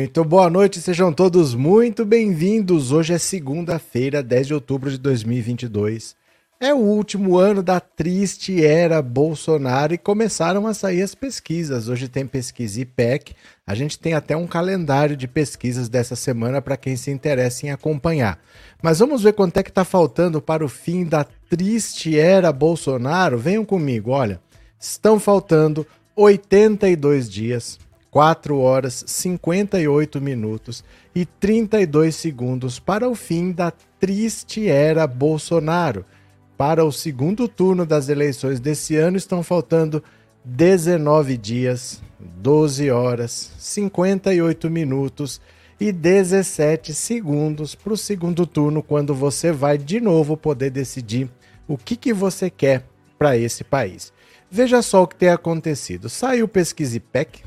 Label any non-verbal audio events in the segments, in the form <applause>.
Muito boa noite, sejam todos muito bem-vindos. Hoje é segunda-feira, 10 de outubro de 2022. É o último ano da triste era Bolsonaro e começaram a sair as pesquisas. Hoje tem pesquisa IPEC. A gente tem até um calendário de pesquisas dessa semana para quem se interessa em acompanhar. Mas vamos ver quanto é que está faltando para o fim da triste era Bolsonaro. Venham comigo, olha. Estão faltando 82 dias, 4 horas, 58 minutos e 32 segundos para o fim da triste era Bolsonaro. Para o segundo turno das eleições desse ano, estão faltando 19 dias, 12 horas, 58 minutos e 17 segundos para o segundo turno, quando você vai de novo poder decidir o que, que você quer para esse país. Veja só o que tem acontecido. Saiu o pesquisa IPEC,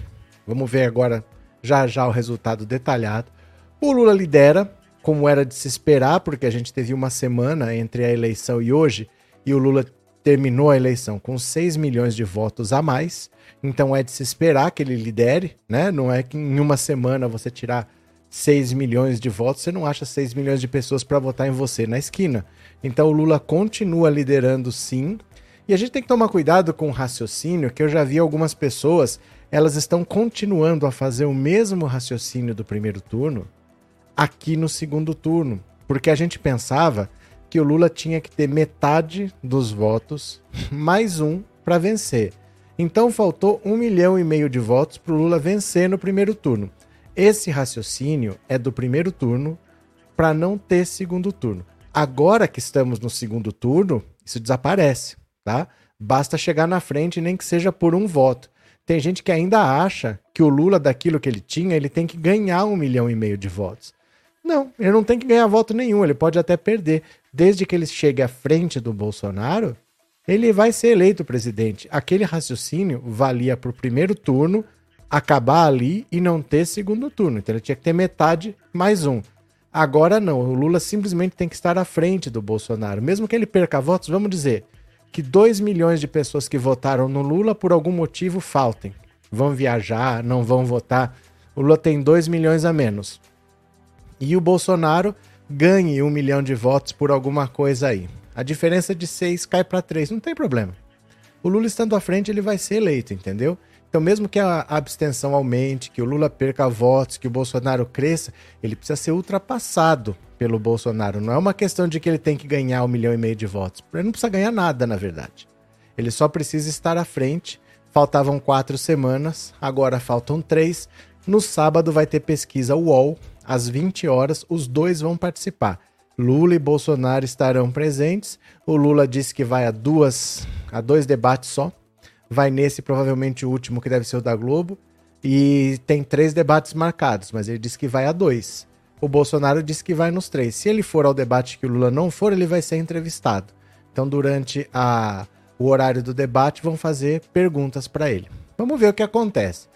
vamos ver agora já já o resultado detalhado. O Lula lidera como era de se esperar, porque a gente teve uma semana entre a eleição e hoje, e o Lula terminou a eleição com 6 milhões de votos a mais. Então é de se esperar que ele lidere, né? Não é que em uma semana você tirar 6 milhões de votos, você não acha 6 milhões de pessoas para votar em você na esquina. Então o Lula continua liderando sim. E a gente tem que tomar cuidado com o raciocínio, que eu já vi algumas pessoas, elas estão continuando a fazer o mesmo raciocínio do primeiro turno aqui no segundo turno, porque a gente pensava que o Lula tinha que ter metade dos votos mais um para vencer. Então faltou um milhão e meio de votos para o Lula vencer no primeiro turno. Esse raciocínio é do primeiro turno para não ter segundo turno. Agora que estamos no segundo turno, isso desaparece, tá? Basta chegar na frente, nem que seja por um voto. Tem gente que ainda acha que o Lula, daquilo que ele tinha, ele tem que ganhar um milhão e meio de votos. Não, ele não tem que ganhar voto nenhum, ele pode até perder. Desde que ele chegue à frente do Bolsonaro, ele vai ser eleito presidente. Aquele raciocínio valia para o primeiro turno, acabar ali e não ter segundo turno. Então ele tinha que ter metade mais um. Agora não, o Lula simplesmente tem que estar à frente do Bolsonaro. Mesmo que ele perca votos, vamos dizer que 2 milhões de pessoas que votaram no Lula por algum motivo faltem. Vão viajar, não vão votar. O Lula tem 2 milhões a menos e o Bolsonaro ganhe um milhão de votos por alguma coisa aí. A diferença de seis cai para três, não tem problema. O Lula estando à frente, ele vai ser eleito, entendeu? Então, mesmo que a abstenção aumente, que o Lula perca votos, que o Bolsonaro cresça, ele precisa ser ultrapassado pelo Bolsonaro. Não é uma questão de que ele tem que ganhar um milhão e meio de votos. Ele não precisa ganhar nada, na verdade. Ele só precisa estar à frente. Faltavam quatro semanas, agora faltam três. No sábado vai ter pesquisa UOL, às 20 horas, os dois vão participar. Lula e Bolsonaro estarão presentes. O Lula disse que vai a duas, a dois debates só. Vai nesse, provavelmente o último, que deve ser o da Globo. E tem três debates marcados, mas ele disse que vai a dois. O Bolsonaro disse que vai nos três. Se ele for ao debate que o Lula não for, ele vai ser entrevistado. Então, durante a, o horário do debate, vão fazer perguntas para ele. Vamos ver o que acontece.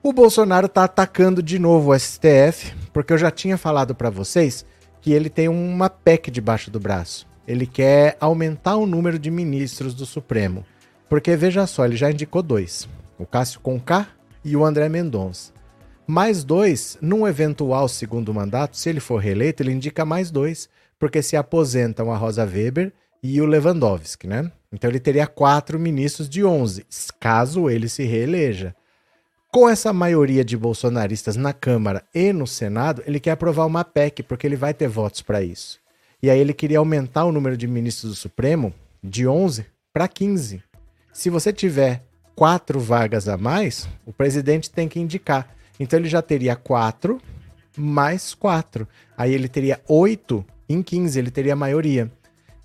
O Bolsonaro está atacando de novo o STF, porque eu já tinha falado para vocês que ele tem uma PEC debaixo do braço. Ele quer aumentar o número de ministros do Supremo. Porque veja só, ele já indicou dois: o Cássio Conká e o André Mendonça. Mais dois, num eventual segundo mandato, se ele for reeleito, ele indica mais dois, porque se aposentam a Rosa Weber e o Lewandowski, né? Então ele teria quatro ministros de onze, caso ele se reeleja. Com essa maioria de bolsonaristas na Câmara e no Senado, ele quer aprovar uma PEC, porque ele vai ter votos para isso. E aí ele queria aumentar o número de ministros do Supremo de 11 para 15. Se você tiver quatro vagas a mais, o presidente tem que indicar. Então ele já teria quatro mais quatro. Aí ele teria oito em 15, ele teria maioria.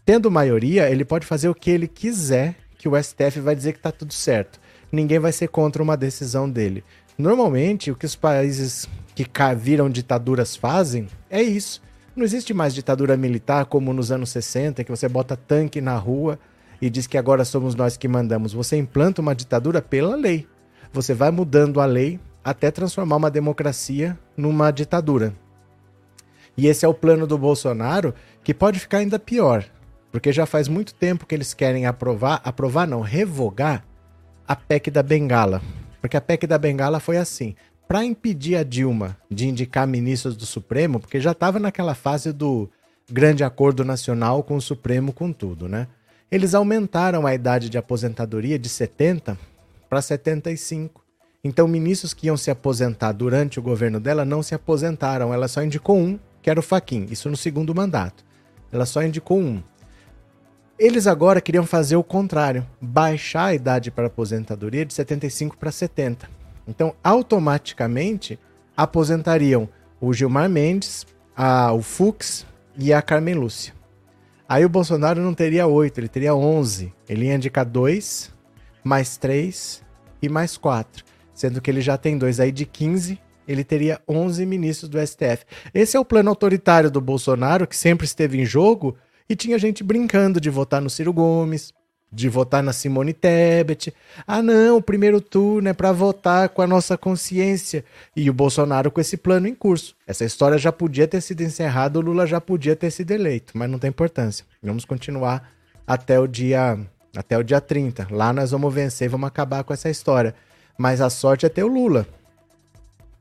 Tendo maioria, ele pode fazer o que ele quiser, que o STF vai dizer que está tudo certo ninguém vai ser contra uma decisão dele. Normalmente, o que os países que viram ditaduras fazem é isso. Não existe mais ditadura militar como nos anos 60, que você bota tanque na rua e diz que agora somos nós que mandamos. Você implanta uma ditadura pela lei. Você vai mudando a lei até transformar uma democracia numa ditadura. E esse é o plano do Bolsonaro, que pode ficar ainda pior, porque já faz muito tempo que eles querem aprovar, aprovar não, revogar a PEC da Bengala. Porque a PEC da Bengala foi assim: para impedir a Dilma de indicar ministros do Supremo, porque já estava naquela fase do grande acordo nacional com o Supremo com tudo, né? Eles aumentaram a idade de aposentadoria de 70 para 75. Então, ministros que iam se aposentar durante o governo dela não se aposentaram. Ela só indicou um, que era o Faquin. Isso no segundo mandato. Ela só indicou um. Eles agora queriam fazer o contrário, baixar a idade para aposentadoria de 75 para 70. Então, automaticamente, aposentariam o Gilmar Mendes, a, o Fux e a Carmen Lúcia. Aí o Bolsonaro não teria oito, ele teria onze. Ele ia indicar dois, mais três e mais quatro. Sendo que ele já tem dois aí de 15, ele teria 11 ministros do STF. Esse é o plano autoritário do Bolsonaro, que sempre esteve em jogo, e tinha gente brincando de votar no Ciro Gomes, de votar na Simone Tebet. Ah, não, o primeiro turno é para votar com a nossa consciência. E o Bolsonaro com esse plano em curso. Essa história já podia ter sido encerrada, o Lula já podia ter sido eleito, mas não tem importância. Vamos continuar até o dia até o dia 30. Lá nós vamos vencer, vamos acabar com essa história. Mas a sorte é ter o Lula.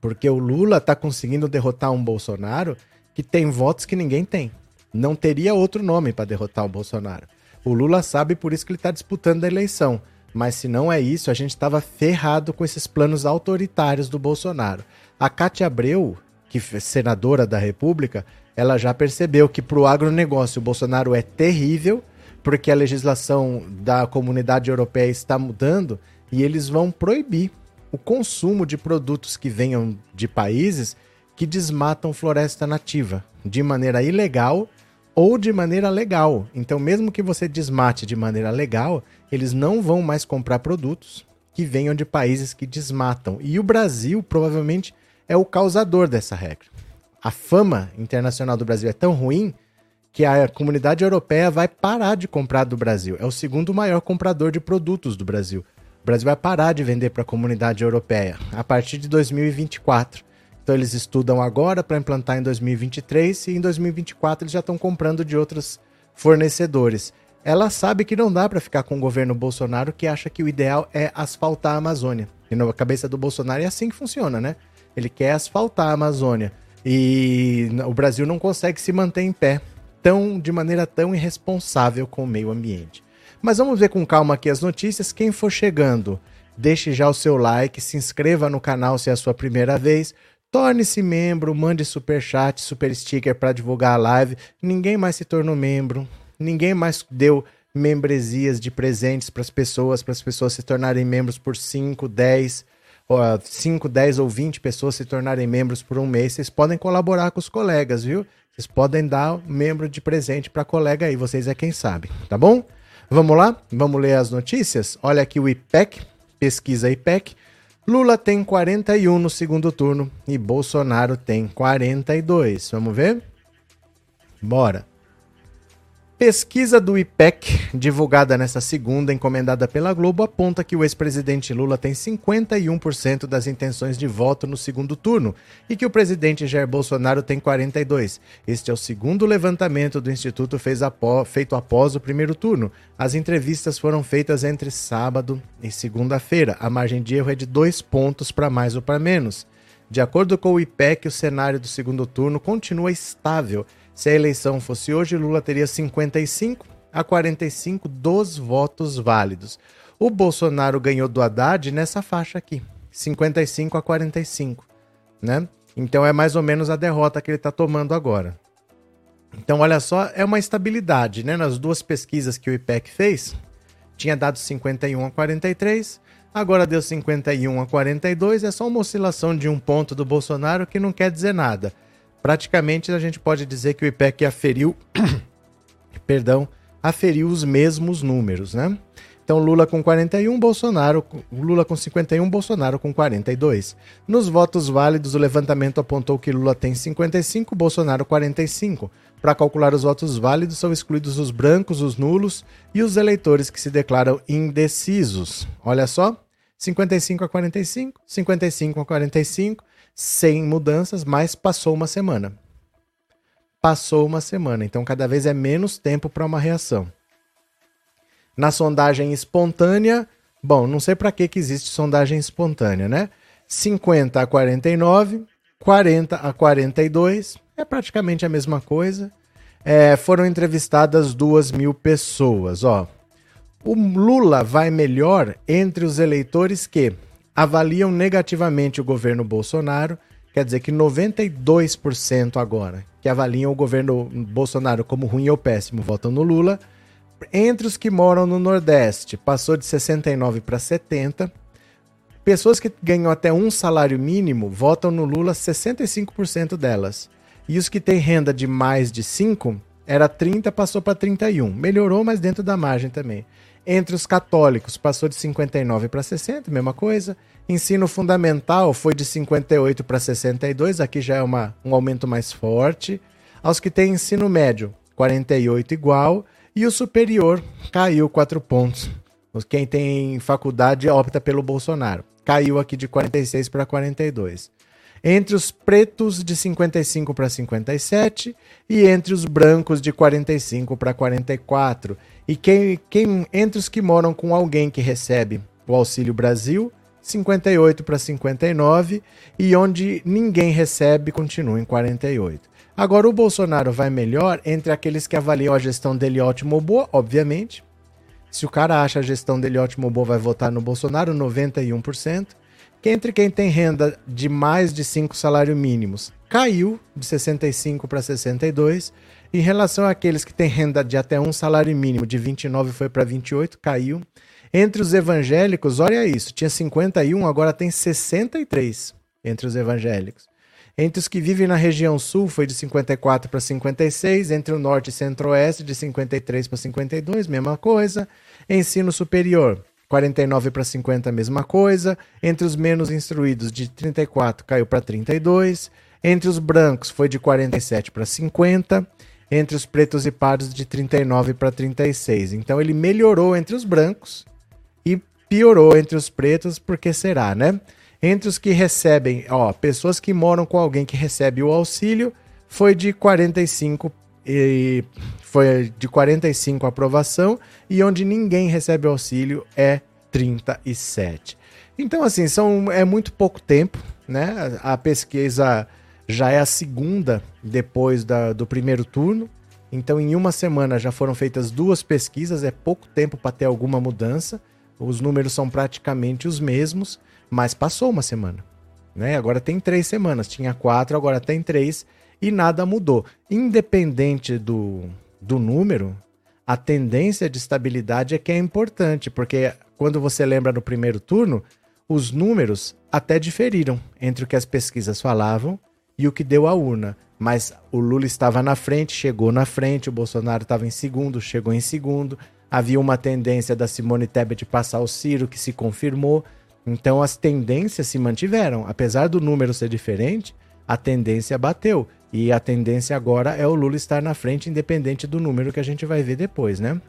Porque o Lula tá conseguindo derrotar um Bolsonaro que tem votos que ninguém tem. Não teria outro nome para derrotar o Bolsonaro. O Lula sabe por isso que ele está disputando a eleição. Mas se não é isso, a gente estava ferrado com esses planos autoritários do Bolsonaro. A Cátia Abreu, que é senadora da República, ela já percebeu que para o agronegócio o Bolsonaro é terrível, porque a legislação da comunidade europeia está mudando e eles vão proibir o consumo de produtos que venham de países que desmatam floresta nativa de maneira ilegal ou de maneira legal. Então, mesmo que você desmate de maneira legal, eles não vão mais comprar produtos que venham de países que desmatam. E o Brasil provavelmente é o causador dessa regra. A fama internacional do Brasil é tão ruim que a comunidade europeia vai parar de comprar do Brasil. É o segundo maior comprador de produtos do Brasil. O Brasil vai parar de vender para a comunidade europeia a partir de 2024. Então eles estudam agora para implantar em 2023 e em 2024 eles já estão comprando de outros fornecedores. Ela sabe que não dá para ficar com o governo Bolsonaro que acha que o ideal é asfaltar a Amazônia. E na cabeça do Bolsonaro é assim que funciona, né? Ele quer asfaltar a Amazônia. E o Brasil não consegue se manter em pé tão de maneira tão irresponsável com o meio ambiente. Mas vamos ver com calma aqui as notícias. Quem for chegando, deixe já o seu like, se inscreva no canal se é a sua primeira vez. Torne-se membro, mande super chat, super sticker para divulgar a live. Ninguém mais se tornou membro, ninguém mais deu membresias de presentes para as pessoas, para as pessoas se tornarem membros por 5, 10, 5, 10 ou 20 pessoas se tornarem membros por um mês. Vocês podem colaborar com os colegas, viu? Vocês podem dar membro de presente para colega aí, vocês é quem sabe, tá bom? Vamos lá? Vamos ler as notícias? Olha aqui o IPEC, pesquisa IPEC. Lula tem 41 no segundo turno e Bolsonaro tem 42. Vamos ver? Bora. Pesquisa do IPEC, divulgada nesta segunda, encomendada pela Globo, aponta que o ex-presidente Lula tem 51% das intenções de voto no segundo turno e que o presidente Jair Bolsonaro tem 42%. Este é o segundo levantamento do Instituto feito após o primeiro turno. As entrevistas foram feitas entre sábado e segunda-feira. A margem de erro é de dois pontos para mais ou para menos. De acordo com o IPEC, o cenário do segundo turno continua estável se a eleição fosse hoje, Lula teria 55 a 45 dos votos válidos. O Bolsonaro ganhou do Haddad nessa faixa aqui, 55 a 45, né? Então é mais ou menos a derrota que ele está tomando agora. Então, olha só, é uma estabilidade, né? Nas duas pesquisas que o IPEC fez, tinha dado 51 a 43, agora deu 51 a 42, é só uma oscilação de um ponto do Bolsonaro que não quer dizer nada praticamente a gente pode dizer que o IPEC aferiu, <coughs> perdão, aferiu os mesmos números, né? Então Lula com 41, Bolsonaro, Lula com 51, Bolsonaro com 42. Nos votos válidos, o levantamento apontou que Lula tem 55, Bolsonaro 45. Para calcular os votos válidos, são excluídos os brancos, os nulos e os eleitores que se declaram indecisos. Olha só, 55 a 45, 55 a 45, sem mudanças, mas passou uma semana. Passou uma semana, então cada vez é menos tempo para uma reação. Na sondagem espontânea, bom, não sei para que, que existe sondagem espontânea, né? 50 a 49, 40 a 42, é praticamente a mesma coisa. É, foram entrevistadas duas mil pessoas. Ó. O Lula vai melhor entre os eleitores que avaliam negativamente o governo Bolsonaro, quer dizer que 92% agora que avaliam o governo Bolsonaro como ruim ou péssimo votam no Lula. Entre os que moram no Nordeste, passou de 69 para 70 Pessoas que ganham até um salário mínimo votam no Lula 65% delas. E os que têm renda de mais de 5, era 30, passou para 31. Melhorou, mas dentro da margem também. Entre os católicos, passou de 59 para 60, mesma coisa. Ensino fundamental foi de 58 para 62, aqui já é uma, um aumento mais forte. Aos que têm ensino médio, 48 igual. E o superior caiu 4 pontos. Quem tem faculdade opta pelo Bolsonaro caiu aqui de 46 para 42. Entre os pretos, de 55 para 57, e entre os brancos, de 45 para 44. E quem, quem, entre os que moram com alguém que recebe o Auxílio Brasil, 58 para 59, e onde ninguém recebe, continua em 48. Agora, o Bolsonaro vai melhor entre aqueles que avaliam a gestão dele ótimo ou boa, obviamente, se o cara acha a gestão dele ótimo ou boa, vai votar no Bolsonaro, 91%. Que entre quem tem renda de mais de 5 salários mínimos, caiu de 65 para 62. Em relação àqueles que têm renda de até um salário mínimo, de 29 foi para 28, caiu. Entre os evangélicos, olha isso, tinha 51, agora tem 63 entre os evangélicos. Entre os que vivem na região sul foi de 54 para 56, entre o norte e centro-oeste de 53 para 52, mesma coisa. Ensino superior, 49 para 50, mesma coisa. Entre os menos instruídos, de 34 caiu para 32. Entre os brancos, foi de 47 para 50. Entre os pretos e pardos, de 39 para 36. Então ele melhorou entre os brancos e piorou entre os pretos, porque será, né? Entre os que recebem, ó, pessoas que moram com alguém que recebe o auxílio, foi de 45 e foi de 45 aprovação e onde ninguém recebe auxílio é 37. Então assim, são é muito pouco tempo, né? A pesquisa já é a segunda depois da, do primeiro turno. Então, em uma semana já foram feitas duas pesquisas, é pouco tempo para ter alguma mudança. Os números são praticamente os mesmos. Mas passou uma semana. Né? Agora tem três semanas. Tinha quatro, agora tem três. E nada mudou. Independente do, do número, a tendência de estabilidade é que é importante, porque quando você lembra no primeiro turno, os números até diferiram entre o que as pesquisas falavam e o que deu a urna. Mas o Lula estava na frente, chegou na frente, o Bolsonaro estava em segundo, chegou em segundo. Havia uma tendência da Simone Tebet passar o Ciro, que se confirmou. Então as tendências se mantiveram. Apesar do número ser diferente, a tendência bateu. E a tendência agora é o Lula estar na frente, independente do número que a gente vai ver depois, né?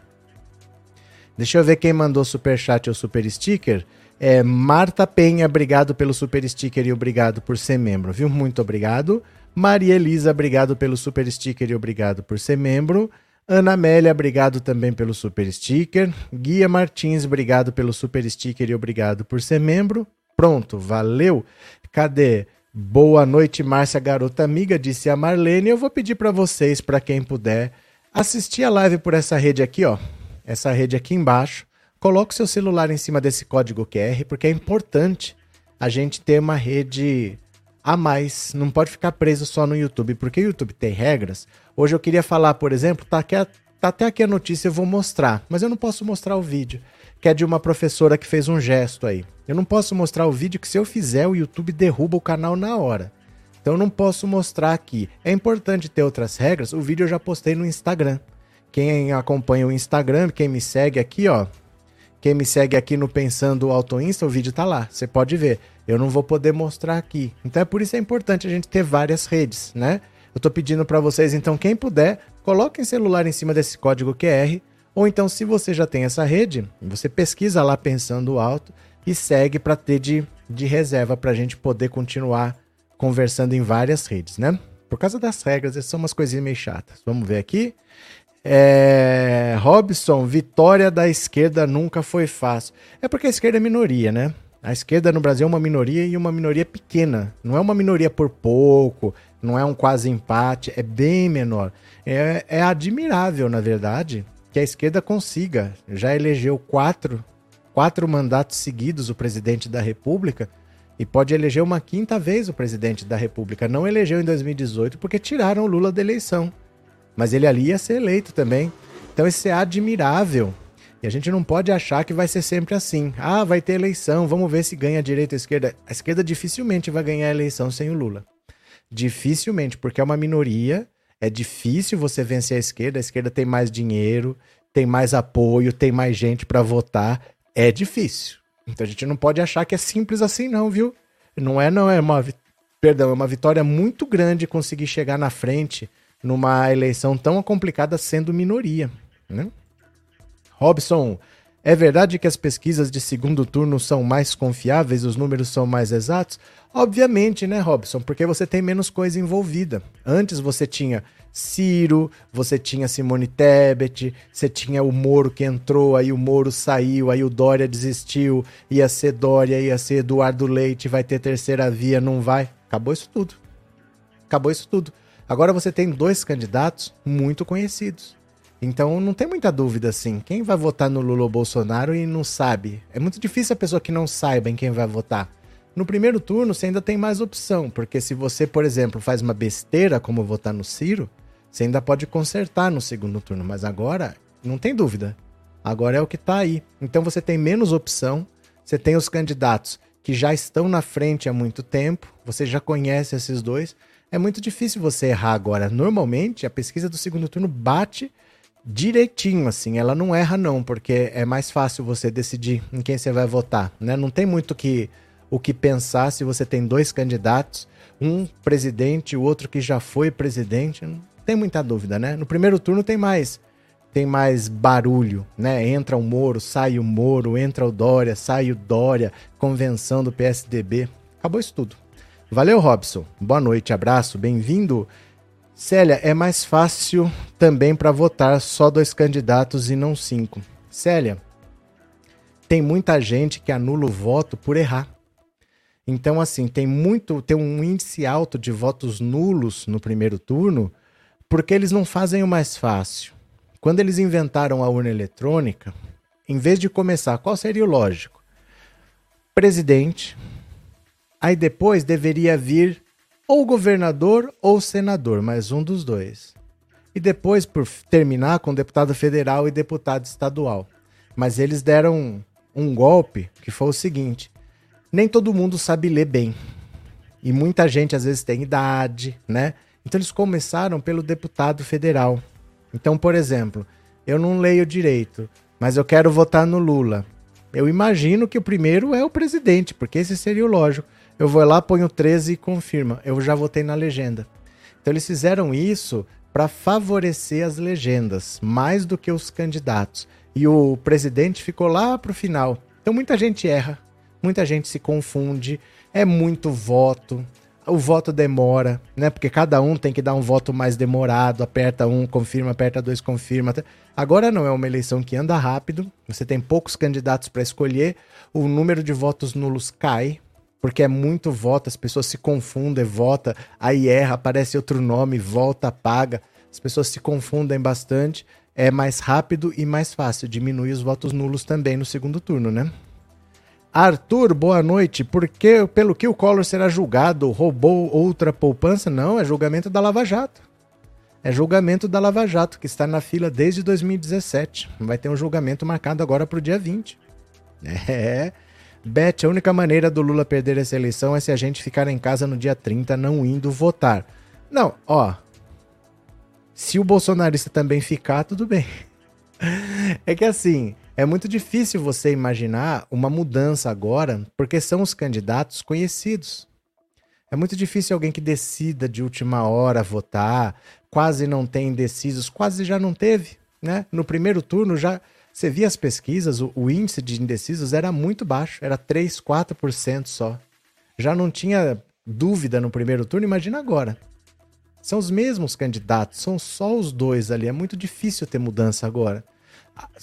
Deixa eu ver quem mandou super chat ou super sticker. É Marta Penha, obrigado pelo super sticker e obrigado por ser membro, viu? Muito obrigado. Maria Elisa, obrigado pelo super sticker e obrigado por ser membro. Ana Amélia, obrigado também pelo super sticker. Guia Martins, obrigado pelo super sticker e obrigado por ser membro. Pronto, valeu. Cadê? Boa noite, Márcia Garota Amiga, disse a Marlene. Eu vou pedir para vocês, para quem puder, assistir a live por essa rede aqui, ó. Essa rede aqui embaixo. Coloque seu celular em cima desse código QR, porque é importante a gente ter uma rede a mais. Não pode ficar preso só no YouTube, porque o YouTube tem regras. Hoje eu queria falar, por exemplo, tá, aqui tá até aqui a notícia, eu vou mostrar, mas eu não posso mostrar o vídeo, que é de uma professora que fez um gesto aí. Eu não posso mostrar o vídeo que se eu fizer, o YouTube derruba o canal na hora. Então eu não posso mostrar aqui. É importante ter outras regras. O vídeo eu já postei no Instagram. Quem acompanha o Instagram, quem me segue aqui, ó, quem me segue aqui no Pensando Auto Insta, o vídeo tá lá. Você pode ver. Eu não vou poder mostrar aqui. Então é por isso é importante a gente ter várias redes, né? Eu tô pedindo para vocês, então, quem puder, coloquem celular em cima desse código QR. Ou então, se você já tem essa rede, você pesquisa lá Pensando Alto e segue para ter de, de reserva para a gente poder continuar conversando em várias redes, né? Por causa das regras, essas são umas coisinhas meio chatas. Vamos ver aqui. É... Robson, vitória da esquerda nunca foi fácil. É porque a esquerda é minoria, né? A esquerda no Brasil é uma minoria e uma minoria pequena. Não é uma minoria por pouco, não é um quase empate, é bem menor. É, é admirável, na verdade, que a esquerda consiga. Já elegeu quatro, quatro mandatos seguidos o presidente da República e pode eleger uma quinta vez o presidente da República. Não elegeu em 2018 porque tiraram o Lula da eleição. Mas ele ali ia ser eleito também. Então isso é admirável. E a gente não pode achar que vai ser sempre assim. Ah, vai ter eleição, vamos ver se ganha a direita ou a esquerda. A esquerda dificilmente vai ganhar a eleição sem o Lula. Dificilmente, porque é uma minoria, é difícil você vencer a esquerda. A esquerda tem mais dinheiro, tem mais apoio, tem mais gente para votar. É difícil. Então a gente não pode achar que é simples assim, não, viu? Não é, não, é uma. Perdão, é uma vitória muito grande conseguir chegar na frente numa eleição tão complicada sendo minoria. Né? Robson, é verdade que as pesquisas de segundo turno são mais confiáveis, os números são mais exatos? Obviamente, né, Robson? Porque você tem menos coisa envolvida. Antes você tinha Ciro, você tinha Simone Tebet, você tinha o Moro que entrou, aí o Moro saiu, aí o Dória desistiu, ia ser Dória, ia ser Eduardo Leite, vai ter terceira via, não vai. Acabou isso tudo. Acabou isso tudo. Agora você tem dois candidatos muito conhecidos. Então não tem muita dúvida assim. Quem vai votar no Lula ou Bolsonaro e não sabe? É muito difícil a pessoa que não saiba em quem vai votar. No primeiro turno você ainda tem mais opção, porque se você, por exemplo, faz uma besteira como votar no Ciro, você ainda pode consertar no segundo turno, mas agora não tem dúvida. Agora é o que está aí. Então você tem menos opção, você tem os candidatos que já estão na frente há muito tempo, você já conhece esses dois. É muito difícil você errar agora. Normalmente a pesquisa do segundo turno bate direitinho, assim, ela não erra não, porque é mais fácil você decidir em quem você vai votar, né? Não tem muito que, o que pensar se você tem dois candidatos, um presidente, o outro que já foi presidente, tem muita dúvida, né? No primeiro turno tem mais tem mais barulho, né? Entra o Moro, sai o Moro, entra o Dória, sai o Dória, convenção do PSDB. Acabou isso tudo. Valeu, Robson. Boa noite, abraço, bem-vindo. Célia, é mais fácil também para votar só dois candidatos e não cinco. Célia, tem muita gente que anula o voto por errar. Então, assim, tem muito, tem um índice alto de votos nulos no primeiro turno, porque eles não fazem o mais fácil. Quando eles inventaram a urna eletrônica, em vez de começar, qual seria o lógico? Presidente, aí depois deveria vir ou governador ou senador, mais um dos dois. E depois, por terminar, com deputado federal e deputado estadual. Mas eles deram um, golpe que foi o seguinte: nem todo mundo sabe ler bem. E muita gente às vezes tem idade, né? Então eles começaram pelo deputado federal. Então, por exemplo, eu não leio direito, mas eu quero votar no Lula. Eu imagino que o primeiro é o presidente, porque esse seria o lógico. Eu vou lá, ponho 13 e confirma. Eu já votei na legenda. Então eles fizeram isso para favorecer as legendas, mais do que os candidatos. E o presidente ficou lá para o final. Então muita gente erra, muita gente se confunde, é muito voto o voto demora, né? Porque cada um tem que dar um voto mais demorado, aperta um, confirma, aperta dois, confirma. Agora não é uma eleição que anda rápido, você tem poucos candidatos para escolher, o número de votos nulos cai, porque é muito voto, as pessoas se confundem, vota, aí erra, aparece outro nome, volta, apaga. As pessoas se confundem bastante, é mais rápido e mais fácil, diminui os votos nulos também no segundo turno, né? Arthur, boa noite. Por que, pelo que o Collor será julgado? Roubou outra poupança? Não, é julgamento da Lava Jato. É julgamento da Lava Jato, que está na fila desde 2017. Vai ter um julgamento marcado agora para o dia 20. <laughs> É. Beth, a única maneira do Lula perder essa eleição é se a gente ficar em casa no dia 30 não indo votar. Não, ó. Se o bolsonarista também ficar, tudo bem. <laughs> É que assim, é muito difícil você imaginar uma mudança agora, porque são os candidatos conhecidos. É muito difícil alguém que decida de última hora votar, quase não tem indecisos, quase já não teve, né? No primeiro turno já você via as pesquisas, o, o índice de indecisos era muito baixo, era 3, 4% só. Já não tinha dúvida no primeiro turno, imagina agora. São os mesmos candidatos, são só os dois ali, é muito difícil ter mudança agora.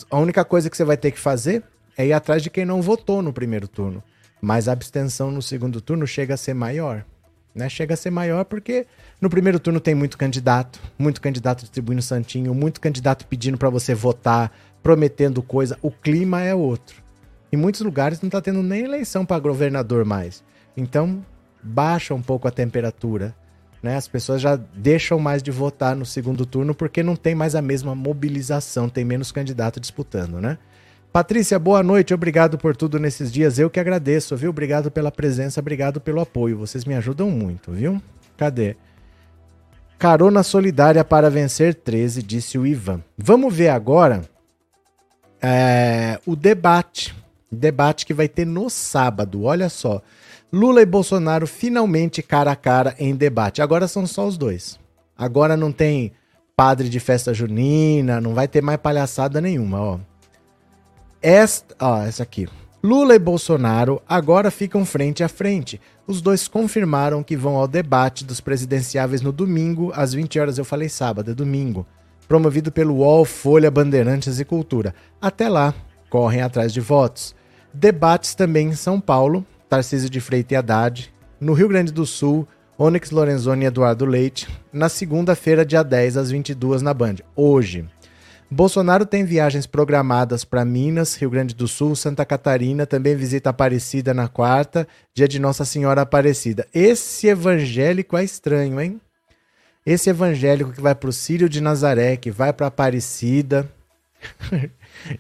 A única coisa que você vai ter que fazer é ir atrás de quem não votou no primeiro turno. mas a abstenção no segundo turno chega a ser maior. Né? Chega a ser maior porque no primeiro turno tem muito candidato, muito candidato distribuindo santinho, muito candidato pedindo para você votar, prometendo coisa. O clima é outro. Em muitos lugares não está tendo nem eleição para governador mais. Então, baixa um pouco a temperatura. Né? As pessoas já deixam mais de votar no segundo turno porque não tem mais a mesma mobilização, tem menos candidato disputando, né? Patrícia, boa noite, obrigado por tudo nesses dias. Eu que agradeço, viu? Obrigado pela presença, obrigado pelo apoio. Vocês me ajudam muito, viu? Cadê? Carona solidária para vencer 13, disse o Ivan. Vamos ver agora é, o debate. Debate que vai ter no sábado. Olha só. Lula e Bolsonaro finalmente cara a cara em debate. Agora são só os dois. Agora não tem padre de festa junina, não vai ter mais palhaçada nenhuma, ó. Esta, ó, essa aqui. Lula e Bolsonaro agora ficam frente a frente. Os dois confirmaram que vão ao debate dos presidenciáveis no domingo, às 20 horas. Eu falei sábado, é domingo. Promovido pelo UOL, Folha, Bandeirantes e Cultura. Até lá, correm atrás de votos. Debates também em São Paulo, Tarcísio de Freitas e Haddad. No Rio Grande do Sul, Onyx Lorenzoni e Eduardo Leite. Na segunda-feira, dia 10, às 22 na Band. Hoje. Bolsonaro tem viagens programadas para Minas, Rio Grande do Sul, Santa Catarina, também visita Aparecida na quarta, dia de Nossa Senhora Aparecida. Esse evangélico é estranho, hein? Esse evangélico que vai para o Sírio de Nazaré, que vai para Aparecida. <laughs>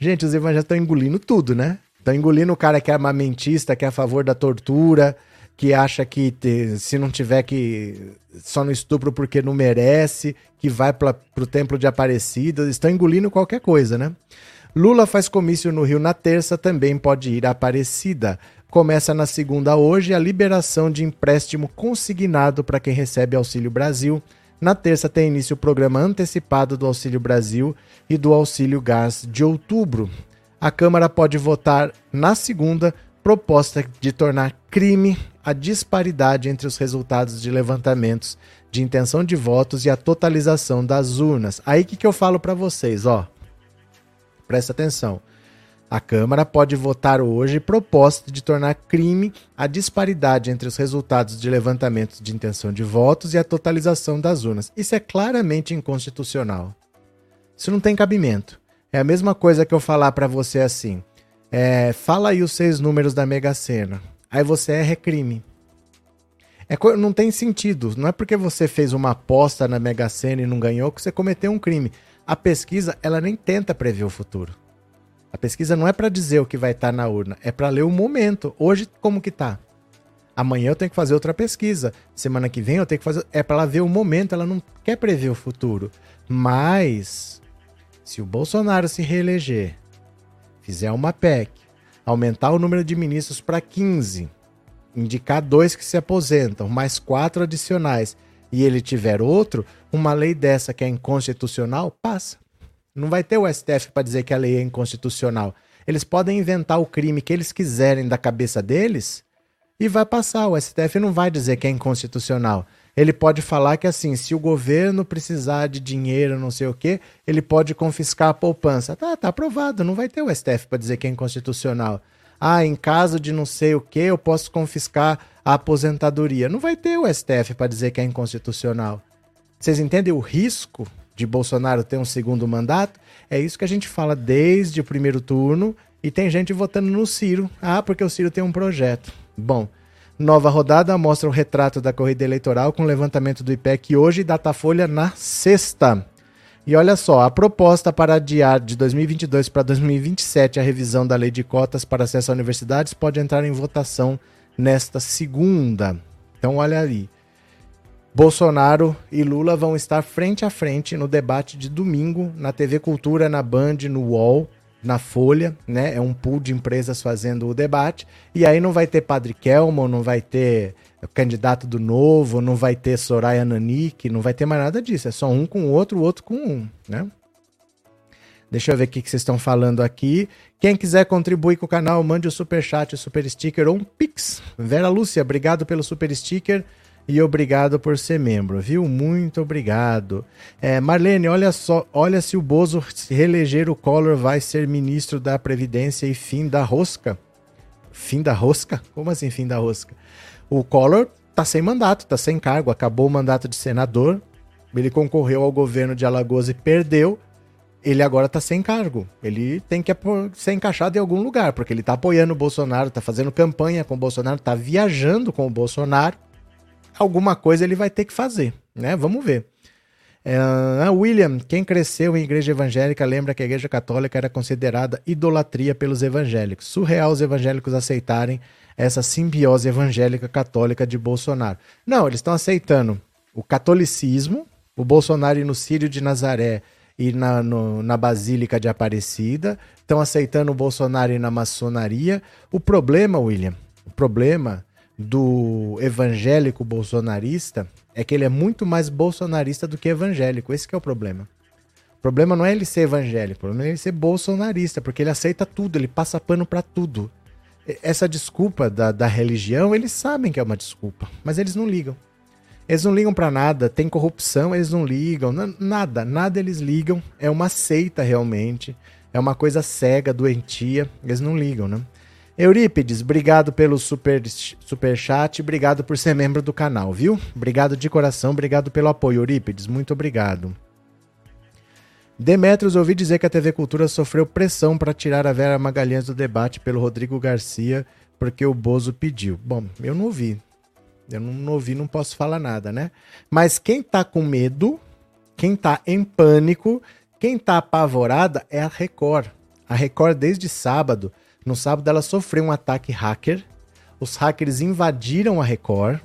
Gente, os evangélicos estão engolindo tudo, né? Estão engolindo o cara que é armamentista, que é a favor da tortura, que acha que te, se não tiver que só no estupro porque não merece, que vai para o templo de Aparecida, estão engolindo qualquer coisa, né? Lula faz comício no Rio na terça, também pode ir a Aparecida. Começa na segunda hoje a liberação de empréstimo consignado para quem recebe Auxílio Brasil. Na terça tem início o programa antecipado do Auxílio Brasil e do Auxílio Gás de outubro. A Câmara pode votar na segunda proposta de tornar crime a disparidade entre os resultados de levantamentos de intenção de votos e a totalização das urnas. Aí que, que eu falo para vocês, ó. Presta atenção. A Câmara pode votar hoje proposta de tornar crime a disparidade entre os resultados de levantamentos de intenção de votos e a totalização das urnas. Isso é claramente inconstitucional. Isso não tem cabimento. É a mesma coisa que eu falar para você assim: é, fala aí os seis números da Mega Sena aí você erra é crime. É, não tem sentido. Não é porque você fez uma aposta na Mega Sena e não ganhou que você cometeu um crime. A pesquisa, ela nem tenta prever o futuro. A pesquisa não é para dizer o que vai estar tá na urna, é para ler o momento. Hoje, como que tá? Amanhã eu tenho que fazer outra pesquisa. Semana que vem eu tenho que fazer. É para ela ver o momento, ela não quer prever o futuro. Mas, se o Bolsonaro se reeleger, fizer uma PEC, aumentar o número de ministros para 15, indicar dois que se aposentam, mais quatro adicionais, e ele tiver outro, uma lei dessa que é inconstitucional, passa. Não vai ter o STF para dizer que a lei é inconstitucional. Eles podem inventar o crime que eles quiserem da cabeça deles e vai passar. O STF não vai dizer que é inconstitucional ele pode falar que assim, se o governo precisar de dinheiro, não sei o quê, ele pode confiscar a poupança. Tá, tá aprovado, não vai ter o STF para dizer que é inconstitucional. Ah, em caso de não sei o que, eu posso confiscar a aposentadoria. Não vai ter o STF para dizer que é inconstitucional. Vocês entendem o risco de Bolsonaro ter um segundo mandato? É isso que a gente fala desde o primeiro turno e tem gente votando no Ciro. Ah, porque o Ciro tem um projeto. Bom, Nova rodada mostra o retrato da corrida eleitoral com levantamento do IPEC hoje e Datafolha na sexta. E olha só, a proposta para adiar de 2022 para 2027 a revisão da lei de cotas para acesso a universidades pode entrar em votação nesta segunda. Então olha ali. Bolsonaro e Lula vão estar frente a frente no debate de domingo na TV Cultura, na Band, no UOL na Folha, né? É um pool de empresas fazendo o debate. E aí não vai ter Padre Kelmo, não vai ter candidato do Novo, não vai ter Soraya Nanik, não vai ter mais nada disso. É só um com o outro, o outro com um, né? Deixa eu ver o que vocês estão falando aqui. Quem quiser contribuir com o canal, mande o super chat, o super sticker ou um pix. Vera Lúcia, obrigado pelo super sticker e obrigado por ser membro, viu? Muito obrigado. É, Marlene, olha só, olha se o Bozo reeleger o Collor vai ser ministro da Previdência e fim da rosca. Fim da rosca? Como assim fim da rosca? O Collor tá sem mandato, tá sem cargo, acabou o mandato de senador, ele concorreu ao governo de Alagoas e perdeu. Ele agora tá sem cargo. Ele tem que ser encaixado em algum lugar, porque ele tá apoiando o Bolsonaro, tá fazendo campanha com o Bolsonaro, tá viajando com o Bolsonaro. Alguma coisa ele vai ter que fazer, né? Vamos ver. É, William, quem cresceu em igreja evangélica lembra que a igreja católica era considerada idolatria pelos evangélicos. Surreal os evangélicos aceitarem essa simbiose evangélica católica de Bolsonaro. Não, eles estão aceitando o catolicismo, o Bolsonaro no Sírio de Nazaré e na, no, na Basílica de Aparecida, estão aceitando o Bolsonaro na maçonaria. O problema, William, o problema do evangélico bolsonarista é que ele é muito mais bolsonarista do que evangélico. Esse é o problema. O problema não é ele ser evangélico, o problema é ele ser bolsonarista, porque ele aceita tudo, ele passa pano para tudo. Essa desculpa da, da religião, eles sabem que é uma desculpa, mas eles não ligam. Eles não ligam para nada, tem corrupção, eles não ligam, nada, nada eles ligam. É uma seita realmente, é uma coisa cega, doentia, eles não ligam, né? Eurípides, obrigado pelo super, super chat, obrigado por ser membro do canal, viu? Obrigado de coração, obrigado pelo apoio, Eurípides, muito obrigado. Demetrios, ouvi dizer que a TV Cultura sofreu pressão para tirar a Vera Magalhães do debate pelo Rodrigo Garcia, porque o Bozo pediu. Bom, eu não ouvi. Eu não, não ouvi, não posso falar nada, né? Mas quem tá com medo, quem tá em pânico, quem tá apavorada é a Record. A Record, desde sábado, no sábado, ela sofreu um ataque hacker. Os hackers invadiram a Record.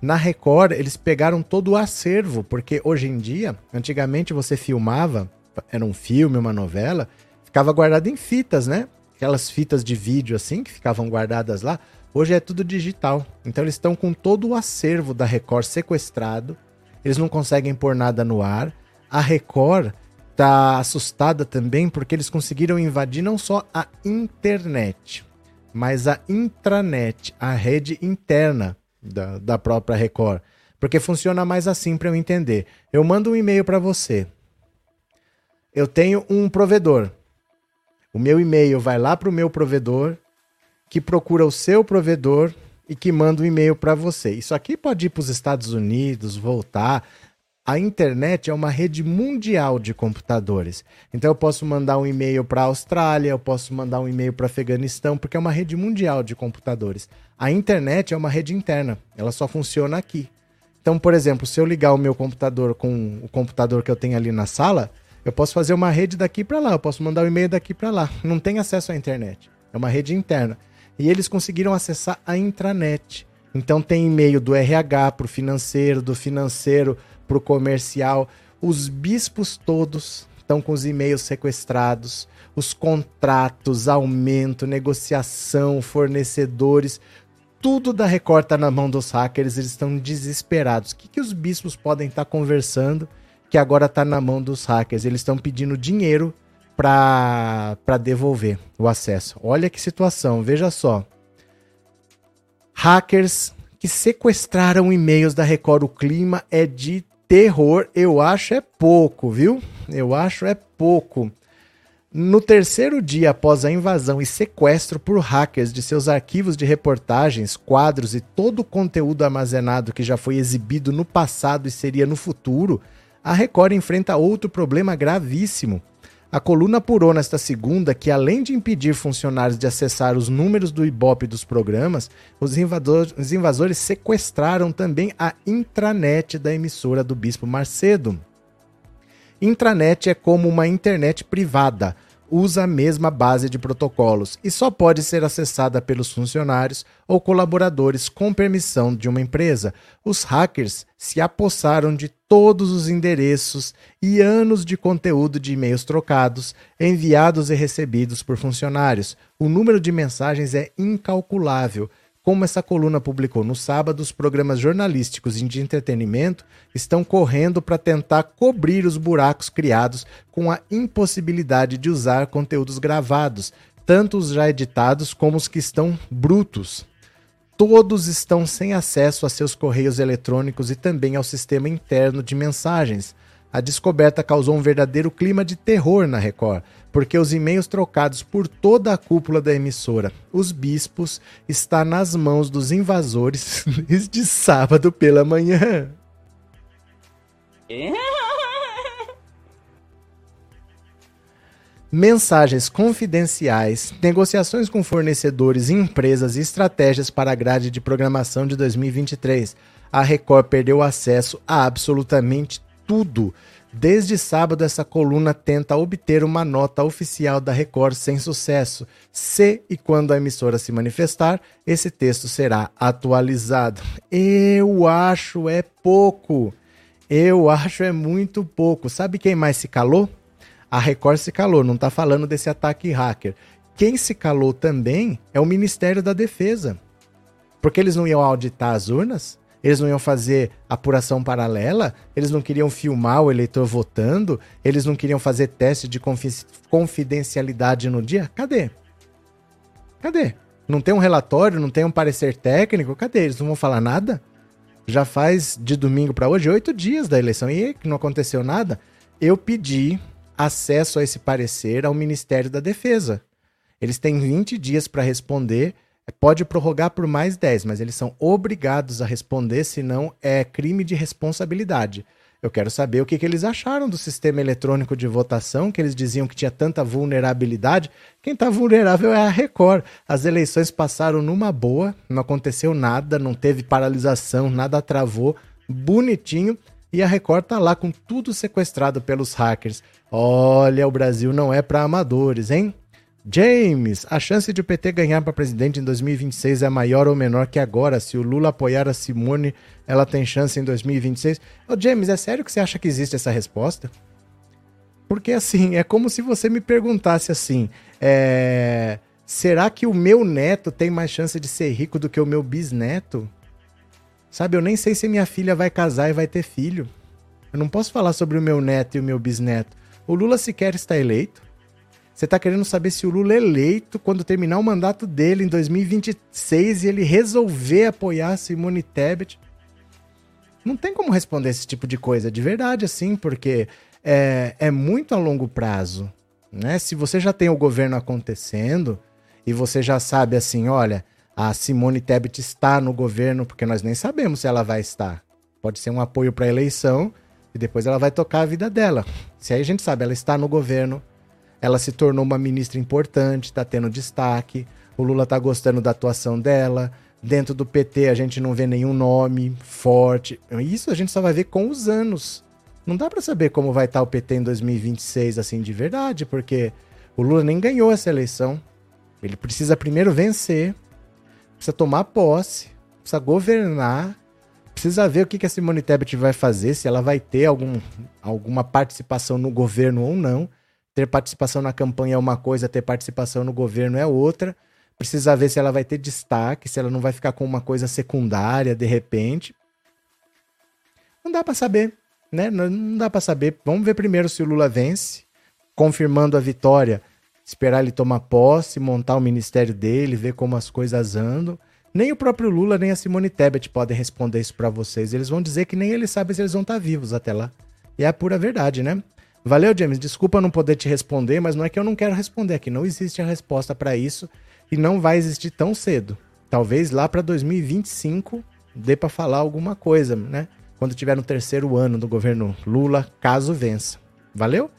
Na Record, eles pegaram todo o acervo, porque hoje em dia, antigamente você filmava, era um filme, uma novela, ficava guardado em fitas, né? Aquelas fitas de vídeo assim, que ficavam guardadas lá. Hoje é tudo digital. Então eles estão com todo o acervo da Record sequestrado. Eles não conseguem pôr nada no ar. A Record está assustada também porque eles conseguiram invadir não só a internet, mas a intranet, a rede interna da, da própria Record. Porque funciona mais assim para eu entender. Eu mando um e-mail para você. Eu tenho um provedor. O meu e-mail vai lá para o meu provedor, que procura o seu provedor e que manda um e-mail para você. Isso aqui pode ir para os Estados Unidos, voltar. A internet é uma rede mundial de computadores. Então eu posso mandar um e-mail para a Austrália, eu posso mandar um e-mail para Afeganistão, porque é uma rede mundial de computadores. A internet é uma rede interna, ela só funciona aqui. Então, por exemplo, se eu ligar o meu computador com o computador que eu tenho ali na sala, eu posso fazer uma rede daqui para lá, eu posso mandar um e-mail daqui para lá. Não tem acesso à internet. É uma rede interna. E eles conseguiram acessar a intranet. Então tem e-mail do RH para o financeiro, do financeiro para o comercial. Os bispos todos estão com os e-mails sequestrados, os contratos, aumento, negociação, fornecedores, tudo da Record está na mão dos hackers, eles estão desesperados. O que, que os bispos podem estar tá conversando que agora está na mão dos hackers? Eles estão pedindo dinheiro para devolver o acesso. Olha que situação, veja só. Hackers que sequestraram e-mails da Record. O clima é de terror, eu acho é pouco, viu? Eu acho é pouco. No terceiro dia após a invasão e sequestro por hackers de seus arquivos de reportagens, quadros e todo o conteúdo armazenado que já foi exibido no passado e seria no futuro, a Record enfrenta outro problema gravíssimo. A coluna apurou nesta segunda que, além de impedir funcionários de acessar os números do Ibope dos programas, os, os invasores sequestraram também a intranet da emissora do Bispo Marcedo. Intranet é como uma internet privada, usa a mesma base de protocolos e só pode ser acessada pelos funcionários ou colaboradores com permissão de uma empresa. Os hackers se apossaram de todos os endereços e anos de conteúdo de e-mails trocados, enviados e recebidos por funcionários. O número de mensagens é incalculável como essa coluna publicou no sábado, os programas jornalísticos e de entretenimento estão correndo para tentar cobrir os buracos criados com a impossibilidade de usar conteúdos gravados, tanto os já editados como os que estão brutos. Todos estão sem acesso a seus correios eletrônicos e também ao sistema interno de mensagens. A descoberta causou um verdadeiro clima de terror na Record, porque os e-mails trocados por toda a cúpula da emissora, os bispos, está nas mãos dos invasores <laughs> desde sábado pela manhã. Mensagens confidenciais, negociações com fornecedores, empresas e estratégias para a grade de programação de 2023. A Record perdeu acesso a absolutamente tudo. Desde sábado, essa coluna tenta obter uma nota oficial da Record sem sucesso. Se e quando a emissora se manifestar, esse texto será atualizado. Eu acho é pouco. Eu acho é muito pouco. Sabe quem mais se calou? A Record se calou, não está falando desse ataque hacker. Quem se calou também é o Ministério da Defesa. Porque eles não iam auditar as urnas? Eles não iam fazer apuração paralela? Eles não queriam filmar o eleitor votando? Eles não queriam fazer teste de confidencialidade no dia? Cadê? Cadê? Não tem um relatório, não tem um parecer técnico? Cadê? Eles não vão falar nada? Já faz de domingo para hoje oito dias da eleição e não aconteceu nada. Eu pedi acesso a esse parecer ao Ministério da Defesa. Eles têm 20 dias para responder Pode prorrogar por mais 10, mas eles são obrigados a responder, senão é crime de responsabilidade. Eu quero saber o que, que, eles acharam do sistema eletrônico de votação, que eles diziam que tinha tanta vulnerabilidade. Quem está vulnerável é a Record. As eleições passaram numa boa, não aconteceu nada, não teve paralisação, nada travou, bonitinho. E a Record tá lá com tudo sequestrado pelos hackers. Olha, o Brasil não é para amadores, hein? James, a chance de o PT ganhar para presidente em 2026 é maior ou menor que agora? Se o Lula apoiar a Simone, ela tem chance em 2026? Ô, James, é sério que você acha que existe essa resposta? Porque assim, é como se você me perguntasse assim: é... será que o meu neto tem mais chance de ser rico do que o meu bisneto? Sabe, eu nem sei se minha filha vai casar e vai ter filho. Eu não posso falar sobre o meu neto e o meu bisneto. O Lula sequer está eleito. Você está querendo saber se o Lula é eleito quando terminar o mandato dele em 2026 e ele resolver apoiar Simone Tebet. Não tem como responder esse tipo de coisa de verdade, assim, porque é, é muito a longo prazo. Né? Se você já tem o governo acontecendo e você já sabe assim, olha, a Simone Tebet está no governo, porque nós nem sabemos se ela vai estar. Pode ser um apoio para a eleição e depois ela vai tocar a vida dela. Se aí a gente sabe, ela está no governo, ela se tornou uma ministra importante, está tendo destaque. O Lula está gostando da atuação dela. Dentro do PT a gente não vê nenhum nome forte. Isso a gente só vai ver com os anos. Não dá para saber como vai estar tá o PT em 2026 assim de verdade, porque o Lula nem ganhou essa eleição. Ele precisa primeiro vencer, precisa tomar posse, precisa governar, precisa ver o que a Simone Tebet vai fazer, se ela vai ter algum, alguma participação no governo ou não. Ter participação na campanha é uma coisa, ter participação no governo é outra. Precisa ver se ela vai ter destaque, se ela não vai ficar com uma coisa secundária de repente. Não dá para saber, né? Não dá para saber. Vamos ver primeiro se o Lula vence, confirmando a vitória. Esperar ele tomar posse, montar o ministério dele, ver como as coisas andam. Nem o próprio Lula, nem a Simone Tebet podem responder isso para vocês. Eles vão dizer que nem eles sabem se eles vão estar tá vivos até lá. E é a pura verdade, né? Valeu, James. Desculpa não poder te responder, mas não é que eu não quero responder, é que não existe a resposta para isso e não vai existir tão cedo. Talvez lá para 2025 dê para falar alguma coisa, né? Quando tiver no terceiro ano do governo Lula, caso vença. Valeu?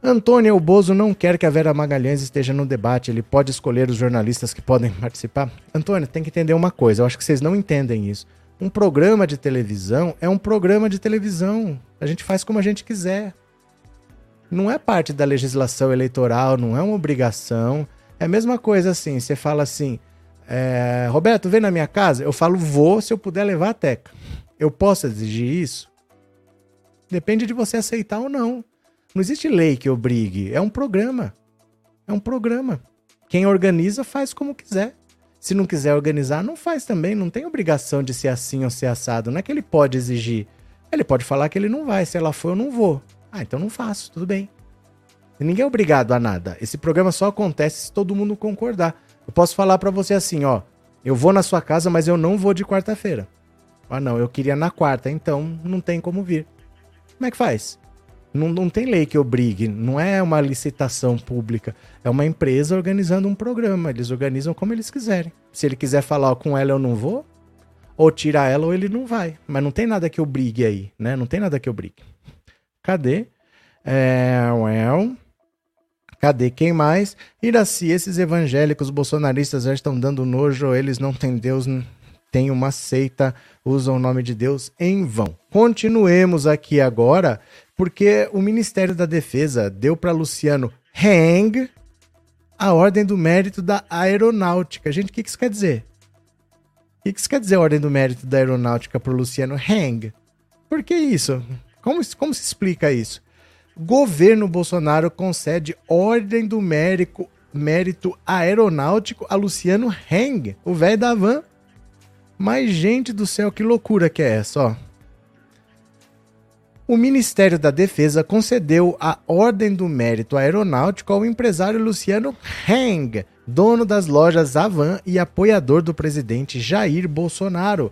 Antônio Bozo não quer que a Vera Magalhães esteja no debate. Ele pode escolher os jornalistas que podem <laughs> participar. Antônio, tem que entender uma coisa. Eu acho que vocês não entendem isso. Um programa de televisão é um programa de televisão. A gente faz como a gente quiser não é parte da legislação eleitoral, não é uma obrigação. É a mesma coisa assim, você fala assim, é, Roberto, vem na minha casa? Eu falo, vou se eu puder levar a teca. Eu posso exigir isso? Depende de você aceitar ou não. Não existe lei que obrigue, é um programa. É um programa. Quem organiza faz como quiser. Se não quiser organizar, não faz também. Não tem obrigação de ser assim ou ser assado. Não é que ele pode exigir. Ele pode falar que ele não vai. Se ela for, eu não vou. Ah, então não faço, tudo bem. ninguém é obrigado a nada. Esse programa só acontece se todo mundo concordar. Eu posso falar para você assim, ó, eu vou na sua casa, mas eu não vou de quarta-feira. Ah, não, eu queria na quarta, então não tem como vir. Como é que faz? Não, não tem lei que obrigue, não é uma licitação pública. É uma empresa organizando um programa. Eles organizam como eles quiserem. Se ele quiser falar ó, com ela eu não vou, ou tirar ela ou ele não vai. Mas não tem nada que obrigue aí, né? Não tem nada que obrigue. Cadê? É, well. Cadê quem mais? Iraci, esses evangélicos bolsonaristas já estão dando nojo, eles não têm Deus, têm uma seita, usam o nome de Deus em vão. Continuemos aqui agora porque o Ministério da Defesa deu para Luciano Hang a ordem do mérito da aeronáutica. Gente, o que isso quer dizer? O que isso quer dizer, ordem do mérito da aeronáutica para Luciano Hang? Por que isso? Como, como se explica isso? Governo Bolsonaro concede ordem do mérito, mérito aeronáutico a Luciano Hang, o velho da van. Mas, gente do céu, que loucura que é essa, ó o Ministério da Defesa concedeu a Ordem do Mérito Aeronáutico ao empresário Luciano Heng, dono das lojas Avan e apoiador do presidente Jair Bolsonaro.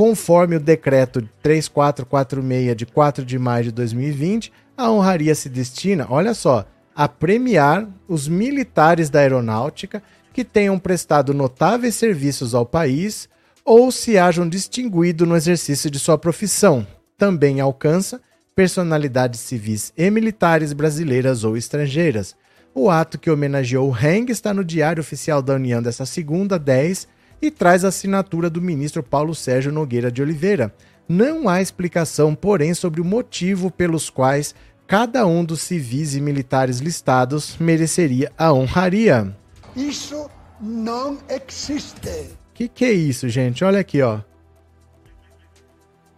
Conforme o decreto 3446 de 4 de maio de 2020, a honraria se destina, olha só, a premiar os militares da aeronáutica que tenham prestado notáveis serviços ao país ou se hajam distinguido no exercício de sua profissão. Também alcança personalidades civis e militares brasileiras ou estrangeiras. O ato que homenageou Heng está no Diário Oficial da União dessa segunda, 10, e traz a assinatura do ministro Paulo Sérgio Nogueira de Oliveira. Não há explicação, porém, sobre o motivo pelos quais cada um dos civis e militares listados mereceria a honraria. Isso não existe. Que que é isso, gente? Olha aqui, ó.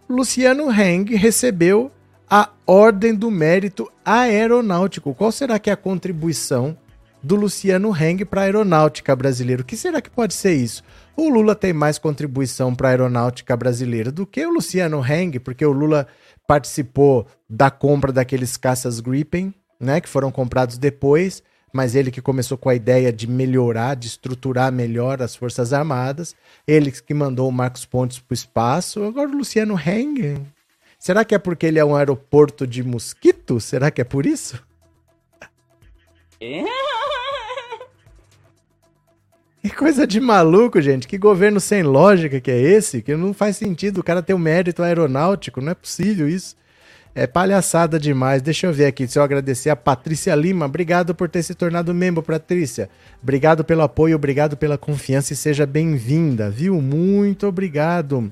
Luciano Heng recebeu a Ordem do Mérito Aeronáutico. Qual será que é a contribuição do Luciano Heng para a aeronáutica brasileira? O que será que pode ser isso? O Lula tem mais contribuição para a aeronáutica brasileira do que o Luciano Heng, porque o Lula participou da compra daqueles caças Gripen, né, que foram comprados depois, mas ele que começou com a ideia de melhorar, de estruturar melhor as Forças Armadas, ele que mandou o Marcos Pontes para o espaço. Agora o Luciano Heng, Será que é porque ele é um aeroporto de mosquito? Será que é por isso? <laughs> Que coisa de maluco, gente. Que governo sem lógica que é esse? Que não faz sentido o cara ter um mérito aeronáutico. Não é possível isso. É palhaçada demais. Deixa eu ver aqui. Se eu agradecer a Patrícia Lima. Obrigado por ter se tornado membro, Patrícia. Obrigado pelo apoio, obrigado pela confiança e seja bem-vinda, viu? Muito obrigado.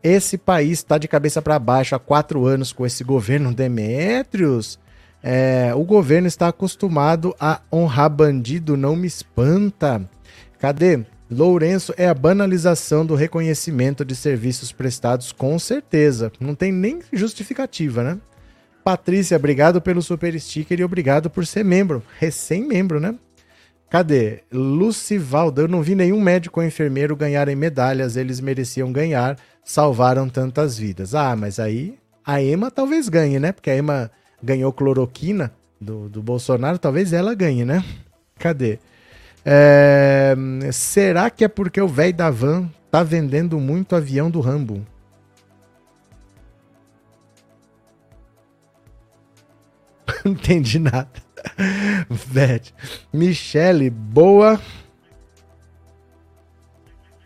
Esse país está de cabeça para baixo há quatro anos com esse governo Demetrios. É, o governo está acostumado a honrar bandido, não me espanta. Cadê? Lourenço é a banalização do reconhecimento de serviços prestados, com certeza. Não tem nem justificativa, né? Patrícia, obrigado pelo super sticker e obrigado por ser membro, recém-membro, né? Cadê? Lucivaldo, eu não vi nenhum médico ou enfermeiro ganharem medalhas, eles mereciam ganhar salvaram tantas vidas. Ah, mas aí a Ema talvez ganhe, né? Porque a Ema ganhou cloroquina do, do Bolsonaro, talvez ela ganhe, né? Cadê? É, será que é porque o velho da van tá vendendo muito avião do Rambo? <laughs> Não entendi nada. <laughs> Vete. Michele, boa.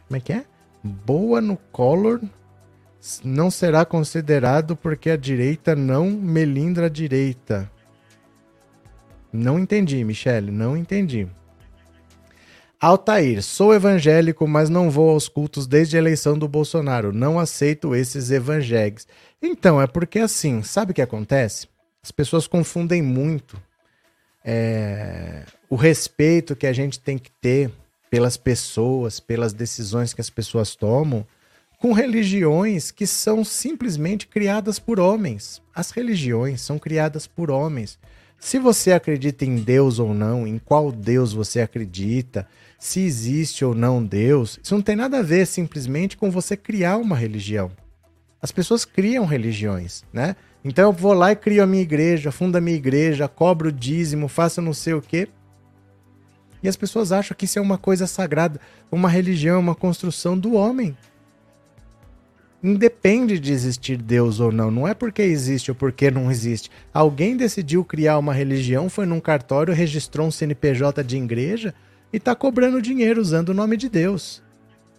Como é que é? boa no Collor não será considerado porque a direita não melindra a direita. Não entendi, Michele, não entendi. Altair, sou evangélico, mas não vou aos cultos desde a eleição do Bolsonaro. Não aceito esses evangélicos. Então, é porque assim, sabe o que acontece? As pessoas confundem muito é, o respeito que a gente tem que ter pelas pessoas, pelas decisões que as pessoas tomam, com religiões que são simplesmente criadas por homens. As religiões são criadas por homens. Se você acredita em Deus ou não, em qual Deus você acredita, se existe ou não Deus, isso não tem nada a ver simplesmente com você criar uma religião. As pessoas criam religiões, né? Então eu vou lá e crio a minha igreja, fundo a minha igreja, cobro dízimo, faço não sei o quê. E as pessoas acham que isso é uma coisa sagrada, uma religião, uma construção do homem. Independe de existir Deus ou não, não é porque existe ou porque não existe. Alguém decidiu criar uma religião, foi num cartório, registrou um CNPJ de igreja e está cobrando dinheiro usando o nome de Deus.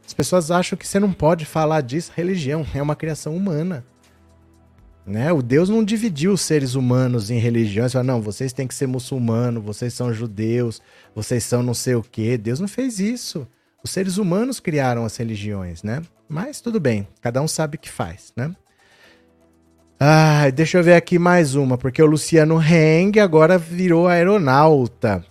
As pessoas acham que você não pode falar disso. Religião é uma criação humana. Né? O Deus não dividiu os seres humanos em religiões. Fala, não, vocês têm que ser muçulmano, vocês são judeus, vocês são não sei o quê. Deus não fez isso. Os seres humanos criaram as religiões, né? Mas tudo bem, cada um sabe o que faz, né? Ah, deixa eu ver aqui mais uma, porque o Luciano Heng agora virou aeronauta.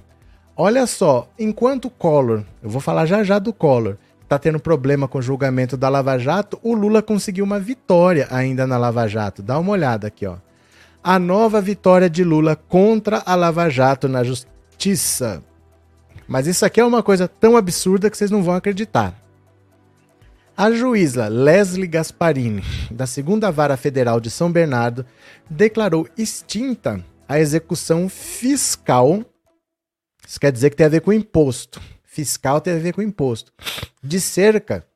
Olha só, enquanto o Collor, eu vou falar já já do Collor, tá tendo problema com o julgamento da Lava Jato, o Lula conseguiu uma vitória ainda na Lava Jato. Dá uma olhada aqui, ó. A nova vitória de Lula contra a Lava Jato na justiça. Mas isso aqui é uma coisa tão absurda que vocês não vão acreditar. A juíza Leslie Gasparini, da segunda vara federal de São Bernardo, declarou extinta a execução fiscal. Isso quer dizer que tem a ver com imposto. Fiscal tem a ver com imposto. De cerca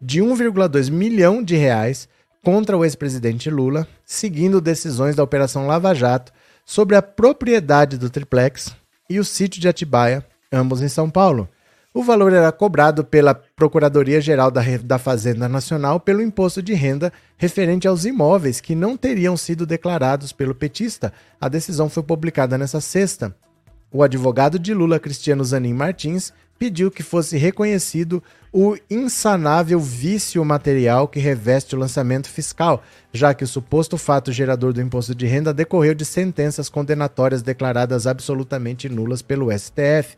de 1,2 milhão de reais contra o ex-presidente Lula, seguindo decisões da Operação Lava Jato sobre a propriedade do triplex e o sítio de Atibaia, ambos em São Paulo. O valor era cobrado pela Procuradoria-Geral da, da Fazenda Nacional pelo imposto de renda referente aos imóveis que não teriam sido declarados pelo petista. A decisão foi publicada nesta sexta. O advogado de Lula, Cristiano Zanin Martins, pediu que fosse reconhecido o insanável vício material que reveste o lançamento fiscal, já que o suposto fato gerador do imposto de renda decorreu de sentenças condenatórias declaradas absolutamente nulas pelo STF.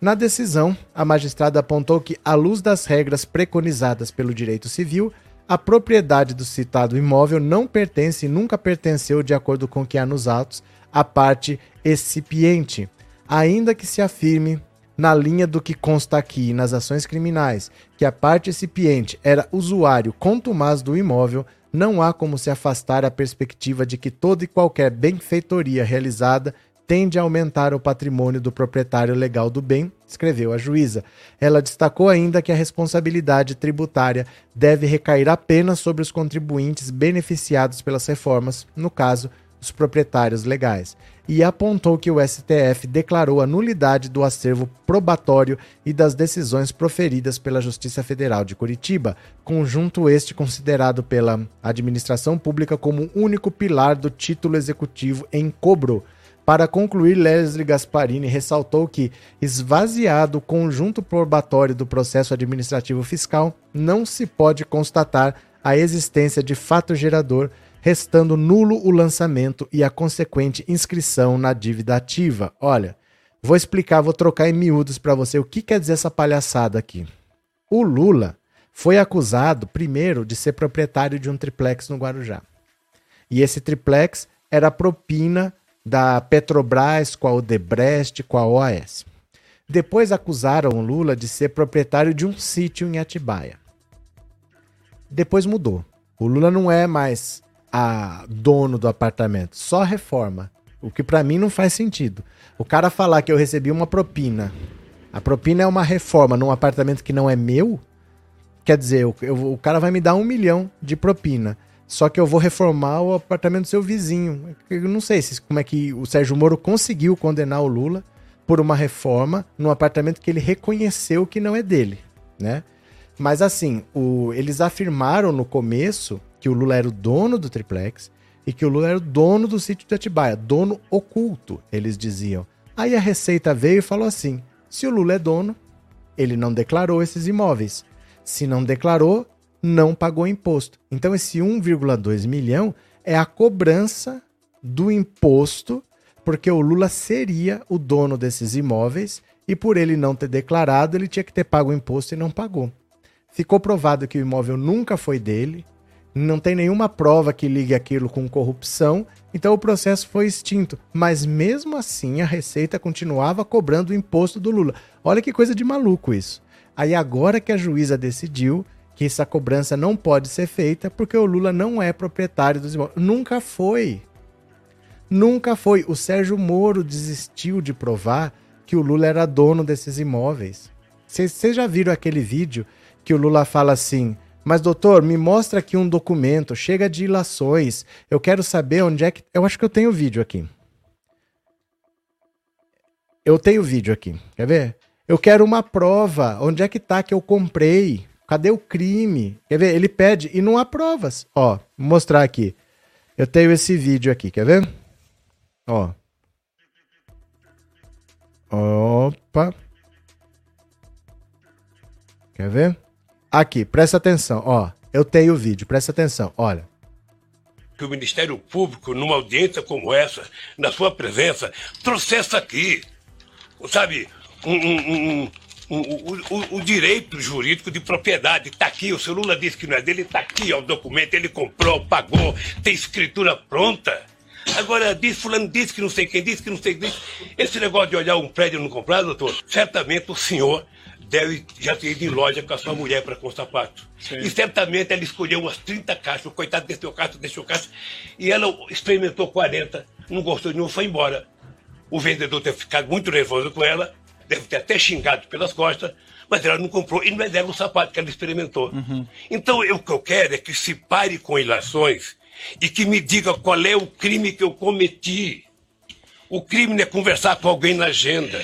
Na decisão, a magistrada apontou que, à luz das regras preconizadas pelo direito civil, a propriedade do citado imóvel não pertence e nunca pertenceu, de acordo com o que há nos autos, à parte excipiente. Ainda que se afirme, na linha do que consta aqui nas ações criminais, que a parte excipiente era usuário contumaz do imóvel, não há como se afastar a perspectiva de que toda e qualquer benfeitoria realizada tende a aumentar o patrimônio do proprietário legal do bem, escreveu a juíza. Ela destacou ainda que a responsabilidade tributária deve recair apenas sobre os contribuintes beneficiados pelas reformas, no caso, os proprietários legais, e apontou que o STF declarou a nulidade do acervo probatório e das decisões proferidas pela Justiça Federal de Curitiba, conjunto este considerado pela administração pública como único pilar do título executivo em cobro para concluir, Leslie Gasparini ressaltou que, esvaziado o conjunto probatório do processo administrativo fiscal, não se pode constatar a existência de fato gerador, restando nulo o lançamento e a consequente inscrição na dívida ativa. Olha, vou explicar, vou trocar em miúdos para você o que quer dizer essa palhaçada aqui. O Lula foi acusado, primeiro, de ser proprietário de um triplex no Guarujá. E esse triplex era propina da Petrobras com a Odebrecht, com a OAS. Depois acusaram Lula de ser proprietário de um sítio em Atibaia. Depois mudou. O Lula não é mais a dono do apartamento, só reforma. O que para mim não faz sentido. O cara falar que eu recebi uma propina, a propina é uma reforma num apartamento que não é meu, quer dizer, eu, eu, o cara vai me dar um milhão de propina. Só que eu vou reformar o apartamento do seu vizinho. Eu não sei se, como é que o Sérgio Moro conseguiu condenar o Lula por uma reforma num apartamento que ele reconheceu que não é dele, né? Mas assim, o, eles afirmaram no começo que o Lula era o dono do triplex e que o Lula era o dono do sítio de Atibaia, dono oculto, eles diziam. Aí a Receita veio e falou assim: se o Lula é dono, ele não declarou esses imóveis. Se não declarou, não pagou imposto. Então esse 1,2 milhão é a cobrança do imposto, porque o Lula seria o dono desses imóveis e por ele não ter declarado, ele tinha que ter pago o imposto e não pagou. Ficou provado que o imóvel nunca foi dele, não tem nenhuma prova que ligue aquilo com corrupção, então o processo foi extinto. Mas mesmo assim, a Receita continuava cobrando o imposto do Lula. Olha que coisa de maluco isso. Aí agora que a juíza decidiu, que essa cobrança não pode ser feita porque o Lula não é proprietário dos imóveis. Nunca foi. Nunca foi. O Sérgio Moro desistiu de provar que o Lula era dono desses imóveis. Vocês já viram aquele vídeo que o Lula fala assim: Mas, doutor, me mostra aqui um documento, chega de ilações. Eu quero saber onde é que. Eu acho que eu tenho vídeo aqui. Eu tenho vídeo aqui. Quer ver? Eu quero uma prova. Onde é que tá que eu comprei? Cadê o crime? Quer ver? Ele pede e não há provas. Ó, vou mostrar aqui. Eu tenho esse vídeo aqui, quer ver? Ó. Opa. Quer ver? Aqui, presta atenção, ó. Eu tenho o vídeo, presta atenção, olha. Que o Ministério Público, numa audiência como essa, na sua presença, trouxesse aqui, sabe, um, um, um, o, o, direito jurídico de propriedade. Está aqui, o seu Lula disse que não é dele, está aqui, ó, o documento, ele comprou, pagou, tem escritura pronta. Agora, diz, fulano disse que não sei quem disse, que não sei quem disse. Esse negócio de olhar um prédio não comprar, doutor, certamente o senhor deve já ter ido em loja com a sua mulher para com sapato. Sim. E certamente ela escolheu umas 30 caixas, o coitado desceu caixa, deixou caixa, e ela experimentou 40, não gostou de nenhum, foi embora. O vendedor ter ficado muito nervoso com ela, deve ter até xingado pelas costas, mas ela não comprou e não é dela o sapato que ela experimentou. Uhum. Então, eu, o que eu quero é que se pare com ilações e que me diga qual é o crime que eu cometi. O crime não é conversar com alguém na agenda.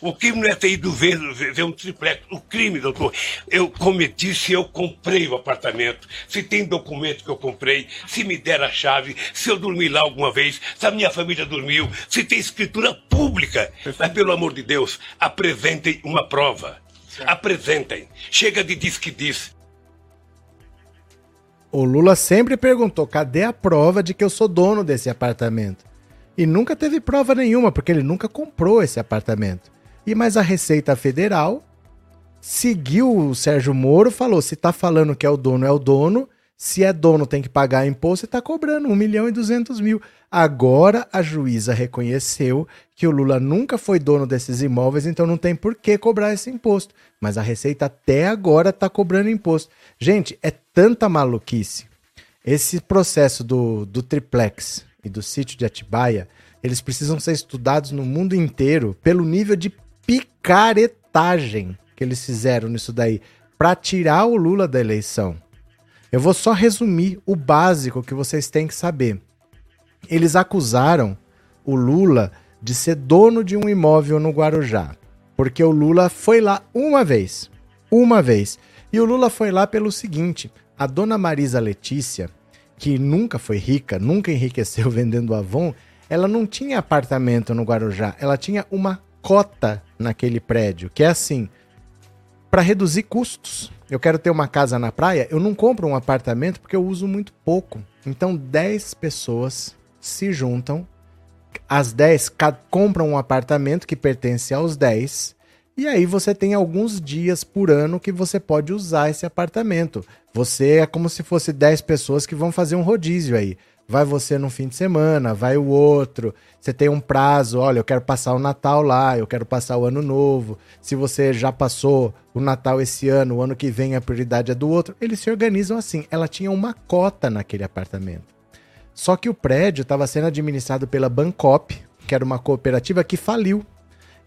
O crime não é ter ido ver, ver, um triplex. O crime, doutor, eu cometi se eu comprei o apartamento, se tem documento que eu comprei, se me der a chave, se eu dormi lá alguma vez, se a minha família dormiu, se tem escritura pública. Mas, pelo amor de Deus, apresentem uma prova. Certo. Apresentem. Chega de diz que diz. O Lula sempre perguntou: cadê a prova de que eu sou dono desse apartamento? E nunca teve prova nenhuma, porque ele nunca comprou esse apartamento. E mais a Receita Federal seguiu o Sérgio Moro, falou: se tá falando que é o dono, é o dono. Se é dono, tem que pagar imposto e tá cobrando 1 milhão e 200 mil. Agora a juíza reconheceu que o Lula nunca foi dono desses imóveis, então não tem por que cobrar esse imposto. Mas a Receita até agora tá cobrando imposto. Gente, é tanta maluquice. Esse processo do, do triplex e do sítio de Atibaia, eles precisam ser estudados no mundo inteiro pelo nível de picaretagem que eles fizeram nisso daí para tirar o Lula da eleição. Eu vou só resumir o básico que vocês têm que saber. Eles acusaram o Lula de ser dono de um imóvel no Guarujá, porque o Lula foi lá uma vez. Uma vez. E o Lula foi lá pelo seguinte: a dona Marisa Letícia, que nunca foi rica, nunca enriqueceu <laughs> vendendo Avon, ela não tinha apartamento no Guarujá, ela tinha uma cota naquele prédio, que é assim, para reduzir custos. Eu quero ter uma casa na praia, eu não compro um apartamento porque eu uso muito pouco. Então 10 pessoas se juntam, as 10 compram um apartamento que pertence aos 10, e aí você tem alguns dias por ano que você pode usar esse apartamento. Você é como se fosse 10 pessoas que vão fazer um rodízio aí vai você no fim de semana, vai o outro. Você tem um prazo, olha, eu quero passar o Natal lá, eu quero passar o Ano Novo. Se você já passou o Natal esse ano, o ano que vem a prioridade é do outro. Eles se organizam assim. Ela tinha uma cota naquele apartamento. Só que o prédio estava sendo administrado pela Bancop, que era uma cooperativa que faliu.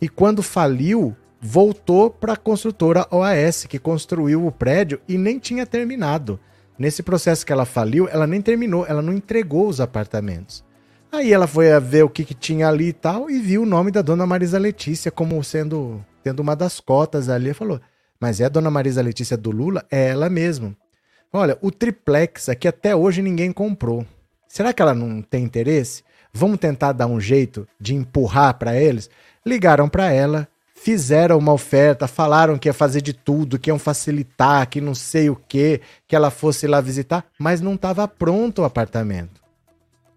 E quando faliu, voltou para a construtora OAS, que construiu o prédio e nem tinha terminado. Nesse processo que ela faliu, ela nem terminou, ela não entregou os apartamentos. Aí ela foi ver o que, que tinha ali e tal e viu o nome da dona Marisa Letícia como sendo tendo uma das cotas ali e falou: Mas é a dona Marisa Letícia do Lula? É ela mesmo. Olha, o triplex aqui até hoje ninguém comprou. Será que ela não tem interesse? Vamos tentar dar um jeito de empurrar para eles? Ligaram para ela, fizeram uma oferta, falaram que ia fazer de tudo, que iam facilitar, que não sei o que, que ela fosse lá visitar, mas não estava pronto o apartamento.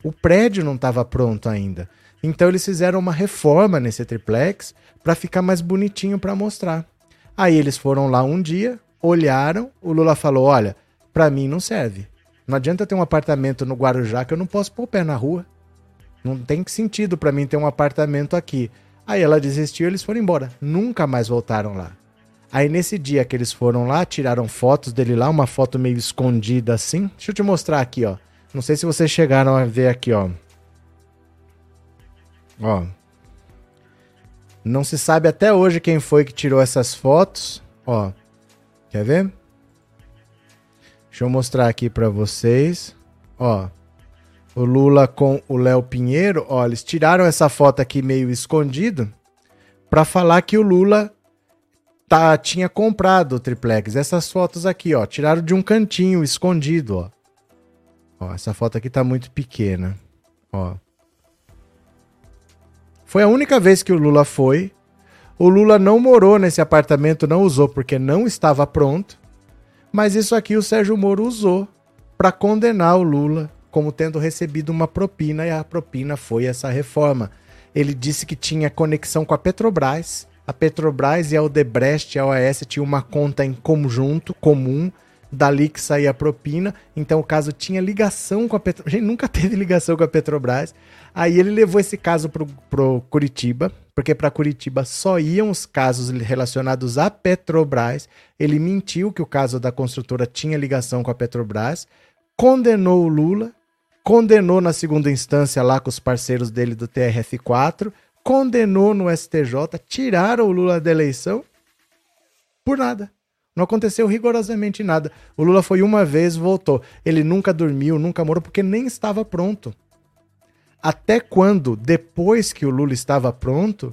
O prédio não estava pronto ainda. Então eles fizeram uma reforma nesse triplex para ficar mais bonitinho para mostrar. Aí eles foram lá um dia, olharam, o Lula falou: "Olha, para mim não serve. Não adianta ter um apartamento no Guarujá que eu não posso pôr o pé na rua. Não tem sentido para mim ter um apartamento aqui. Aí ela desistiu eles foram embora. Nunca mais voltaram lá. Aí nesse dia que eles foram lá, tiraram fotos dele lá, uma foto meio escondida assim. Deixa eu te mostrar aqui, ó. Não sei se vocês chegaram a ver aqui, ó. Ó. Não se sabe até hoje quem foi que tirou essas fotos. Ó. Quer ver? Deixa eu mostrar aqui para vocês. Ó, o Lula com o Léo Pinheiro, ó, eles tiraram essa foto aqui meio escondido para falar que o Lula tá, tinha comprado o triplex. Essas fotos aqui, ó, tiraram de um cantinho escondido, ó. Ó, essa foto aqui tá muito pequena, ó. Foi a única vez que o Lula foi. O Lula não morou nesse apartamento, não usou porque não estava pronto. Mas isso aqui o Sérgio Moro usou para condenar o Lula como tendo recebido uma propina e a propina foi essa reforma. Ele disse que tinha conexão com a Petrobras. A Petrobras e a Odebrecht e a OAS tinham uma conta em conjunto, comum, dali que saía a propina. Então o caso tinha ligação com a Petrobras. Gente nunca <laughs> teve ligação com a Petrobras. Aí ele levou esse caso pro Curitiba, porque para Curitiba só iam os casos relacionados à Petrobras. Ele mentiu que o caso da construtora tinha ligação com a Petrobras, condenou o Lula condenou na segunda instância lá com os parceiros dele do TRF4, condenou no STJ, tiraram o Lula da eleição por nada. Não aconteceu rigorosamente nada. O Lula foi uma vez, voltou. Ele nunca dormiu, nunca morou, porque nem estava pronto. Até quando, depois que o Lula estava pronto,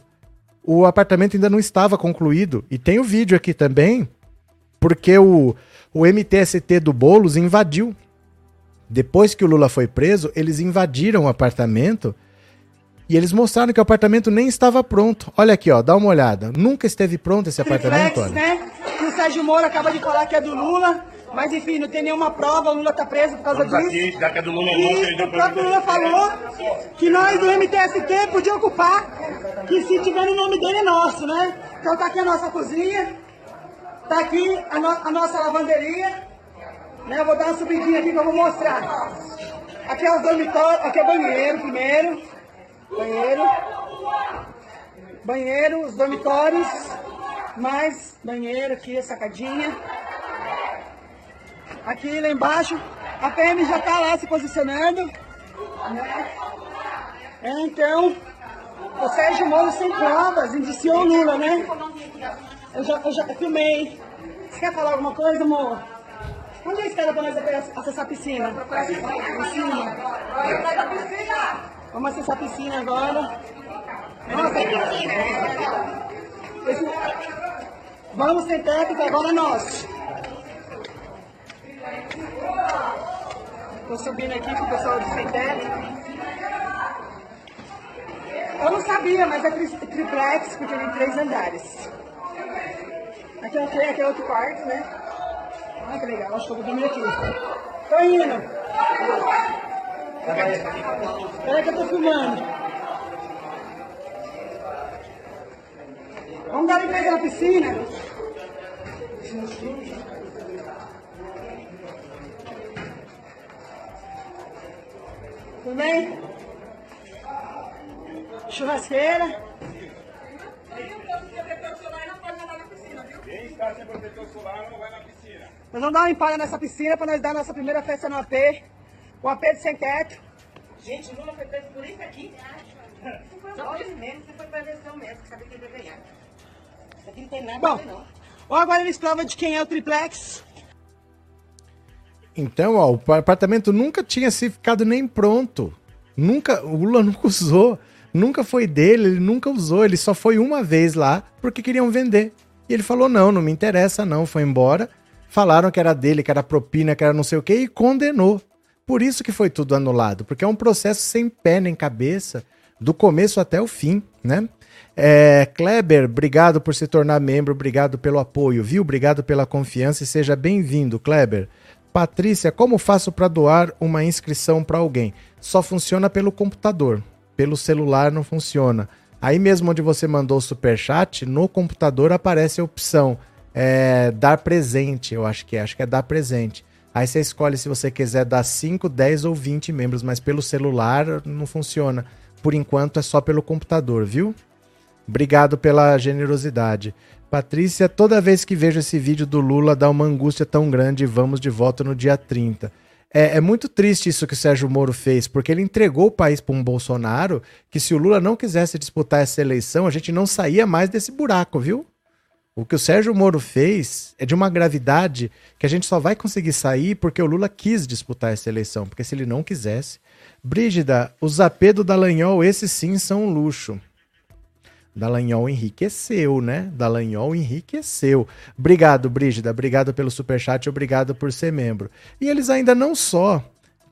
o apartamento ainda não estava concluído. E tem o vídeo aqui também, porque o, o MTST do Boulos invadiu depois que o Lula foi preso, eles invadiram o apartamento e eles mostraram que o apartamento nem estava pronto. Olha aqui, ó, dá uma olhada. Nunca esteve pronto esse apartamento, olha. né? Que o Sérgio Moro acaba de falar que é do Lula, mas enfim, não tem nenhuma prova, o Lula tá preso por causa Vamos disso. aqui, já que é do Lula, E não, o próprio Lula falou que nós do MTST podia ocupar, que se tiver no nome dele é nosso, né? Então tá aqui a nossa cozinha, tá aqui a, no- a nossa lavanderia, né? Eu vou dar uma subidinha aqui que eu vou mostrar. Aqui é os dormitórios, aqui é o banheiro primeiro, banheiro, banheiro, os dormitórios, mais banheiro aqui, sacadinha. Aqui lá embaixo, a PM já tá lá se posicionando. Né? É, então, o Sérgio Moro sem provas, indiciou o Lula, né? Eu já, eu já filmei. Você quer falar alguma coisa, amor? Onde é a escada pra nós acessar a piscina? Piscina. Vamos acessar a piscina agora. Nossa, Vamos sem técnico, agora é nosso. Tô subindo aqui com o pessoal do sem técnico. Eu não sabia, mas é tri- triplex, porque tem três andares. Aqui é, aqui é outro quarto, né? Olha que legal, acho que eu vou dormir aqui. Tô indo. Peraí que eu tô filmando. Vamos dar limpeza na piscina? Tudo bem? Churrasqueira. Nós vamos dar uma limpada nessa piscina para nós dar a nossa primeira festa no AP. O AP de sem teto. Gente, o Lula foi preso por isso aqui. Só por isso mesmo, você foi pra eleição mesmo, que sabia que ele ia ganhar. Isso aqui não tem nada a Bom, ver, não. agora eles provam de quem é o triplex. Então, ó, o apartamento nunca tinha se ficado nem pronto. Nunca, o Lula <laughs> nunca usou. Nunca foi dele, ele nunca usou. Ele só foi uma vez lá porque queriam vender. E ele falou: não, não me interessa, não. Foi embora. Falaram que era dele, que era propina, que era não sei o quê, e condenou. Por isso que foi tudo anulado, porque é um processo sem pé nem cabeça, do começo até o fim, né? É, Kleber, obrigado por se tornar membro, obrigado pelo apoio, viu? Obrigado pela confiança e seja bem-vindo, Kleber. Patrícia, como faço para doar uma inscrição para alguém? Só funciona pelo computador, pelo celular não funciona. Aí mesmo onde você mandou o superchat, no computador aparece a opção é, dar presente, eu acho que é, acho que é dar presente. Aí você escolhe se você quiser dar 5, 10 ou 20 membros, mas pelo celular não funciona. Por enquanto é só pelo computador, viu? Obrigado pela generosidade. Patrícia, toda vez que vejo esse vídeo do Lula dá uma angústia tão grande vamos de volta no dia 30. É, é muito triste isso que o Sérgio Moro fez, porque ele entregou o país para um Bolsonaro que se o Lula não quisesse disputar essa eleição, a gente não saía mais desse buraco, viu? O que o Sérgio Moro fez é de uma gravidade que a gente só vai conseguir sair porque o Lula quis disputar essa eleição. Porque se ele não quisesse. Brígida, o zapê do Dallagnol, esses sim são um luxo. Dallagnol enriqueceu, né? Dallagnol enriqueceu. Obrigado, Brígida. Obrigado pelo superchat. Obrigado por ser membro. E eles ainda não só.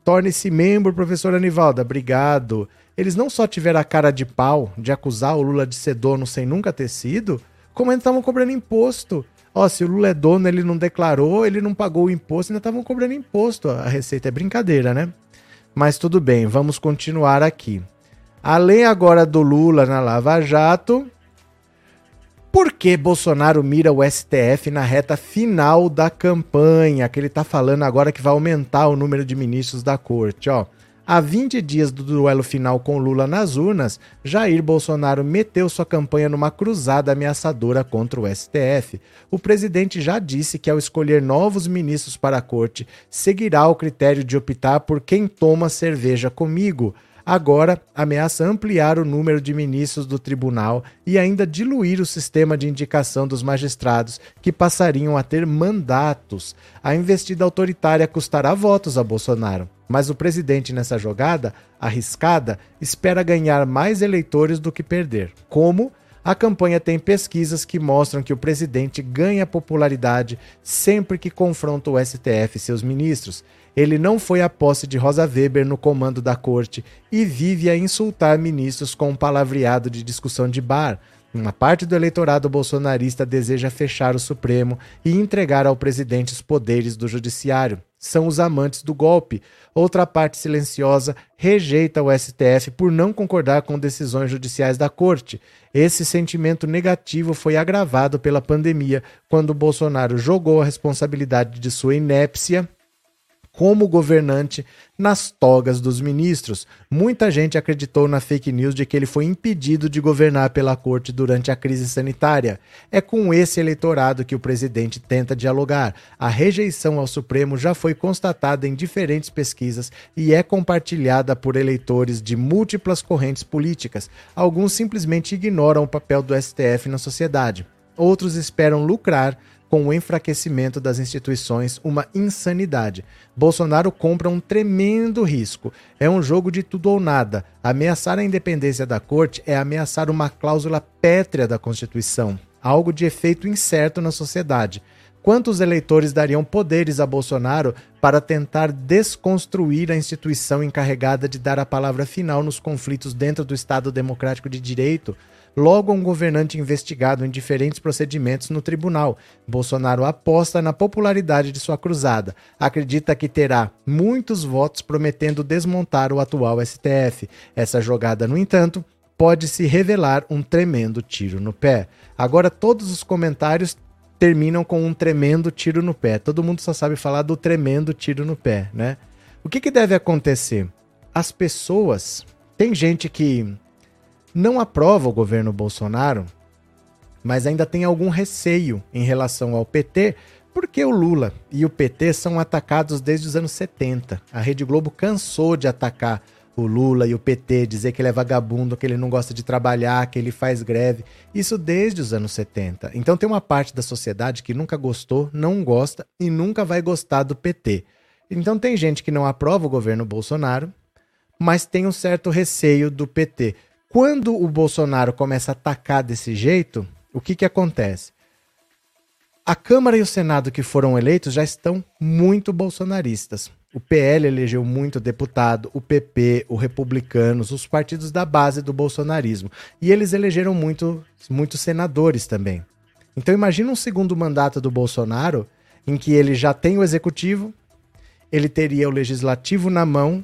Torne-se membro, professor Anivalda. Obrigado. Eles não só tiveram a cara de pau de acusar o Lula de ser dono sem nunca ter sido, como ainda estavam cobrando imposto. Ó, se o Lula é dono, ele não declarou, ele não pagou o imposto, ainda estavam cobrando imposto. A receita é brincadeira, né? Mas tudo bem, vamos continuar aqui. Além agora do Lula na Lava Jato, por que Bolsonaro mira o STF na reta final da campanha? Que ele está falando agora que vai aumentar o número de ministros da corte, ó. Há 20 dias do duelo final com Lula nas urnas, Jair Bolsonaro meteu sua campanha numa cruzada ameaçadora contra o STF. O presidente já disse que, ao escolher novos ministros para a corte, seguirá o critério de optar por quem toma cerveja comigo. Agora, ameaça ampliar o número de ministros do tribunal e ainda diluir o sistema de indicação dos magistrados, que passariam a ter mandatos. A investida autoritária custará votos a Bolsonaro, mas o presidente, nessa jogada arriscada, espera ganhar mais eleitores do que perder. Como? A campanha tem pesquisas que mostram que o presidente ganha popularidade sempre que confronta o STF e seus ministros. Ele não foi à posse de Rosa Weber no comando da corte e vive a insultar ministros com um palavreado de discussão de bar. Uma parte do eleitorado bolsonarista deseja fechar o Supremo e entregar ao presidente os poderes do judiciário. São os amantes do golpe. Outra parte silenciosa rejeita o STF por não concordar com decisões judiciais da corte. Esse sentimento negativo foi agravado pela pandemia, quando Bolsonaro jogou a responsabilidade de sua inépcia como governante nas togas dos ministros. Muita gente acreditou na fake news de que ele foi impedido de governar pela corte durante a crise sanitária. É com esse eleitorado que o presidente tenta dialogar. A rejeição ao Supremo já foi constatada em diferentes pesquisas e é compartilhada por eleitores de múltiplas correntes políticas. Alguns simplesmente ignoram o papel do STF na sociedade. Outros esperam lucrar com o enfraquecimento das instituições, uma insanidade. Bolsonaro compra um tremendo risco. É um jogo de tudo ou nada. Ameaçar a independência da corte é ameaçar uma cláusula pétrea da Constituição, algo de efeito incerto na sociedade. Quantos eleitores dariam poderes a Bolsonaro para tentar desconstruir a instituição encarregada de dar a palavra final nos conflitos dentro do Estado Democrático de Direito? Logo um governante investigado em diferentes procedimentos no tribunal. Bolsonaro aposta na popularidade de sua cruzada. Acredita que terá muitos votos prometendo desmontar o atual STF. Essa jogada, no entanto, pode se revelar um tremendo tiro no pé. Agora todos os comentários terminam com um tremendo tiro no pé. Todo mundo só sabe falar do tremendo tiro no pé, né? O que, que deve acontecer? As pessoas. Tem gente que não aprova o governo Bolsonaro, mas ainda tem algum receio em relação ao PT, porque o Lula e o PT são atacados desde os anos 70. A Rede Globo cansou de atacar o Lula e o PT, dizer que ele é vagabundo, que ele não gosta de trabalhar, que ele faz greve. Isso desde os anos 70. Então tem uma parte da sociedade que nunca gostou, não gosta e nunca vai gostar do PT. Então tem gente que não aprova o governo Bolsonaro, mas tem um certo receio do PT. Quando o Bolsonaro começa a atacar desse jeito, o que, que acontece? A Câmara e o Senado que foram eleitos já estão muito bolsonaristas. O PL elegeu muito deputado, o PP, o Republicanos, os partidos da base do bolsonarismo. E eles elegeram muito, muitos senadores também. Então imagina um segundo mandato do Bolsonaro em que ele já tem o executivo, ele teria o legislativo na mão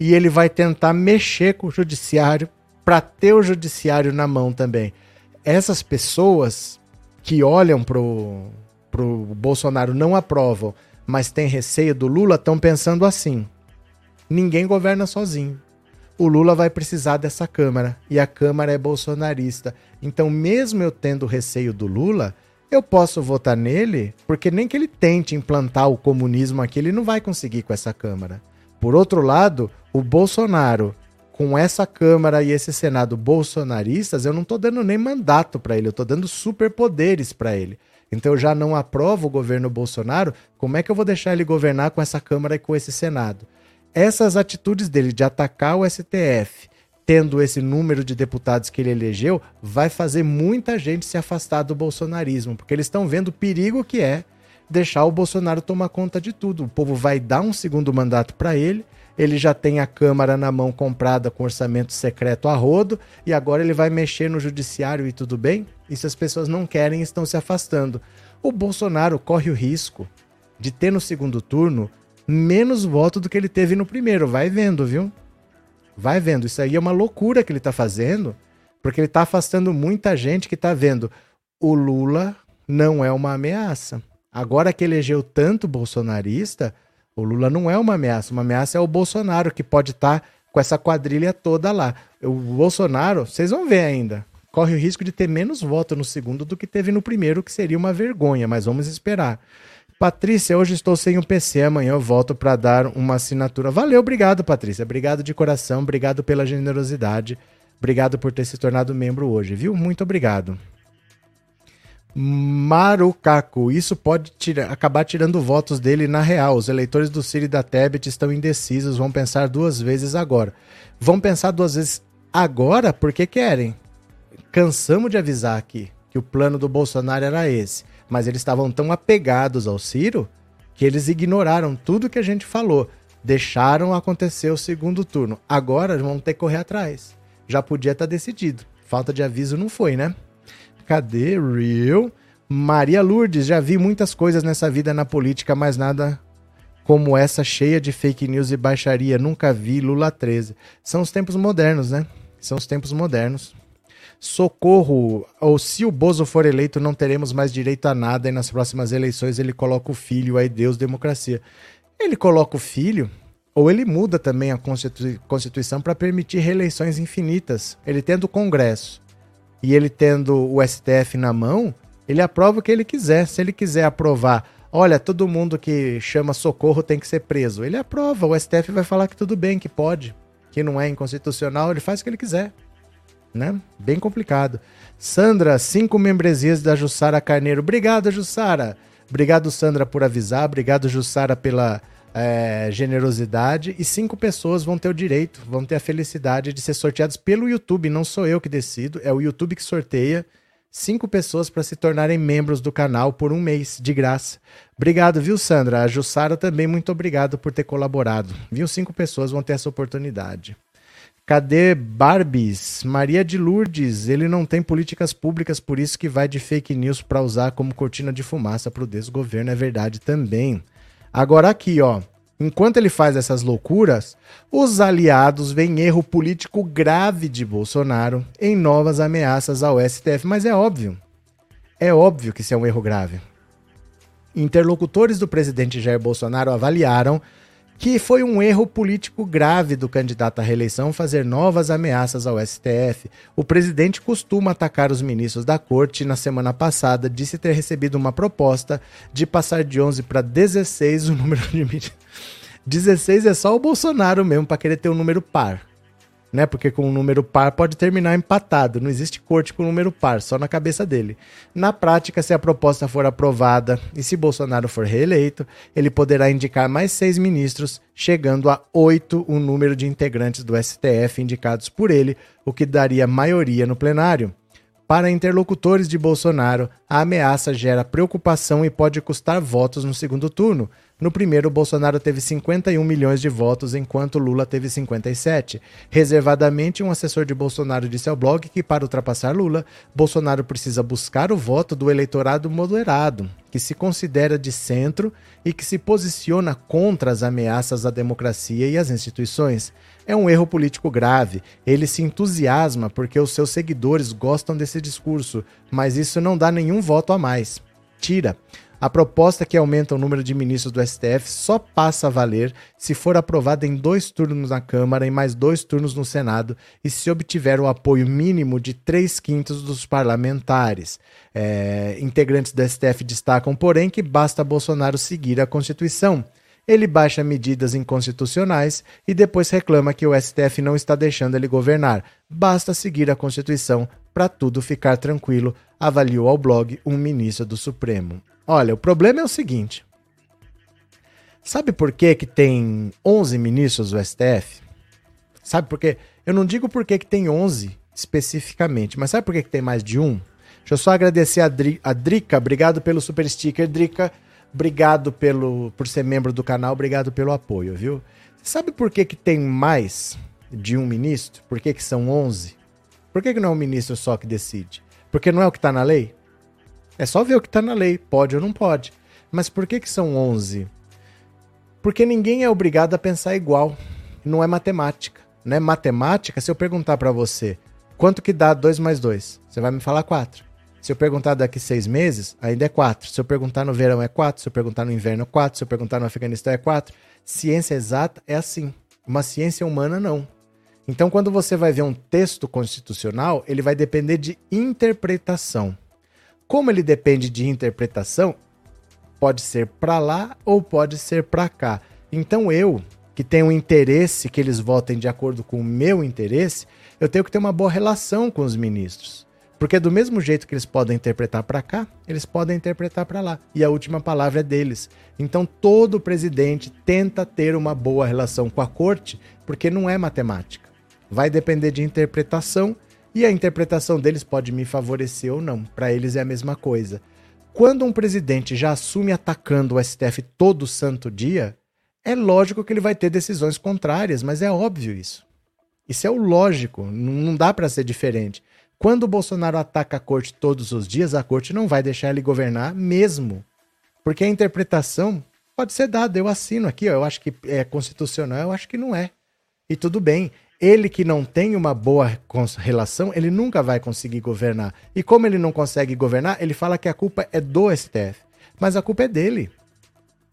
e ele vai tentar mexer com o judiciário para ter o judiciário na mão também. Essas pessoas que olham pro, pro Bolsonaro não aprovam, mas têm receio do Lula, estão pensando assim: ninguém governa sozinho. O Lula vai precisar dessa Câmara e a Câmara é bolsonarista. Então, mesmo eu tendo receio do Lula, eu posso votar nele, porque nem que ele tente implantar o comunismo aqui, ele não vai conseguir com essa Câmara. Por outro lado, o Bolsonaro com essa Câmara e esse Senado bolsonaristas, eu não estou dando nem mandato para ele, eu estou dando superpoderes para ele. Então eu já não aprovo o governo Bolsonaro, como é que eu vou deixar ele governar com essa Câmara e com esse Senado? Essas atitudes dele de atacar o STF, tendo esse número de deputados que ele elegeu, vai fazer muita gente se afastar do bolsonarismo, porque eles estão vendo o perigo que é deixar o Bolsonaro tomar conta de tudo. O povo vai dar um segundo mandato para ele, ele já tem a Câmara na mão comprada com orçamento secreto a rodo, e agora ele vai mexer no judiciário e tudo bem? E se as pessoas não querem, estão se afastando. O Bolsonaro corre o risco de ter no segundo turno menos voto do que ele teve no primeiro. Vai vendo, viu? Vai vendo. Isso aí é uma loucura que ele está fazendo, porque ele está afastando muita gente que está vendo. O Lula não é uma ameaça. Agora que elegeu tanto bolsonarista, o Lula não é uma ameaça. Uma ameaça é o Bolsonaro, que pode estar tá com essa quadrilha toda lá. O Bolsonaro, vocês vão ver ainda, corre o risco de ter menos voto no segundo do que teve no primeiro, que seria uma vergonha, mas vamos esperar. Patrícia, hoje estou sem o PC, amanhã eu volto para dar uma assinatura. Valeu, obrigado, Patrícia. Obrigado de coração, obrigado pela generosidade. Obrigado por ter se tornado membro hoje, viu? Muito obrigado. Marucaco, isso pode acabar tirando votos dele na real. Os eleitores do Ciro e da Tebet estão indecisos, vão pensar duas vezes agora. Vão pensar duas vezes agora porque querem. Cansamos de avisar aqui que o plano do Bolsonaro era esse, mas eles estavam tão apegados ao Ciro que eles ignoraram tudo que a gente falou, deixaram acontecer o segundo turno. Agora vão ter que correr atrás. Já podia estar tá decidido. Falta de aviso não foi, né? Cadê? Real. Maria Lourdes, já vi muitas coisas nessa vida na política, mas nada como essa cheia de fake news e baixaria. Nunca vi Lula 13. São os tempos modernos, né? São os tempos modernos. Socorro! Ou se o Bozo for eleito, não teremos mais direito a nada e nas próximas eleições ele coloca o filho, aí Deus, democracia. Ele coloca o filho, ou ele muda também a Constituição para permitir reeleições infinitas. Ele tendo o Congresso e ele tendo o STF na mão, ele aprova o que ele quiser. Se ele quiser aprovar, olha, todo mundo que chama socorro tem que ser preso. Ele aprova, o STF vai falar que tudo bem, que pode, que não é inconstitucional, ele faz o que ele quiser. Né? Bem complicado. Sandra, cinco membresias da Jussara Carneiro. Obrigado, Jussara. Obrigado, Sandra, por avisar. Obrigado, Jussara, pela é, generosidade e cinco pessoas vão ter o direito, vão ter a felicidade de ser sorteados pelo YouTube. Não sou eu que decido, é o YouTube que sorteia cinco pessoas para se tornarem membros do canal por um mês, de graça. Obrigado, viu, Sandra? A Jussara também, muito obrigado por ter colaborado. Viu? Cinco pessoas vão ter essa oportunidade. Cadê Barbies? Maria de Lourdes, ele não tem políticas públicas, por isso que vai de fake news para usar como cortina de fumaça para o desgoverno. É verdade também. Agora aqui, ó. Enquanto ele faz essas loucuras, os aliados veem erro político grave de Bolsonaro em novas ameaças ao STF. Mas é óbvio. É óbvio que isso é um erro grave. Interlocutores do presidente Jair Bolsonaro avaliaram que foi um erro político grave do candidato à reeleição fazer novas ameaças ao STF. O presidente costuma atacar os ministros da corte. Na semana passada, disse ter recebido uma proposta de passar de 11 para 16 o número de ministros. 16 é só o Bolsonaro mesmo para querer ter um número par né? Porque com um número par pode terminar empatado. Não existe corte com número par, só na cabeça dele. Na prática, se a proposta for aprovada e se Bolsonaro for reeleito, ele poderá indicar mais seis ministros, chegando a oito o número de integrantes do STF indicados por ele, o que daria maioria no plenário. Para interlocutores de Bolsonaro, a ameaça gera preocupação e pode custar votos no segundo turno, no primeiro, Bolsonaro teve 51 milhões de votos, enquanto Lula teve 57. Reservadamente, um assessor de Bolsonaro disse ao blog que, para ultrapassar Lula, Bolsonaro precisa buscar o voto do eleitorado moderado, que se considera de centro e que se posiciona contra as ameaças à democracia e às instituições. É um erro político grave. Ele se entusiasma porque os seus seguidores gostam desse discurso, mas isso não dá nenhum voto a mais. Tira. A proposta que aumenta o número de ministros do STF só passa a valer se for aprovada em dois turnos na Câmara e mais dois turnos no Senado e se obtiver o apoio mínimo de três quintos dos parlamentares. É, integrantes do STF destacam, porém, que basta Bolsonaro seguir a Constituição. ele baixa medidas inconstitucionais e depois reclama que o STF não está deixando ele governar. Basta seguir a Constituição para tudo ficar tranquilo, avaliou ao blog um ministro do Supremo. Olha, o problema é o seguinte. Sabe por que, que tem 11 ministros do STF? Sabe por quê? Eu não digo por que, que tem 11 especificamente, mas sabe por que, que tem mais de um? Deixa eu só agradecer a, Dri, a Drica, obrigado pelo super sticker, Drica. Obrigado pelo, por ser membro do canal, obrigado pelo apoio, viu? Sabe por que, que tem mais de um ministro? Por que, que são 11? Por que, que não é um ministro só que decide? Porque não é o que está na lei? É só ver o que está na lei, pode ou não pode. Mas por que, que são 11? Porque ninguém é obrigado a pensar igual. Não é matemática. Não é matemática, se eu perguntar para você quanto que dá 2 mais 2, você vai me falar 4. Se eu perguntar daqui seis meses, ainda é 4. Se eu perguntar no verão, é 4. Se eu perguntar no inverno, é 4. Se eu perguntar no Afeganistão, é 4. Ciência exata é assim. Uma ciência humana, não. Então, quando você vai ver um texto constitucional, ele vai depender de interpretação. Como ele depende de interpretação, pode ser para lá ou pode ser para cá. Então, eu, que tenho interesse que eles votem de acordo com o meu interesse, eu tenho que ter uma boa relação com os ministros. Porque do mesmo jeito que eles podem interpretar para cá, eles podem interpretar para lá. E a última palavra é deles. Então todo presidente tenta ter uma boa relação com a corte, porque não é matemática. Vai depender de interpretação e a interpretação deles pode me favorecer ou não. Para eles é a mesma coisa. Quando um presidente já assume atacando o STF todo santo dia, é lógico que ele vai ter decisões contrárias, mas é óbvio isso. Isso é o lógico, não dá para ser diferente. Quando o Bolsonaro ataca a corte todos os dias, a corte não vai deixar ele governar mesmo. Porque a interpretação pode ser dada. Eu assino aqui, ó, eu acho que é constitucional, eu acho que não é. E tudo bem. Ele que não tem uma boa relação, ele nunca vai conseguir governar. E como ele não consegue governar, ele fala que a culpa é do STF. Mas a culpa é dele.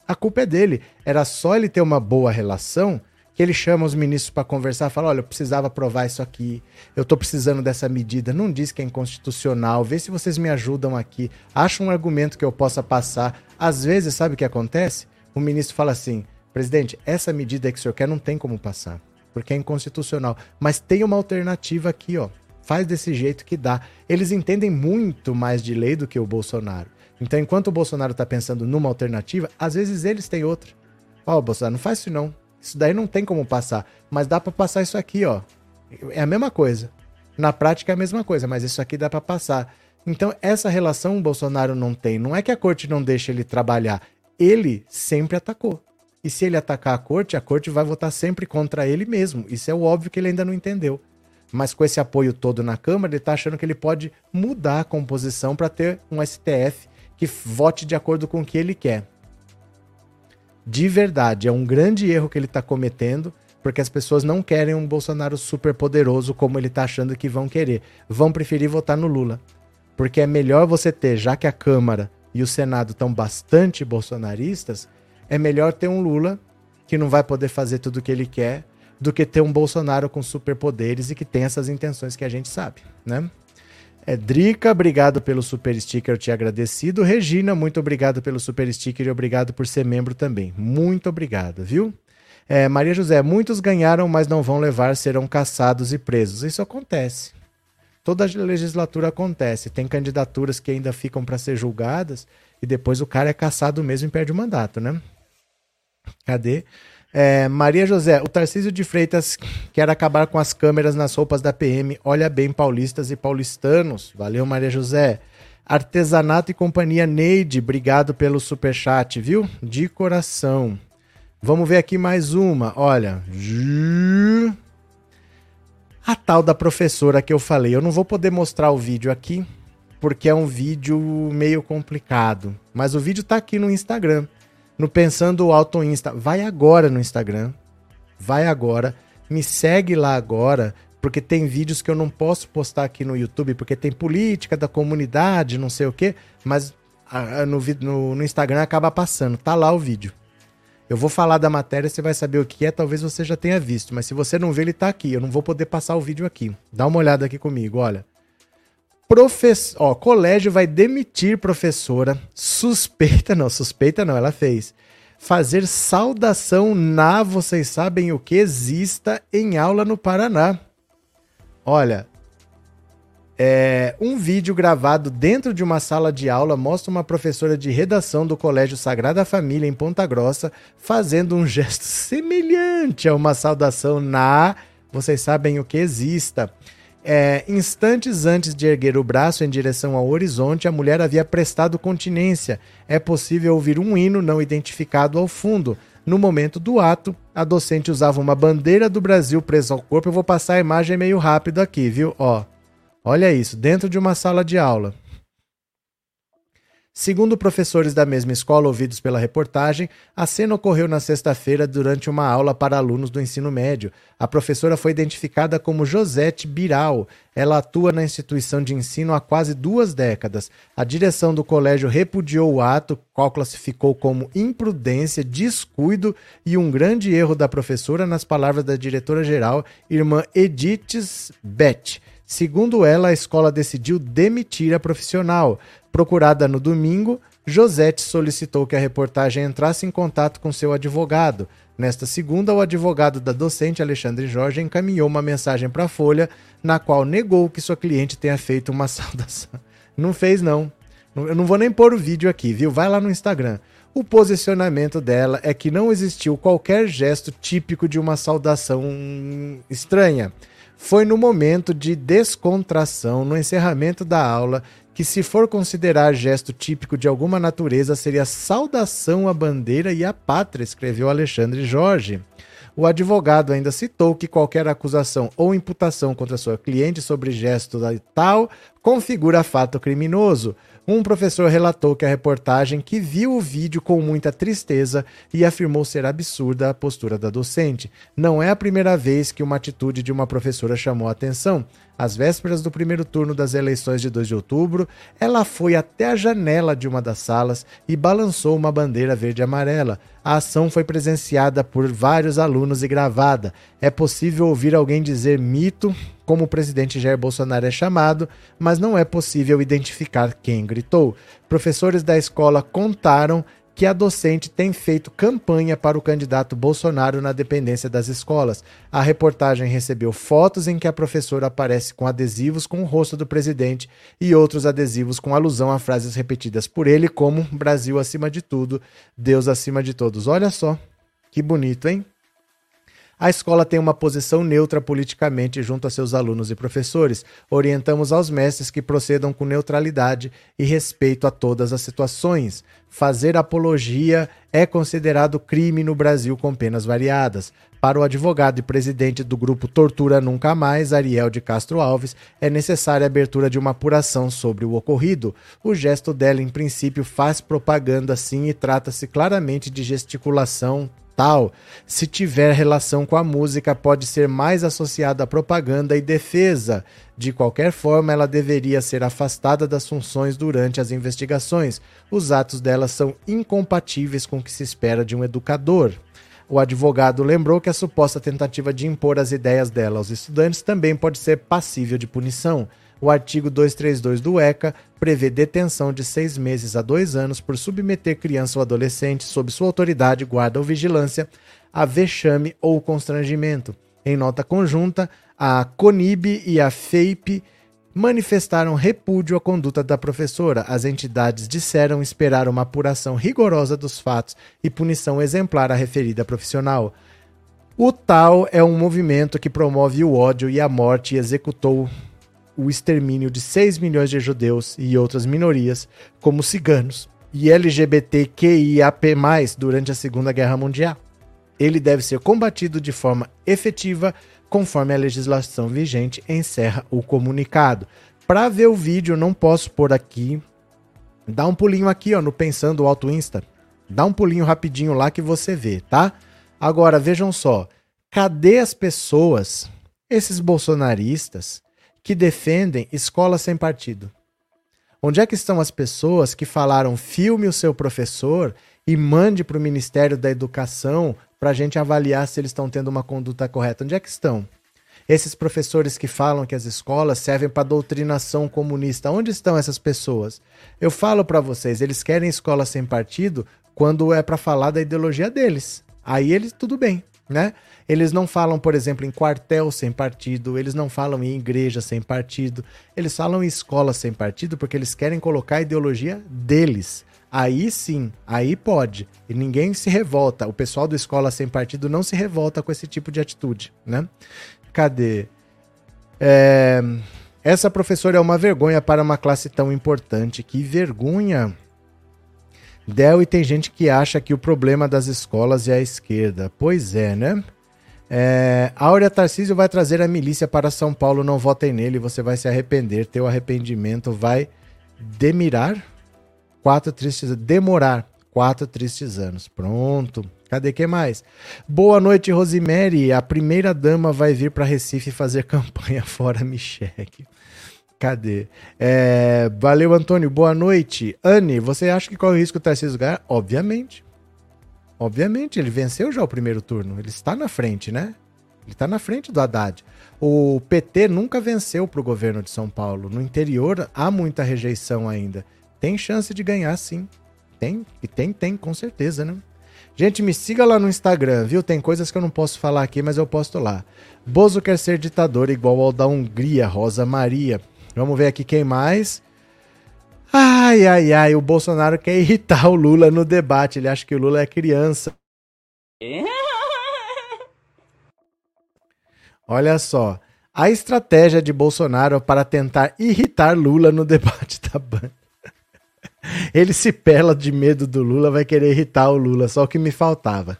A culpa é dele. Era só ele ter uma boa relação que ele chama os ministros para conversar, fala: olha, eu precisava aprovar isso aqui, eu estou precisando dessa medida, não diz que é inconstitucional, vê se vocês me ajudam aqui, acha um argumento que eu possa passar. Às vezes, sabe o que acontece? O ministro fala assim: presidente, essa medida que o senhor quer não tem como passar, porque é inconstitucional, mas tem uma alternativa aqui, ó. Faz desse jeito que dá. Eles entendem muito mais de lei do que o Bolsonaro. Então, enquanto o Bolsonaro está pensando numa alternativa, às vezes eles têm outra. Ó, oh, Bolsonaro, não faz isso não. Isso daí não tem como passar. Mas dá para passar isso aqui, ó. É a mesma coisa. Na prática é a mesma coisa, mas isso aqui dá para passar. Então, essa relação o Bolsonaro não tem. Não é que a corte não deixa ele trabalhar. Ele sempre atacou. E se ele atacar a corte, a corte vai votar sempre contra ele mesmo. Isso é o óbvio que ele ainda não entendeu. Mas com esse apoio todo na Câmara, ele está achando que ele pode mudar a composição para ter um STF que vote de acordo com o que ele quer de verdade. É um grande erro que ele está cometendo, porque as pessoas não querem um Bolsonaro super poderoso como ele está achando que vão querer. Vão preferir votar no Lula. Porque é melhor você ter, já que a Câmara e o Senado estão bastante bolsonaristas, é melhor ter um Lula que não vai poder fazer tudo o que ele quer do que ter um Bolsonaro com superpoderes e que tem essas intenções que a gente sabe, né? É, Drica, obrigado pelo super sticker, eu te agradecido. Regina, muito obrigado pelo super sticker e obrigado por ser membro também. Muito obrigado, viu? É, Maria José, muitos ganharam, mas não vão levar, serão caçados e presos. Isso acontece. Toda legislatura acontece. Tem candidaturas que ainda ficam para ser julgadas e depois o cara é caçado mesmo e perde o mandato, né? Cadê? É, Maria José, o Tarcísio de Freitas quer acabar com as câmeras nas roupas da PM. Olha bem, paulistas e paulistanos. Valeu, Maria José. Artesanato e Companhia Neide, obrigado pelo superchat, viu? De coração. Vamos ver aqui mais uma. Olha. A tal da professora que eu falei. Eu não vou poder mostrar o vídeo aqui, porque é um vídeo meio complicado. Mas o vídeo tá aqui no Instagram no Pensando Alto Insta. Vai agora no Instagram. Vai agora. Me segue lá agora, porque tem vídeos que eu não posso postar aqui no YouTube, porque tem política da comunidade, não sei o quê, mas no, no, no Instagram acaba passando. Tá lá o vídeo. Eu vou falar da matéria, você vai saber o que é, talvez você já tenha visto, mas se você não vê, ele tá aqui. Eu não vou poder passar o vídeo aqui. Dá uma olhada aqui comigo, olha. Ó, colégio vai demitir professora suspeita, não, suspeita não, ela fez. fazer saudação na, vocês sabem o que, exista em aula no Paraná. Olha, é, um vídeo gravado dentro de uma sala de aula mostra uma professora de redação do Colégio Sagrada Família em Ponta Grossa fazendo um gesto <laughs> semelhante a uma saudação na, vocês sabem o que exista. É, instantes antes de erguer o braço em direção ao horizonte, a mulher havia prestado continência. É possível ouvir um hino não identificado ao fundo. No momento do ato, a docente usava uma bandeira do Brasil presa ao corpo. Eu vou passar a imagem meio rápido aqui, viu? Ó. Olha isso, dentro de uma sala de aula. Segundo professores da mesma escola ouvidos pela reportagem, a cena ocorreu na sexta-feira durante uma aula para alunos do ensino médio. A professora foi identificada como Josete Biral. Ela atua na instituição de ensino há quase duas décadas. A direção do colégio repudiou o ato, qual classificou como imprudência, descuido e um grande erro da professora, nas palavras da diretora-geral, irmã Edith Beth. Segundo ela, a escola decidiu demitir a profissional. Procurada no domingo, Josete solicitou que a reportagem entrasse em contato com seu advogado. Nesta segunda, o advogado da docente Alexandre Jorge encaminhou uma mensagem para a Folha, na qual negou que sua cliente tenha feito uma <laughs> saudação. Não fez, não. Eu não vou nem pôr o vídeo aqui, viu? Vai lá no Instagram. O posicionamento dela é que não existiu qualquer gesto típico de uma saudação estranha foi no momento de descontração, no encerramento da aula, que, se for considerar gesto típico de alguma natureza, seria saudação à bandeira e à pátria, escreveu Alexandre Jorge. O advogado ainda citou que qualquer acusação ou imputação contra sua cliente sobre gesto tal configura fato criminoso. Um professor relatou que a reportagem que viu o vídeo com muita tristeza e afirmou ser absurda a postura da docente. Não é a primeira vez que uma atitude de uma professora chamou a atenção. Às vésperas do primeiro turno das eleições de 2 de outubro, ela foi até a janela de uma das salas e balançou uma bandeira verde e amarela. A ação foi presenciada por vários alunos e gravada. É possível ouvir alguém dizer mito, como o presidente Jair Bolsonaro é chamado, mas não é possível identificar quem gritou. Professores da escola contaram que a docente tem feito campanha para o candidato Bolsonaro na dependência das escolas. A reportagem recebeu fotos em que a professora aparece com adesivos com o rosto do presidente e outros adesivos com alusão a frases repetidas por ele, como Brasil acima de tudo, Deus acima de todos. Olha só, que bonito, hein? A escola tem uma posição neutra politicamente junto a seus alunos e professores. Orientamos aos mestres que procedam com neutralidade e respeito a todas as situações. Fazer apologia é considerado crime no Brasil com penas variadas. Para o advogado e presidente do grupo Tortura Nunca Mais, Ariel de Castro Alves, é necessária a abertura de uma apuração sobre o ocorrido. O gesto dela, em princípio, faz propaganda sim e trata-se claramente de gesticulação tal, se tiver relação com a música, pode ser mais associada à propaganda e defesa. De qualquer forma, ela deveria ser afastada das funções durante as investigações. Os atos dela são incompatíveis com o que se espera de um educador. O advogado lembrou que a suposta tentativa de impor as ideias dela aos estudantes também pode ser passível de punição. O artigo 232 do ECA prevê detenção de seis meses a dois anos por submeter criança ou adolescente sob sua autoridade, guarda ou vigilância a vexame ou constrangimento. Em nota conjunta, a CONIB e a FEIP manifestaram repúdio à conduta da professora. As entidades disseram esperar uma apuração rigorosa dos fatos e punição exemplar à referida profissional. O tal é um movimento que promove o ódio e a morte e executou o extermínio de 6 milhões de judeus e outras minorias, como ciganos e LGBTQIAP+, durante a Segunda Guerra Mundial. Ele deve ser combatido de forma efetiva, conforme a legislação vigente, encerra o comunicado. Para ver o vídeo, não posso pôr aqui. Dá um pulinho aqui, ó, no Pensando Alto Insta. Dá um pulinho rapidinho lá que você vê, tá? Agora, vejam só. Cadê as pessoas, esses bolsonaristas, que defendem escola sem partido? Onde é que estão as pessoas que falaram filme o seu professor e mande para o Ministério da Educação para a gente avaliar se eles estão tendo uma conduta correta? Onde é que estão? Esses professores que falam que as escolas servem para doutrinação comunista, onde estão essas pessoas? Eu falo para vocês, eles querem escola sem partido quando é para falar da ideologia deles. Aí eles, tudo bem, né? Eles não falam, por exemplo, em quartel sem partido, eles não falam em igreja sem partido, eles falam em escola sem partido porque eles querem colocar a ideologia deles. Aí sim, aí pode. E ninguém se revolta. O pessoal do Escola Sem Partido não se revolta com esse tipo de atitude, né? Cadê? É... Essa professora é uma vergonha para uma classe tão importante. Que vergonha! Del, e tem gente que acha que o problema das escolas é a esquerda. Pois é, né? É, Áurea Tarcísio vai trazer a milícia para São Paulo. Não votem nele, você vai se arrepender. Teu arrependimento vai demirar quatro tristes demorar quatro tristes anos. Pronto. Cadê que mais? Boa noite, Rosemary. A primeira dama vai vir para Recife fazer <laughs> campanha fora Micheque. Cadê? É, valeu, Antônio. Boa noite. Anne, você acha que é o risco do Tarcísio ganhar? Obviamente. Obviamente, ele venceu já o primeiro turno. Ele está na frente, né? Ele está na frente do Haddad. O PT nunca venceu para o governo de São Paulo. No interior há muita rejeição ainda. Tem chance de ganhar, sim. Tem, e tem, tem, com certeza, né? Gente, me siga lá no Instagram, viu? Tem coisas que eu não posso falar aqui, mas eu posto lá. Bozo quer ser ditador igual ao da Hungria, Rosa Maria. Vamos ver aqui quem mais. Ai, ai, ai, o Bolsonaro quer irritar o Lula no debate. Ele acha que o Lula é criança. Olha só. A estratégia de Bolsonaro para tentar irritar Lula no debate da Band. Ele se pela de medo do Lula, vai querer irritar o Lula, só o que me faltava.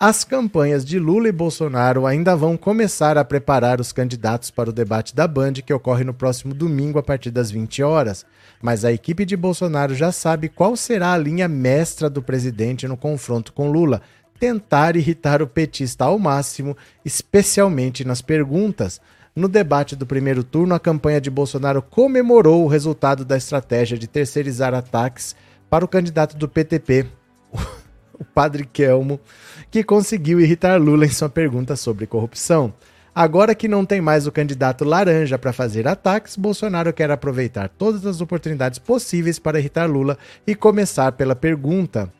As campanhas de Lula e Bolsonaro ainda vão começar a preparar os candidatos para o debate da Band, que ocorre no próximo domingo a partir das 20 horas. Mas a equipe de Bolsonaro já sabe qual será a linha mestra do presidente no confronto com Lula: tentar irritar o petista ao máximo, especialmente nas perguntas. No debate do primeiro turno, a campanha de Bolsonaro comemorou o resultado da estratégia de terceirizar ataques para o candidato do PTP, <laughs> o padre Kelmo, que conseguiu irritar Lula em sua pergunta sobre corrupção. Agora que não tem mais o candidato laranja para fazer ataques, Bolsonaro quer aproveitar todas as oportunidades possíveis para irritar Lula e começar pela pergunta.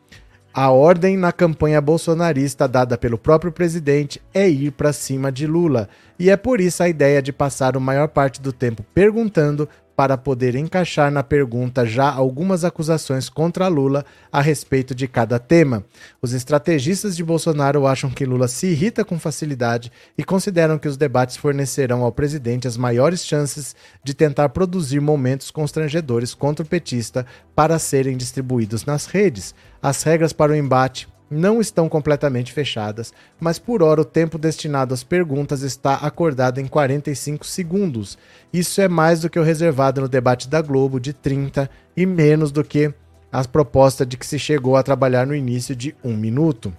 A ordem na campanha bolsonarista dada pelo próprio presidente é ir para cima de Lula, e é por isso a ideia de passar a maior parte do tempo perguntando para poder encaixar na pergunta já algumas acusações contra Lula a respeito de cada tema. Os estrategistas de Bolsonaro acham que Lula se irrita com facilidade e consideram que os debates fornecerão ao presidente as maiores chances de tentar produzir momentos constrangedores contra o petista para serem distribuídos nas redes. As regras para o embate não estão completamente fechadas, mas por hora o tempo destinado às perguntas está acordado em 45 segundos. Isso é mais do que o reservado no debate da Globo de 30 e menos do que a proposta de que se chegou a trabalhar no início de um minuto.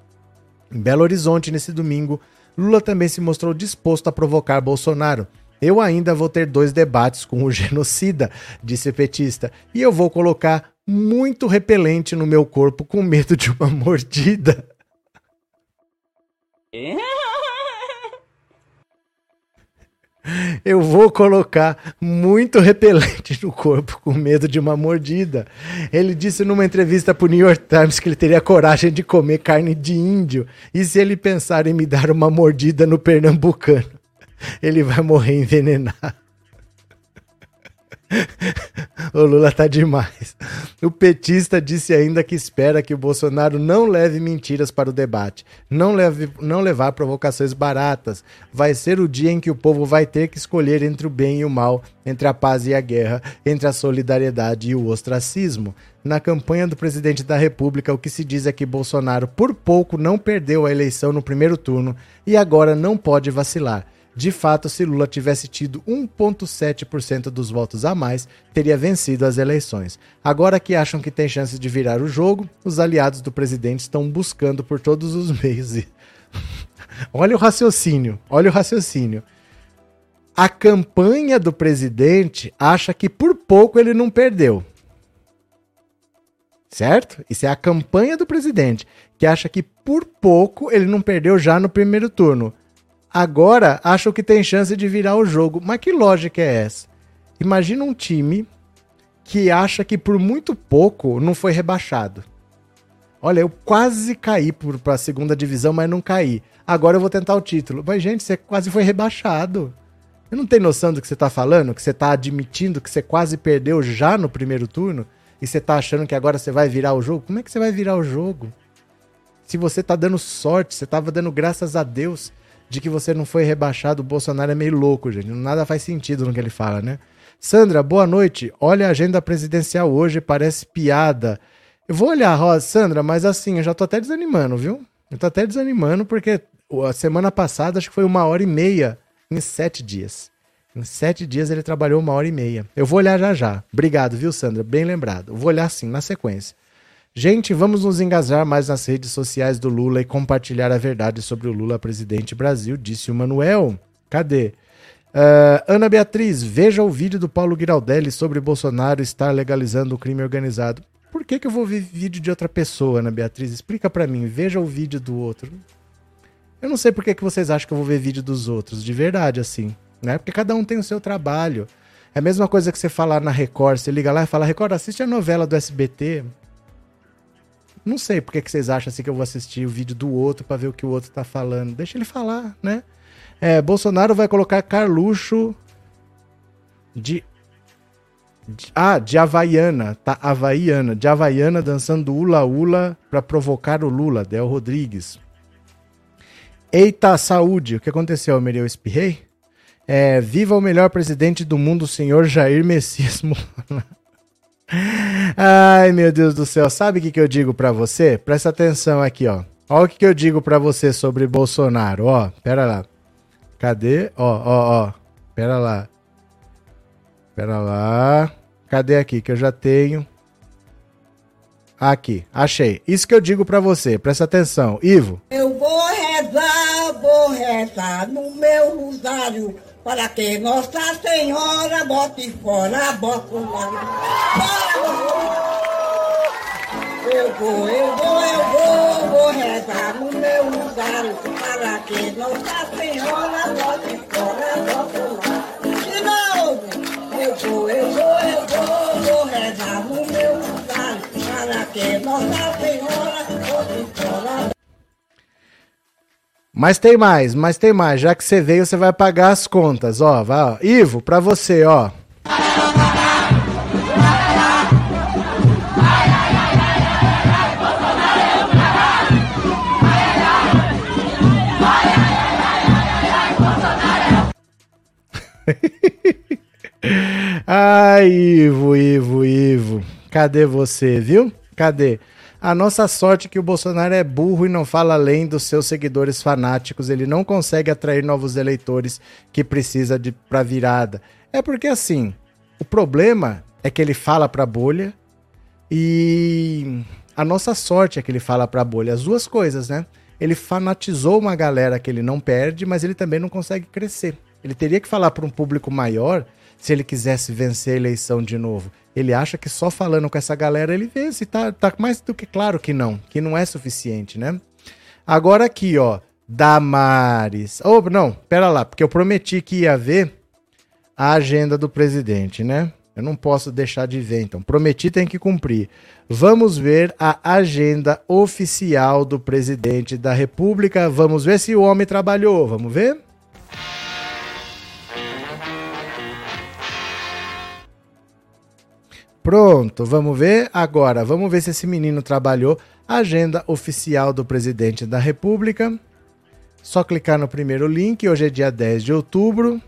Em Belo Horizonte, nesse domingo, Lula também se mostrou disposto a provocar Bolsonaro. Eu ainda vou ter dois debates com o <laughs> genocida, disse petista, e eu vou colocar muito repelente no meu corpo com medo de uma <laughs> mordida. Eu vou colocar muito repelente no corpo com medo de uma mordida. Ele disse numa entrevista para o New York Times que ele teria coragem de comer carne de índio. E se ele pensar em me dar uma mordida no pernambucano, ele vai morrer envenenado. <laughs> o Lula tá demais. O petista disse ainda que espera que o Bolsonaro não leve mentiras para o debate, não, leve, não levar provocações baratas. Vai ser o dia em que o povo vai ter que escolher entre o bem e o mal, entre a paz e a guerra, entre a solidariedade e o ostracismo. Na campanha do presidente da República, o que se diz é que Bolsonaro por pouco não perdeu a eleição no primeiro turno e agora não pode vacilar. De fato, se Lula tivesse tido 1,7% dos votos a mais, teria vencido as eleições. Agora que acham que tem chance de virar o jogo, os aliados do presidente estão buscando por todos os meios. E... <laughs> olha o raciocínio, olha o raciocínio. A campanha do presidente acha que por pouco ele não perdeu. Certo? Isso é a campanha do presidente, que acha que por pouco ele não perdeu já no primeiro turno. Agora acham que tem chance de virar o jogo. Mas que lógica é essa? Imagina um time que acha que por muito pouco não foi rebaixado. Olha, eu quase caí para a segunda divisão, mas não caí. Agora eu vou tentar o título. Mas, gente, você quase foi rebaixado. Você não tem noção do que você está falando? Que você está admitindo que você quase perdeu já no primeiro turno? E você está achando que agora você vai virar o jogo? Como é que você vai virar o jogo? Se você está dando sorte, você estava dando graças a Deus de que você não foi rebaixado, o Bolsonaro é meio louco, gente. Nada faz sentido no que ele fala, né? Sandra, boa noite. Olha a agenda presidencial hoje, parece piada. Eu vou olhar, Rosa, Sandra, mas assim, eu já tô até desanimando, viu? Eu tô até desanimando porque a semana passada acho que foi uma hora e meia em sete dias. Em sete dias ele trabalhou uma hora e meia. Eu vou olhar já já. Obrigado, viu, Sandra? Bem lembrado. Eu vou olhar sim, na sequência. Gente, vamos nos engajar mais nas redes sociais do Lula e compartilhar a verdade sobre o Lula presidente Brasil, disse o Manuel. Cadê? Uh, Ana Beatriz, veja o vídeo do Paulo Giraldelli sobre Bolsonaro estar legalizando o crime organizado. Por que, que eu vou ver vídeo de outra pessoa, Ana Beatriz? Explica para mim, veja o vídeo do outro. Eu não sei por que, que vocês acham que eu vou ver vídeo dos outros, de verdade, assim. Né? Porque cada um tem o seu trabalho. É a mesma coisa que você falar na Record, você liga lá e fala, Record, assiste a novela do SBT. Não sei por que, vocês acham assim que eu vou assistir o vídeo do outro para ver o que o outro tá falando. Deixa ele falar, né? É, Bolsonaro vai colocar Carluxo de, de. Ah, de Havaiana, tá? Havaiana, de Havaiana dançando Ula Ula para provocar o Lula, Del Rodrigues. Eita, saúde! O que aconteceu, Meriel? Eu espirrei? É, viva o melhor presidente do mundo, senhor Jair Messias Ai, meu Deus do céu. Sabe o que, que eu digo para você? Presta atenção aqui, ó. Olha o que, que eu digo para você sobre Bolsonaro, ó. Pera lá. Cadê? Ó, ó, ó. Pera lá. Pera lá. Cadê aqui que eu já tenho? Aqui, achei. Isso que eu digo para você, presta atenção. Ivo. Eu vou rezar, vou rezar no meu rosário para que Nossa Senhora bote fora Bolsonaro. Eu vou, eu vou, eu vou, vou rezar no meu rosário para que Nossa Senhora bote fora Bolsonaro. De novo, eu vou, eu vou, eu vou, vou rezar no meu rosário para que Nossa Senhora bote fora mas tem mais, mas tem mais. Já que você veio, você vai pagar as contas. Ó, vai, ó. Ivo, pra você, ó. <laughs> Ai, Ivo, Ivo, Ivo. Cadê você, viu? Cadê? A nossa sorte é que o Bolsonaro é burro e não fala além dos seus seguidores fanáticos. Ele não consegue atrair novos eleitores que precisa de para virada. É porque assim, o problema é que ele fala para bolha e a nossa sorte é que ele fala para bolha as duas coisas, né? Ele fanatizou uma galera que ele não perde, mas ele também não consegue crescer. Ele teria que falar para um público maior se ele quisesse vencer a eleição de novo. Ele acha que só falando com essa galera ele vence. Tá, tá mais do que claro que não, que não é suficiente, né? Agora aqui, ó, Damares. Oh, não, pera lá, porque eu prometi que ia ver a agenda do presidente, né? Eu não posso deixar de ver, então. Prometi, tem que cumprir. Vamos ver a agenda oficial do presidente da República. Vamos ver se o homem trabalhou. Vamos ver? Pronto, vamos ver agora. Vamos ver se esse menino trabalhou. Agenda oficial do presidente da República. Só clicar no primeiro link. Hoje é dia 10 de outubro.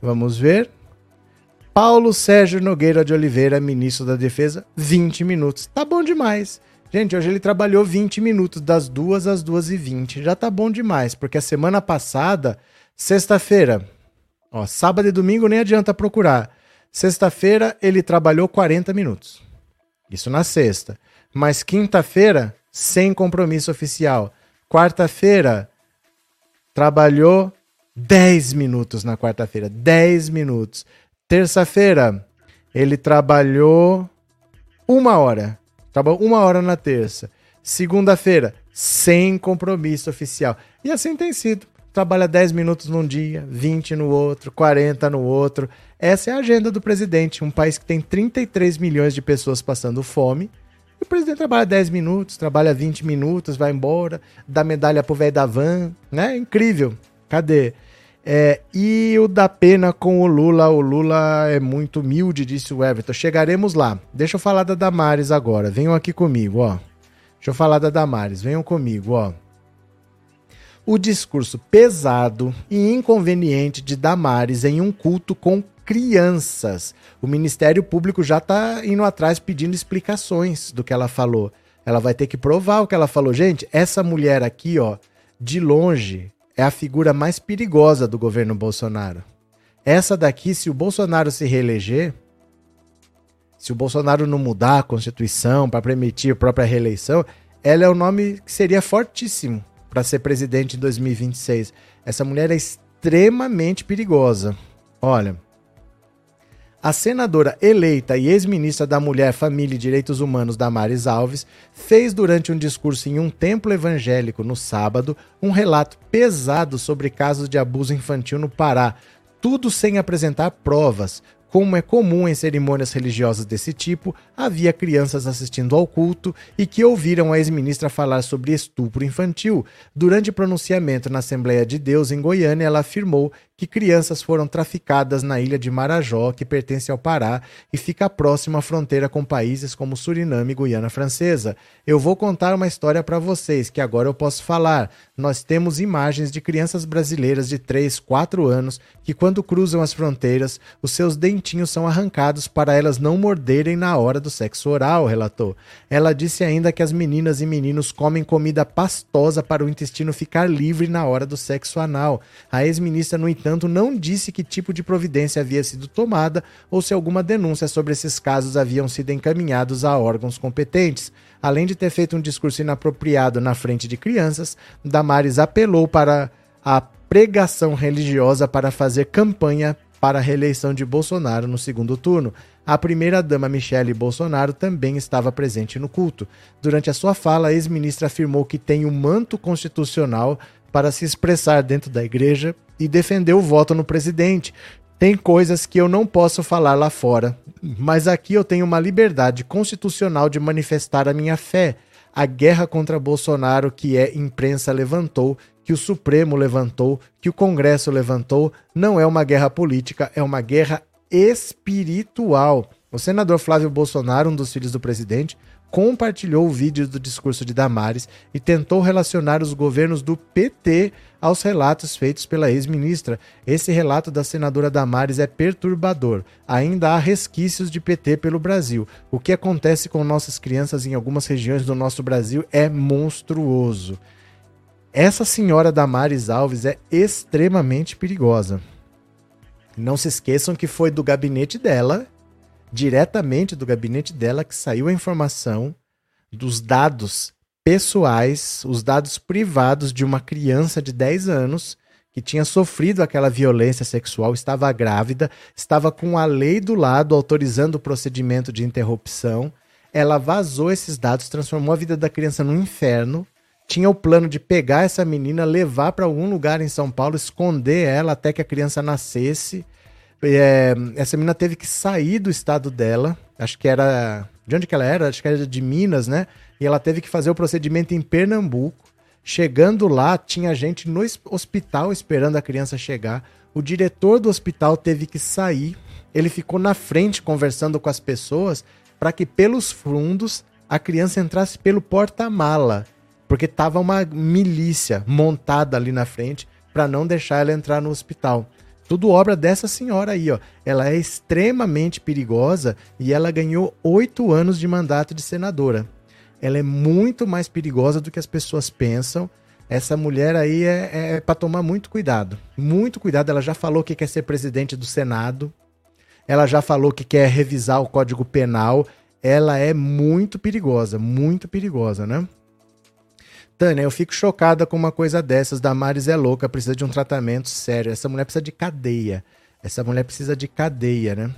Vamos ver. Paulo Sérgio Nogueira de Oliveira, ministro da Defesa, 20 minutos. Tá bom demais. Gente, hoje ele trabalhou 20 minutos, das 2 às 2 e 20 Já tá bom demais, porque a semana passada, sexta-feira, ó, sábado e domingo nem adianta procurar. Sexta-feira ele trabalhou 40 minutos. Isso na sexta. Mas quinta-feira, sem compromisso oficial. Quarta-feira, trabalhou 10 minutos na quarta-feira. 10 minutos. Terça-feira, ele trabalhou uma hora. Trabalhou uma hora na terça. Segunda-feira, sem compromisso oficial. E assim tem sido trabalha 10 minutos num dia, 20 no outro, 40 no outro. Essa é a agenda do presidente, um país que tem 33 milhões de pessoas passando fome. presidente trabalha 10 minutos, trabalha 20 minutos, vai embora, dá medalha pro velho da van, né? Incrível. Cadê? É, e o da pena com o Lula, o Lula é muito humilde, disse o Everton. Chegaremos lá. Deixa eu falar da Damares agora. Venham aqui comigo, ó. Deixa eu falar da Damares. Venham comigo, ó. O discurso pesado e inconveniente de Damares em um culto com crianças. O Ministério Público já está indo atrás pedindo explicações do que ela falou. Ela vai ter que provar o que ela falou. Gente, essa mulher aqui, ó, de longe, é a figura mais perigosa do governo Bolsonaro. Essa daqui, se o Bolsonaro se reeleger, se o Bolsonaro não mudar a Constituição para permitir a própria reeleição, ela é o nome que seria fortíssimo para ser presidente em 2026. Essa mulher é extremamente perigosa. Olha, a senadora eleita e ex-ministra da Mulher, Família e Direitos Humanos, Damares Alves, fez durante um discurso em um templo evangélico no sábado um relato pesado sobre casos de abuso infantil no Pará, tudo sem apresentar provas, como é comum em cerimônias religiosas desse tipo, havia crianças assistindo ao culto e que ouviram a ex-ministra falar sobre estupro infantil. Durante pronunciamento na Assembleia de Deus em Goiânia, ela afirmou que crianças foram traficadas na ilha de Marajó, que pertence ao Pará e fica próxima à fronteira com países como Suriname e Guiana Francesa. Eu vou contar uma história para vocês que agora eu posso falar. Nós temos imagens de crianças brasileiras de 3, 4 anos que, quando cruzam as fronteiras, os seus dentinhos são arrancados para elas não morderem na hora do sexo oral, relatou. Ela disse ainda que as meninas e meninos comem comida pastosa para o intestino ficar livre na hora do sexo anal. A ex-ministra, no entanto, não disse que tipo de providência havia sido tomada ou se alguma denúncia sobre esses casos haviam sido encaminhados a órgãos competentes. Além de ter feito um discurso inapropriado na frente de crianças, Damares apelou para a pregação religiosa para fazer campanha para a reeleição de Bolsonaro no segundo turno. A primeira-dama Michele Bolsonaro também estava presente no culto. Durante a sua fala, a ex-ministra afirmou que tem o um manto constitucional para se expressar dentro da igreja e defender o voto no presidente. Tem coisas que eu não posso falar lá fora, mas aqui eu tenho uma liberdade constitucional de manifestar a minha fé. A guerra contra Bolsonaro que é imprensa levantou, que o Supremo levantou, que o Congresso levantou, não é uma guerra política, é uma guerra espiritual. O senador Flávio Bolsonaro, um dos filhos do presidente, compartilhou o vídeo do discurso de Damares e tentou relacionar os governos do PT aos relatos feitos pela ex-ministra. Esse relato da senadora Damares é perturbador. Ainda há resquícios de PT pelo Brasil. O que acontece com nossas crianças em algumas regiões do nosso Brasil é monstruoso. Essa senhora Damares Alves é extremamente perigosa. Não se esqueçam que foi do gabinete dela diretamente do gabinete dela que saiu a informação dos dados pessoais, os dados privados de uma criança de 10 anos que tinha sofrido aquela violência sexual, estava grávida, estava com a lei do lado autorizando o procedimento de interrupção. Ela vazou esses dados, transformou a vida da criança num inferno. Tinha o plano de pegar essa menina, levar para algum lugar em São Paulo, esconder ela até que a criança nascesse. É, essa menina teve que sair do estado dela. Acho que era. De onde que ela era? Acho que era de Minas, né? E ela teve que fazer o procedimento em Pernambuco. Chegando lá, tinha gente no hospital esperando a criança chegar. O diretor do hospital teve que sair. Ele ficou na frente conversando com as pessoas para que pelos fundos a criança entrasse pelo porta-mala, porque tava uma milícia montada ali na frente para não deixar ela entrar no hospital. Tudo obra dessa senhora aí, ó. Ela é extremamente perigosa e ela ganhou oito anos de mandato de senadora. Ela é muito mais perigosa do que as pessoas pensam. Essa mulher aí é, é, é para tomar muito cuidado. Muito cuidado. Ela já falou que quer ser presidente do Senado. Ela já falou que quer revisar o Código Penal. Ela é muito perigosa, muito perigosa, né? Tânia, eu fico chocada com uma coisa dessas. Damares é louca, precisa de um tratamento sério. Essa mulher precisa de cadeia. Essa mulher precisa de cadeia, né?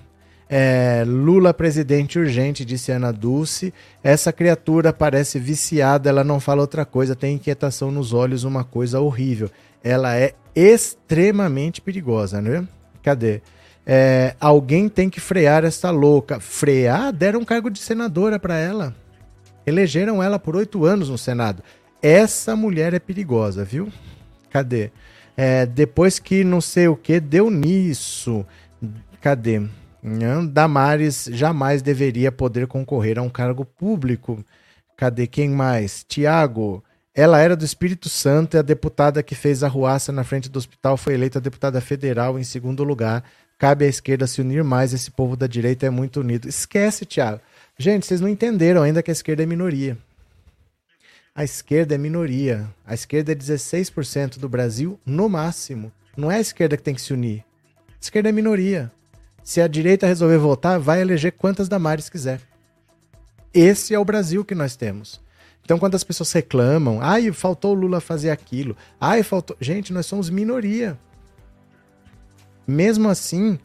É, Lula presidente urgente, disse Ana Dulce. Essa criatura parece viciada, ela não fala outra coisa, tem inquietação nos olhos, uma coisa horrível. Ela é extremamente perigosa, né? Cadê? É, alguém tem que frear essa louca. Frear? Deram um cargo de senadora para ela. Elegeram ela por oito anos no Senado. Essa mulher é perigosa, viu? Cadê? É, depois que não sei o que deu nisso. Cadê? Damares jamais deveria poder concorrer a um cargo público. Cadê quem mais? Tiago. Ela era do Espírito Santo e a deputada que fez a ruaça na frente do hospital foi eleita deputada federal em segundo lugar. Cabe à esquerda se unir mais, esse povo da direita é muito unido. Esquece, Tiago. Gente, vocês não entenderam ainda que a esquerda é minoria. A esquerda é minoria. A esquerda é 16% do Brasil no máximo. Não é a esquerda que tem que se unir. A esquerda é minoria. Se a direita resolver votar, vai eleger quantas Damares quiser. Esse é o Brasil que nós temos. Então, quando as pessoas reclamam, ai, faltou o Lula fazer aquilo, ai, faltou. Gente, nós somos minoria. Mesmo assim,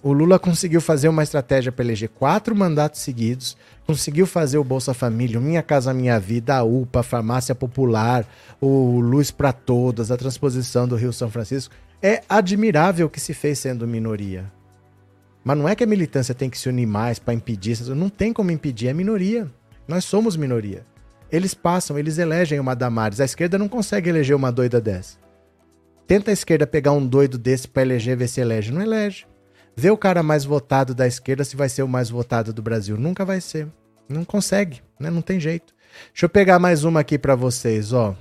o Lula conseguiu fazer uma estratégia para eleger quatro mandatos seguidos, conseguiu fazer o Bolsa Família, o Minha Casa Minha Vida, a UPA, a Farmácia Popular, o Luz para Todas, a transposição do Rio São Francisco. É admirável o que se fez sendo minoria. Mas não é que a militância tem que se unir mais para impedir. Não tem como impedir, é minoria. Nós somos minoria. Eles passam, eles elegem uma Damares. A esquerda não consegue eleger uma doida dessa. Tenta a esquerda pegar um doido desse para eleger, ver se elege. Não elege. Vê o cara mais votado da esquerda se vai ser o mais votado do Brasil. Nunca vai ser. Não consegue, né? Não tem jeito. Deixa eu pegar mais uma aqui para vocês, ó.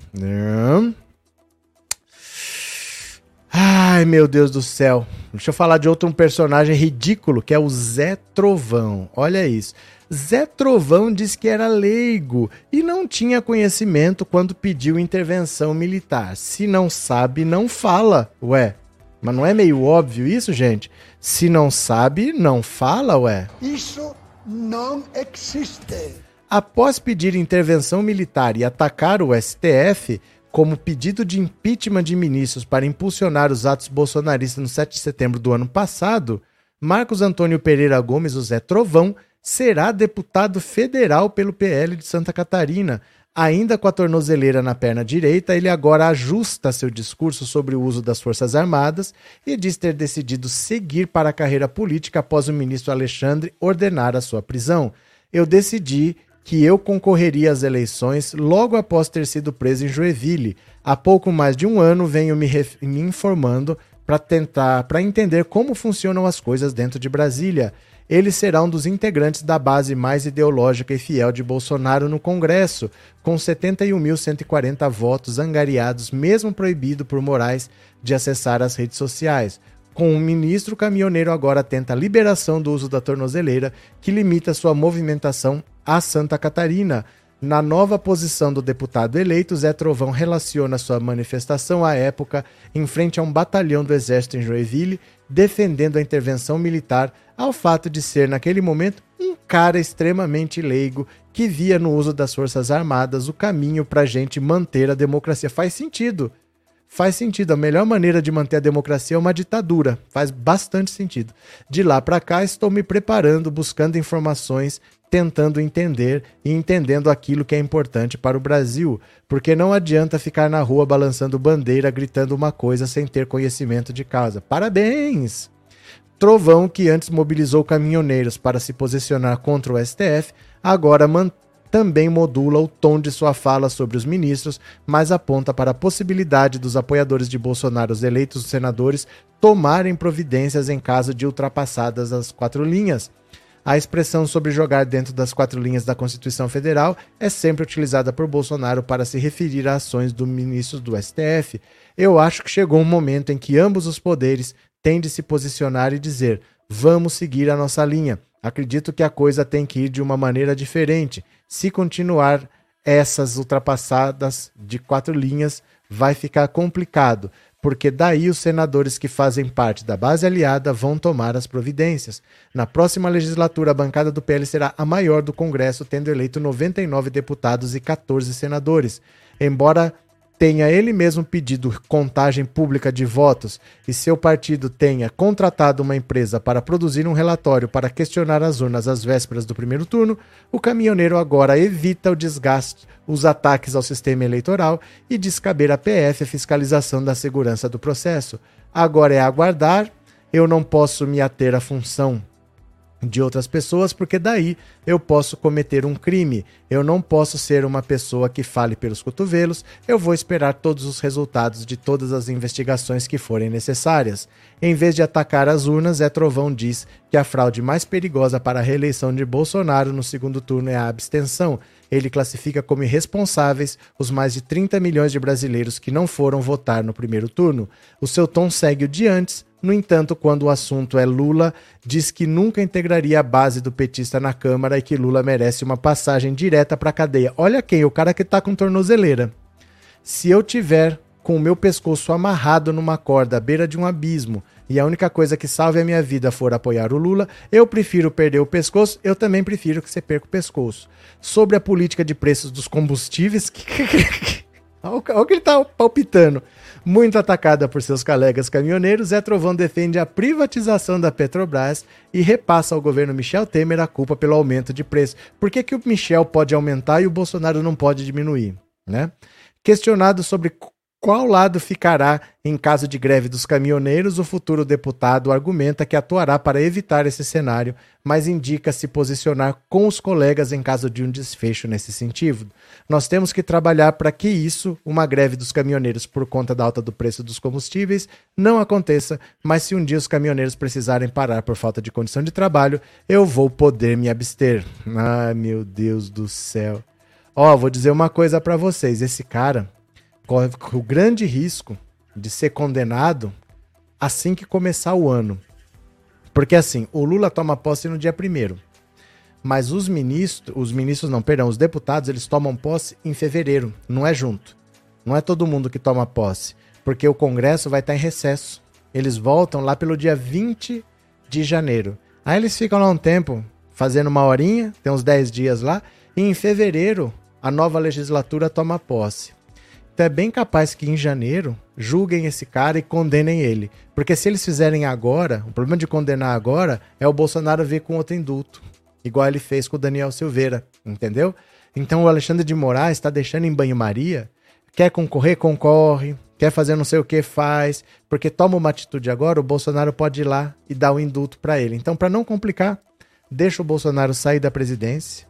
Ai, meu Deus do céu. Deixa eu falar de outro um personagem ridículo, que é o Zé Trovão. Olha isso. Zé Trovão diz que era leigo e não tinha conhecimento quando pediu intervenção militar. Se não sabe, não fala. Ué, mas não é meio óbvio isso, gente? Se não sabe, não fala, ué. Isso não existe. Após pedir intervenção militar e atacar o STF, como pedido de impeachment de ministros para impulsionar os atos bolsonaristas no 7 de setembro do ano passado, Marcos Antônio Pereira Gomes, o Zé Trovão, será deputado federal pelo PL de Santa Catarina, Ainda com a tornozeleira na perna direita, ele agora ajusta seu discurso sobre o uso das Forças Armadas e diz ter decidido seguir para a carreira política após o ministro Alexandre ordenar a sua prisão. Eu decidi que eu concorreria às eleições logo após ter sido preso em Joinville. Há pouco mais de um ano venho me, me informando para tentar, para entender como funcionam as coisas dentro de Brasília. Ele será um dos integrantes da base mais ideológica e fiel de Bolsonaro no Congresso, com 71.140 votos angariados, mesmo proibido por Moraes de acessar as redes sociais. Com o ministro caminhoneiro agora tenta a liberação do uso da tornozeleira, que limita sua movimentação a Santa Catarina. Na nova posição do deputado eleito, Zé Trovão relaciona sua manifestação à época em frente a um batalhão do exército em Joinville, defendendo a intervenção militar, ao fato de ser, naquele momento, um cara extremamente leigo que via no uso das Forças Armadas o caminho para a gente manter a democracia. Faz sentido. Faz sentido. A melhor maneira de manter a democracia é uma ditadura. Faz bastante sentido. De lá para cá, estou me preparando, buscando informações tentando entender e entendendo aquilo que é importante para o Brasil, porque não adianta ficar na rua balançando bandeira, gritando uma coisa sem ter conhecimento de causa. Parabéns! Trovão, que antes mobilizou caminhoneiros para se posicionar contra o STF, agora também modula o tom de sua fala sobre os ministros, mas aponta para a possibilidade dos apoiadores de Bolsonaro, os eleitos senadores, tomarem providências em caso de ultrapassadas as quatro linhas. A expressão sobre jogar dentro das quatro linhas da Constituição Federal é sempre utilizada por Bolsonaro para se referir a ações do ministro do STF. Eu acho que chegou um momento em que ambos os poderes têm de se posicionar e dizer: vamos seguir a nossa linha. Acredito que a coisa tem que ir de uma maneira diferente. Se continuar essas ultrapassadas de quatro linhas, vai ficar complicado porque daí os senadores que fazem parte da base aliada vão tomar as providências. Na próxima legislatura, a bancada do PL será a maior do Congresso, tendo eleito 99 deputados e 14 senadores. Embora tenha ele mesmo pedido contagem pública de votos e seu partido tenha contratado uma empresa para produzir um relatório para questionar as urnas às vésperas do primeiro turno, o caminhoneiro agora evita o desgaste, os ataques ao sistema eleitoral e descaber à PF a fiscalização da segurança do processo. Agora é aguardar, eu não posso me ater à função de outras pessoas, porque daí eu posso cometer um crime. Eu não posso ser uma pessoa que fale pelos cotovelos, eu vou esperar todos os resultados de todas as investigações que forem necessárias. Em vez de atacar as urnas, Zé Trovão diz que a fraude mais perigosa para a reeleição de Bolsonaro no segundo turno é a abstenção. Ele classifica como irresponsáveis os mais de 30 milhões de brasileiros que não foram votar no primeiro turno. O seu tom segue o de antes, no entanto, quando o assunto é Lula, diz que nunca integraria a base do petista na Câmara e que Lula merece uma passagem direta para a cadeia. Olha quem, o cara que tá com tornozeleira. Se eu tiver com o meu pescoço amarrado numa corda à beira de um abismo e a única coisa que salve a minha vida for apoiar o Lula, eu prefiro perder o pescoço, eu também prefiro que você perca o pescoço. Sobre a política de preços dos combustíveis, <laughs> olha o que ele tá palpitando. Muito atacada por seus colegas caminhoneiros, Zé Trovão defende a privatização da Petrobras e repassa ao governo Michel Temer a culpa pelo aumento de preço. Por que, que o Michel pode aumentar e o Bolsonaro não pode diminuir? Né? Questionado sobre qual lado ficará em caso de greve dos caminhoneiros? O futuro deputado argumenta que atuará para evitar esse cenário, mas indica se posicionar com os colegas em caso de um desfecho nesse sentido. Nós temos que trabalhar para que isso, uma greve dos caminhoneiros por conta da alta do preço dos combustíveis, não aconteça, mas se um dia os caminhoneiros precisarem parar por falta de condição de trabalho, eu vou poder me abster. Ai, meu Deus do céu. Ó, vou dizer uma coisa para vocês, esse cara corre o grande risco de ser condenado assim que começar o ano. Porque assim, o Lula toma posse no dia primeiro. Mas os ministros, os ministros não, perdão, os deputados, eles tomam posse em fevereiro, não é junto. Não é todo mundo que toma posse, porque o Congresso vai estar em recesso. Eles voltam lá pelo dia 20 de janeiro. Aí eles ficam lá um tempo fazendo uma horinha, tem uns 10 dias lá, e em fevereiro a nova legislatura toma posse. Então é bem capaz que em janeiro julguem esse cara e condenem ele. Porque se eles fizerem agora, o problema de condenar agora é o Bolsonaro vir com outro indulto. Igual ele fez com o Daniel Silveira, entendeu? Então o Alexandre de Moraes está deixando em banho-maria. Quer concorrer, concorre. Quer fazer não sei o que, faz. Porque toma uma atitude agora, o Bolsonaro pode ir lá e dar o um indulto para ele. Então, para não complicar, deixa o Bolsonaro sair da presidência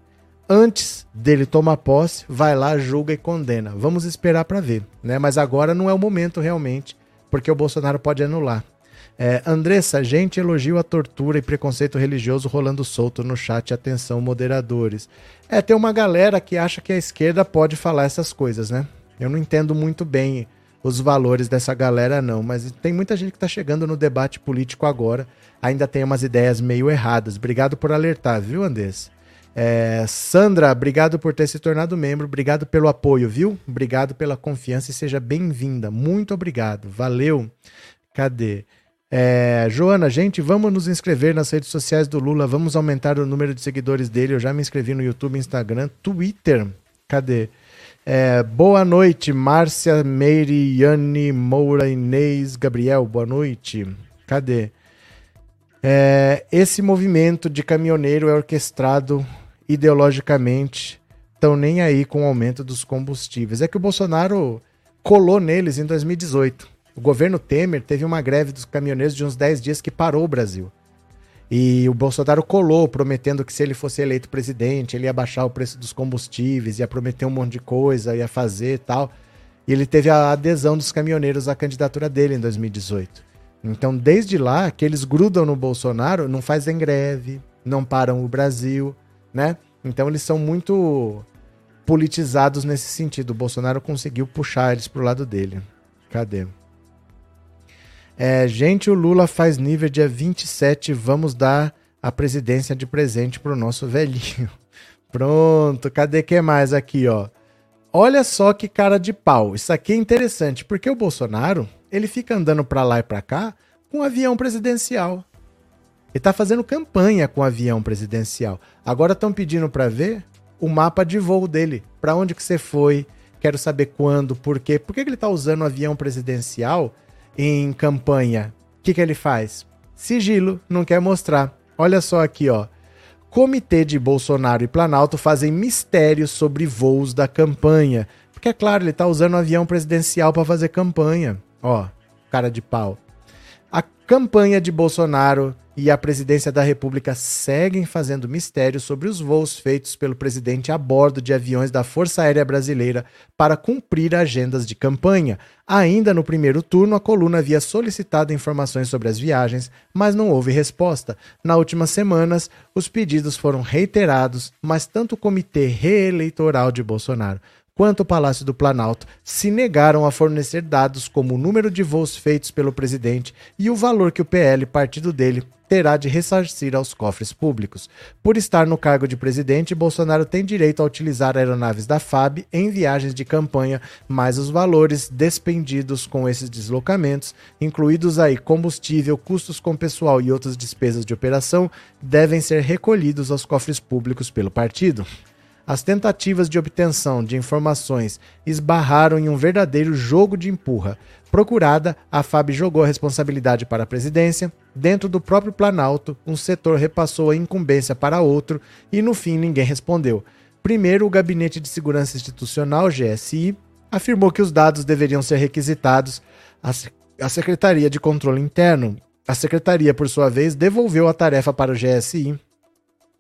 antes dele tomar posse, vai lá, julga e condena. Vamos esperar para ver, né? Mas agora não é o momento realmente, porque o Bolsonaro pode anular. É, Andressa, gente elogia a tortura e preconceito religioso rolando solto no chat. Atenção, moderadores. É, tem uma galera que acha que a esquerda pode falar essas coisas, né? Eu não entendo muito bem os valores dessa galera, não, mas tem muita gente que tá chegando no debate político agora, ainda tem umas ideias meio erradas. Obrigado por alertar, viu, Andressa? É, Sandra, obrigado por ter se tornado membro, obrigado pelo apoio, viu? Obrigado pela confiança e seja bem-vinda. Muito obrigado, valeu. Cadê? É, Joana, gente, vamos nos inscrever nas redes sociais do Lula, vamos aumentar o número de seguidores dele. Eu já me inscrevi no YouTube, Instagram, Twitter. Cadê? É, boa noite, Márcia, Meire, Yane, Moura, Inês, Gabriel, boa noite. Cadê? É, esse movimento de caminhoneiro é orquestrado ideologicamente estão nem aí com o aumento dos combustíveis. É que o Bolsonaro colou neles em 2018. O governo Temer teve uma greve dos caminhoneiros de uns 10 dias que parou o Brasil. E o Bolsonaro colou, prometendo que se ele fosse eleito presidente, ele ia baixar o preço dos combustíveis, ia prometer um monte de coisa, ia fazer e tal. E ele teve a adesão dos caminhoneiros à candidatura dele em 2018. Então, desde lá, que eles grudam no Bolsonaro, não fazem greve, não param o Brasil né? Então eles são muito politizados nesse sentido. O Bolsonaro conseguiu puxar eles pro lado dele. Cadê? É, gente, o Lula faz nível dia 27. Vamos dar a presidência de presente pro nosso velhinho. <laughs> Pronto, cadê que mais aqui, ó? Olha só que cara de pau. Isso aqui é interessante, porque o Bolsonaro, ele fica andando para lá e para cá com um avião presidencial. Ele está fazendo campanha com o avião presidencial. Agora estão pedindo para ver o mapa de voo dele. Para onde que você foi? Quero saber quando, por quê. Por que, que ele está usando o avião presidencial em campanha? O que, que ele faz? Sigilo, não quer mostrar. Olha só aqui, ó. Comitê de Bolsonaro e Planalto fazem mistérios sobre voos da campanha. Porque, é claro, ele está usando o avião presidencial para fazer campanha. Ó, cara de pau. Campanha de Bolsonaro e a presidência da República seguem fazendo mistério sobre os voos feitos pelo presidente a bordo de aviões da Força Aérea Brasileira para cumprir agendas de campanha. Ainda no primeiro turno, a coluna havia solicitado informações sobre as viagens, mas não houve resposta. Nas últimas semanas, os pedidos foram reiterados, mas tanto o Comitê Reeleitoral de Bolsonaro quanto o Palácio do Planalto se negaram a fornecer dados como o número de voos feitos pelo presidente e o valor que o PL, partido dele, terá de ressarcir aos cofres públicos. Por estar no cargo de presidente, Bolsonaro tem direito a utilizar aeronaves da FAB em viagens de campanha, mas os valores despendidos com esses deslocamentos, incluídos aí combustível, custos com pessoal e outras despesas de operação, devem ser recolhidos aos cofres públicos pelo partido. As tentativas de obtenção de informações esbarraram em um verdadeiro jogo de empurra. Procurada, a FAB jogou a responsabilidade para a presidência. Dentro do próprio Planalto, um setor repassou a incumbência para outro e, no fim, ninguém respondeu. Primeiro, o Gabinete de Segurança Institucional, GSI, afirmou que os dados deveriam ser requisitados à Secretaria de Controle Interno. A secretaria, por sua vez, devolveu a tarefa para o GSI,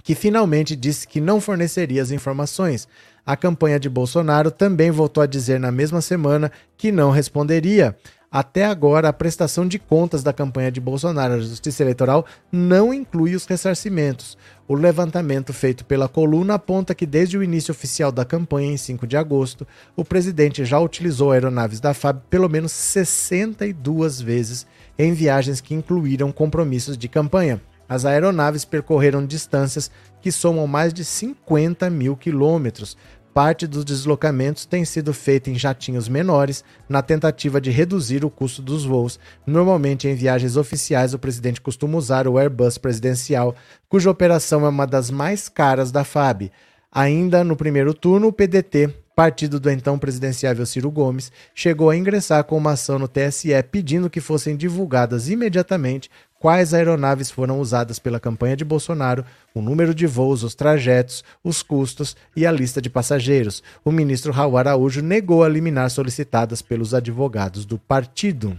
que finalmente disse que não forneceria as informações. A campanha de Bolsonaro também voltou a dizer na mesma semana que não responderia. Até agora, a prestação de contas da campanha de Bolsonaro à Justiça Eleitoral não inclui os ressarcimentos. O levantamento feito pela coluna aponta que desde o início oficial da campanha, em 5 de agosto, o presidente já utilizou aeronaves da FAB pelo menos 62 vezes em viagens que incluíram compromissos de campanha. As aeronaves percorreram distâncias que somam mais de 50 mil quilômetros. Parte dos deslocamentos tem sido feita em jatinhos menores, na tentativa de reduzir o custo dos voos. Normalmente, em viagens oficiais, o presidente costuma usar o Airbus presidencial, cuja operação é uma das mais caras da FAB. Ainda no primeiro turno, o PDT, partido do então presidenciável Ciro Gomes, chegou a ingressar com uma ação no TSE pedindo que fossem divulgadas imediatamente quais aeronaves foram usadas pela campanha de Bolsonaro, o número de voos, os trajetos, os custos e a lista de passageiros. O ministro Raul Araújo negou a liminar solicitadas pelos advogados do partido.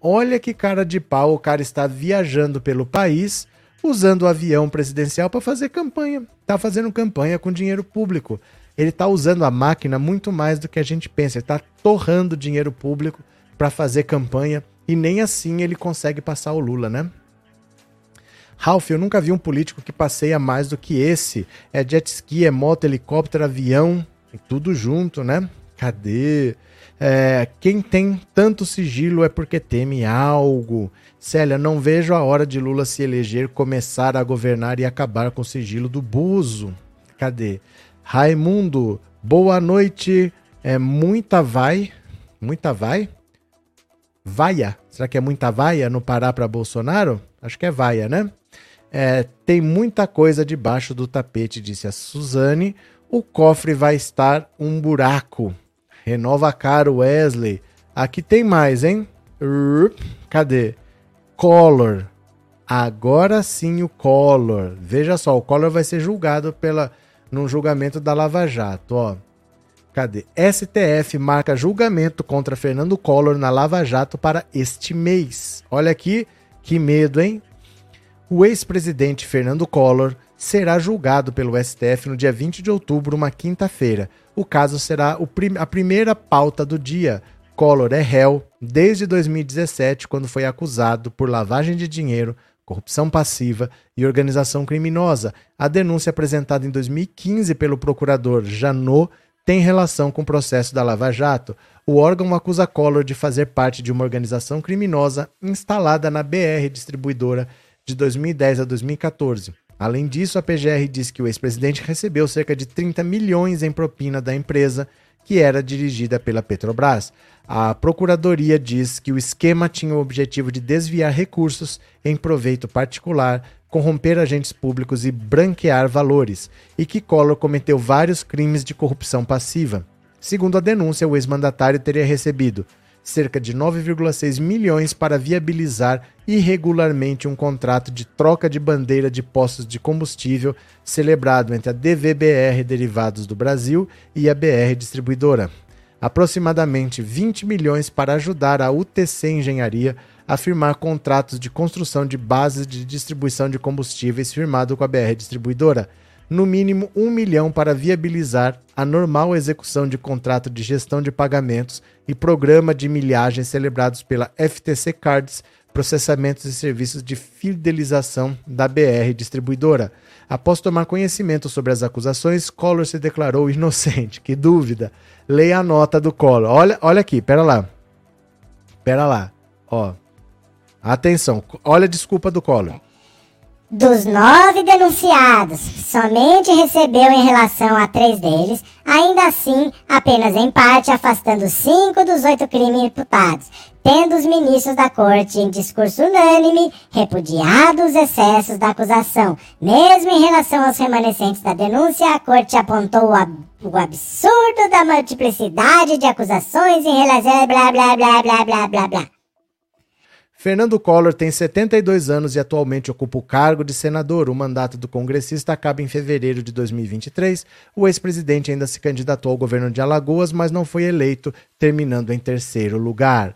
Olha que cara de pau, o cara está viajando pelo país usando o avião presidencial para fazer campanha. Está fazendo campanha com dinheiro público. Ele está usando a máquina muito mais do que a gente pensa. Ele está torrando dinheiro público para fazer campanha e nem assim ele consegue passar o Lula, né? Ralph, eu nunca vi um político que passeia mais do que esse. É jet ski, é moto, helicóptero, avião, tudo junto, né? Cadê? É, quem tem tanto sigilo é porque teme algo. Célia, não vejo a hora de Lula se eleger, começar a governar e acabar com o sigilo do buzo. Cadê? Raimundo, boa noite. É muita vai? Muita vai? Vaia. Será que é muita vaia no Pará para Bolsonaro? Acho que é vaia, né? É, tem muita coisa debaixo do tapete, disse a Suzane. O cofre vai estar um buraco. Renova caro, Wesley. Aqui tem mais, hein? Cadê? Collor. Agora sim o Collor. Veja só, o Collor vai ser julgado pela num julgamento da Lava Jato, ó. Cadê? STF marca julgamento contra Fernando Collor na Lava Jato para este mês. Olha aqui, que medo, hein? O ex-presidente Fernando Collor será julgado pelo STF no dia 20 de outubro, uma quinta-feira. O caso será a primeira pauta do dia. Collor é réu desde 2017, quando foi acusado por lavagem de dinheiro, corrupção passiva e organização criminosa. A denúncia apresentada em 2015 pelo procurador Janot tem relação com o processo da Lava Jato. O órgão acusa Collor de fazer parte de uma organização criminosa instalada na BR Distribuidora de 2010 a 2014. Além disso, a PGR diz que o ex-presidente recebeu cerca de 30 milhões em propina da empresa que era dirigida pela Petrobras. A Procuradoria diz que o esquema tinha o objetivo de desviar recursos em proveito particular corromper agentes públicos e branquear valores, e que Collor cometeu vários crimes de corrupção passiva. Segundo a denúncia, o ex-mandatário teria recebido cerca de 9,6 milhões para viabilizar irregularmente um contrato de troca de bandeira de postos de combustível celebrado entre a DVBR Derivados do Brasil e a BR Distribuidora. Aproximadamente 20 milhões para ajudar a UTC Engenharia a firmar contratos de construção de bases de distribuição de combustíveis firmado com a BR Distribuidora. No mínimo um milhão para viabilizar a normal execução de contrato de gestão de pagamentos e programa de milhagem celebrados pela FTC Cards, processamentos e serviços de fidelização da BR Distribuidora. Após tomar conhecimento sobre as acusações, Collor se declarou inocente. Que dúvida. Leia a nota do Collor. Olha, olha aqui, pera lá. Pera lá. Ó. Atenção, olha a desculpa do Collor. Dos nove denunciados, somente recebeu em relação a três deles, ainda assim, apenas em parte, afastando cinco dos oito crimes imputados, tendo os ministros da corte, em discurso unânime, repudiado os excessos da acusação. Mesmo em relação aos remanescentes da denúncia, a corte apontou o, ab o absurdo da multiplicidade de acusações em relação a blá blá blá blá blá blá blá. Fernando Collor tem 72 anos e atualmente ocupa o cargo de senador. O mandato do congressista acaba em fevereiro de 2023. O ex-presidente ainda se candidatou ao governo de Alagoas, mas não foi eleito, terminando em terceiro lugar.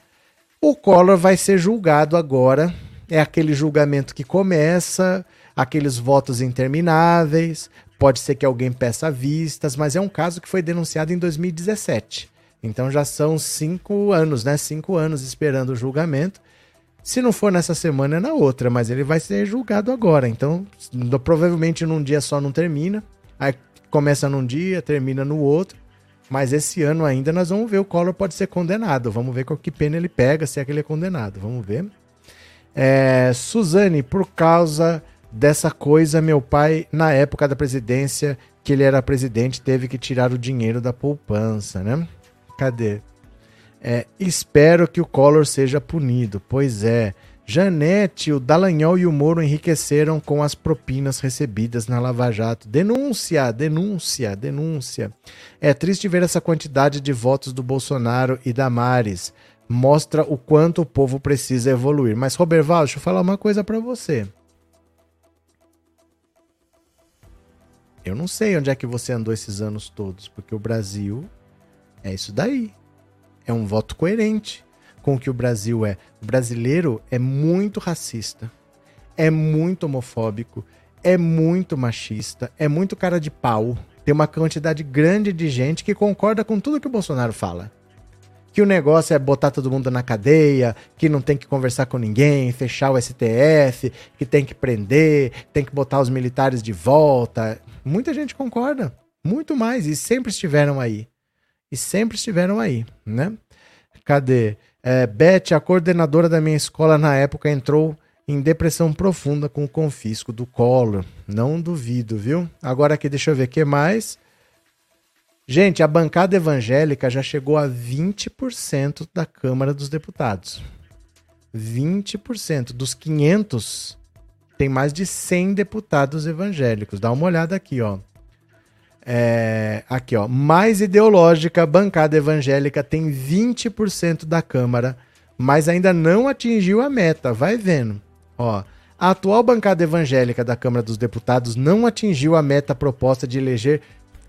O Collor vai ser julgado agora. É aquele julgamento que começa, aqueles votos intermináveis. Pode ser que alguém peça vistas, mas é um caso que foi denunciado em 2017. Então já são cinco anos, né? Cinco anos esperando o julgamento. Se não for nessa semana, é na outra, mas ele vai ser julgado agora. Então, provavelmente num dia só não termina. Aí começa num dia, termina no outro. Mas esse ano ainda nós vamos ver o Collor pode ser condenado. Vamos ver com que pena ele pega, se é que ele é condenado. Vamos ver. É, Suzane, por causa dessa coisa, meu pai, na época da presidência, que ele era presidente, teve que tirar o dinheiro da poupança, né? Cadê? É, espero que o Collor seja punido. Pois é. Janete, o Dallagnol e o Moro enriqueceram com as propinas recebidas na Lava Jato. Denúncia, denúncia, denúncia. É triste ver essa quantidade de votos do Bolsonaro e da Mares. Mostra o quanto o povo precisa evoluir. Mas, Roberval, deixa eu falar uma coisa para você. Eu não sei onde é que você andou esses anos todos, porque o Brasil é isso daí é um voto coerente com o que o Brasil é. O brasileiro é muito racista, é muito homofóbico, é muito machista, é muito cara de pau. Tem uma quantidade grande de gente que concorda com tudo que o Bolsonaro fala. Que o negócio é botar todo mundo na cadeia, que não tem que conversar com ninguém, fechar o STF, que tem que prender, tem que botar os militares de volta. Muita gente concorda, muito mais, e sempre estiveram aí e sempre estiveram aí, né? Cadê? É, Beth, a coordenadora da minha escola na época, entrou em depressão profunda com o confisco do colo. Não duvido, viu? Agora aqui, deixa eu ver o que mais. Gente, a bancada evangélica já chegou a 20% da Câmara dos Deputados. 20% dos 500 tem mais de 100 deputados evangélicos. Dá uma olhada aqui, ó. É, aqui, ó. Mais ideológica, bancada evangélica tem 20% da Câmara, mas ainda não atingiu a meta. Vai vendo. Ó, a atual bancada evangélica da Câmara dos Deputados não atingiu a meta proposta de eleger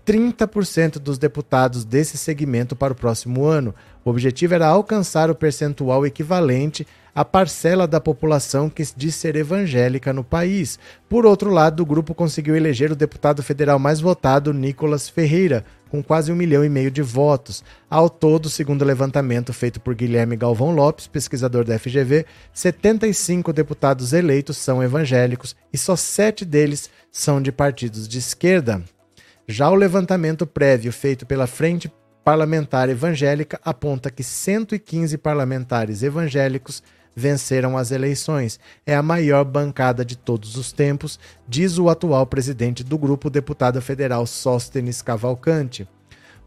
30% dos deputados desse segmento para o próximo ano. O objetivo era alcançar o percentual equivalente à parcela da população que diz ser evangélica no país. Por outro lado, o grupo conseguiu eleger o deputado federal mais votado, Nicolas Ferreira, com quase um milhão e meio de votos. Ao todo, segundo o levantamento feito por Guilherme Galvão Lopes, pesquisador da FGV, 75 deputados eleitos são evangélicos e só sete deles são de partidos de esquerda. Já o levantamento prévio feito pela Frente Parlamentar Evangélica aponta que 115 parlamentares evangélicos venceram as eleições. É a maior bancada de todos os tempos, diz o atual presidente do grupo, deputado federal Sóstenes Cavalcante.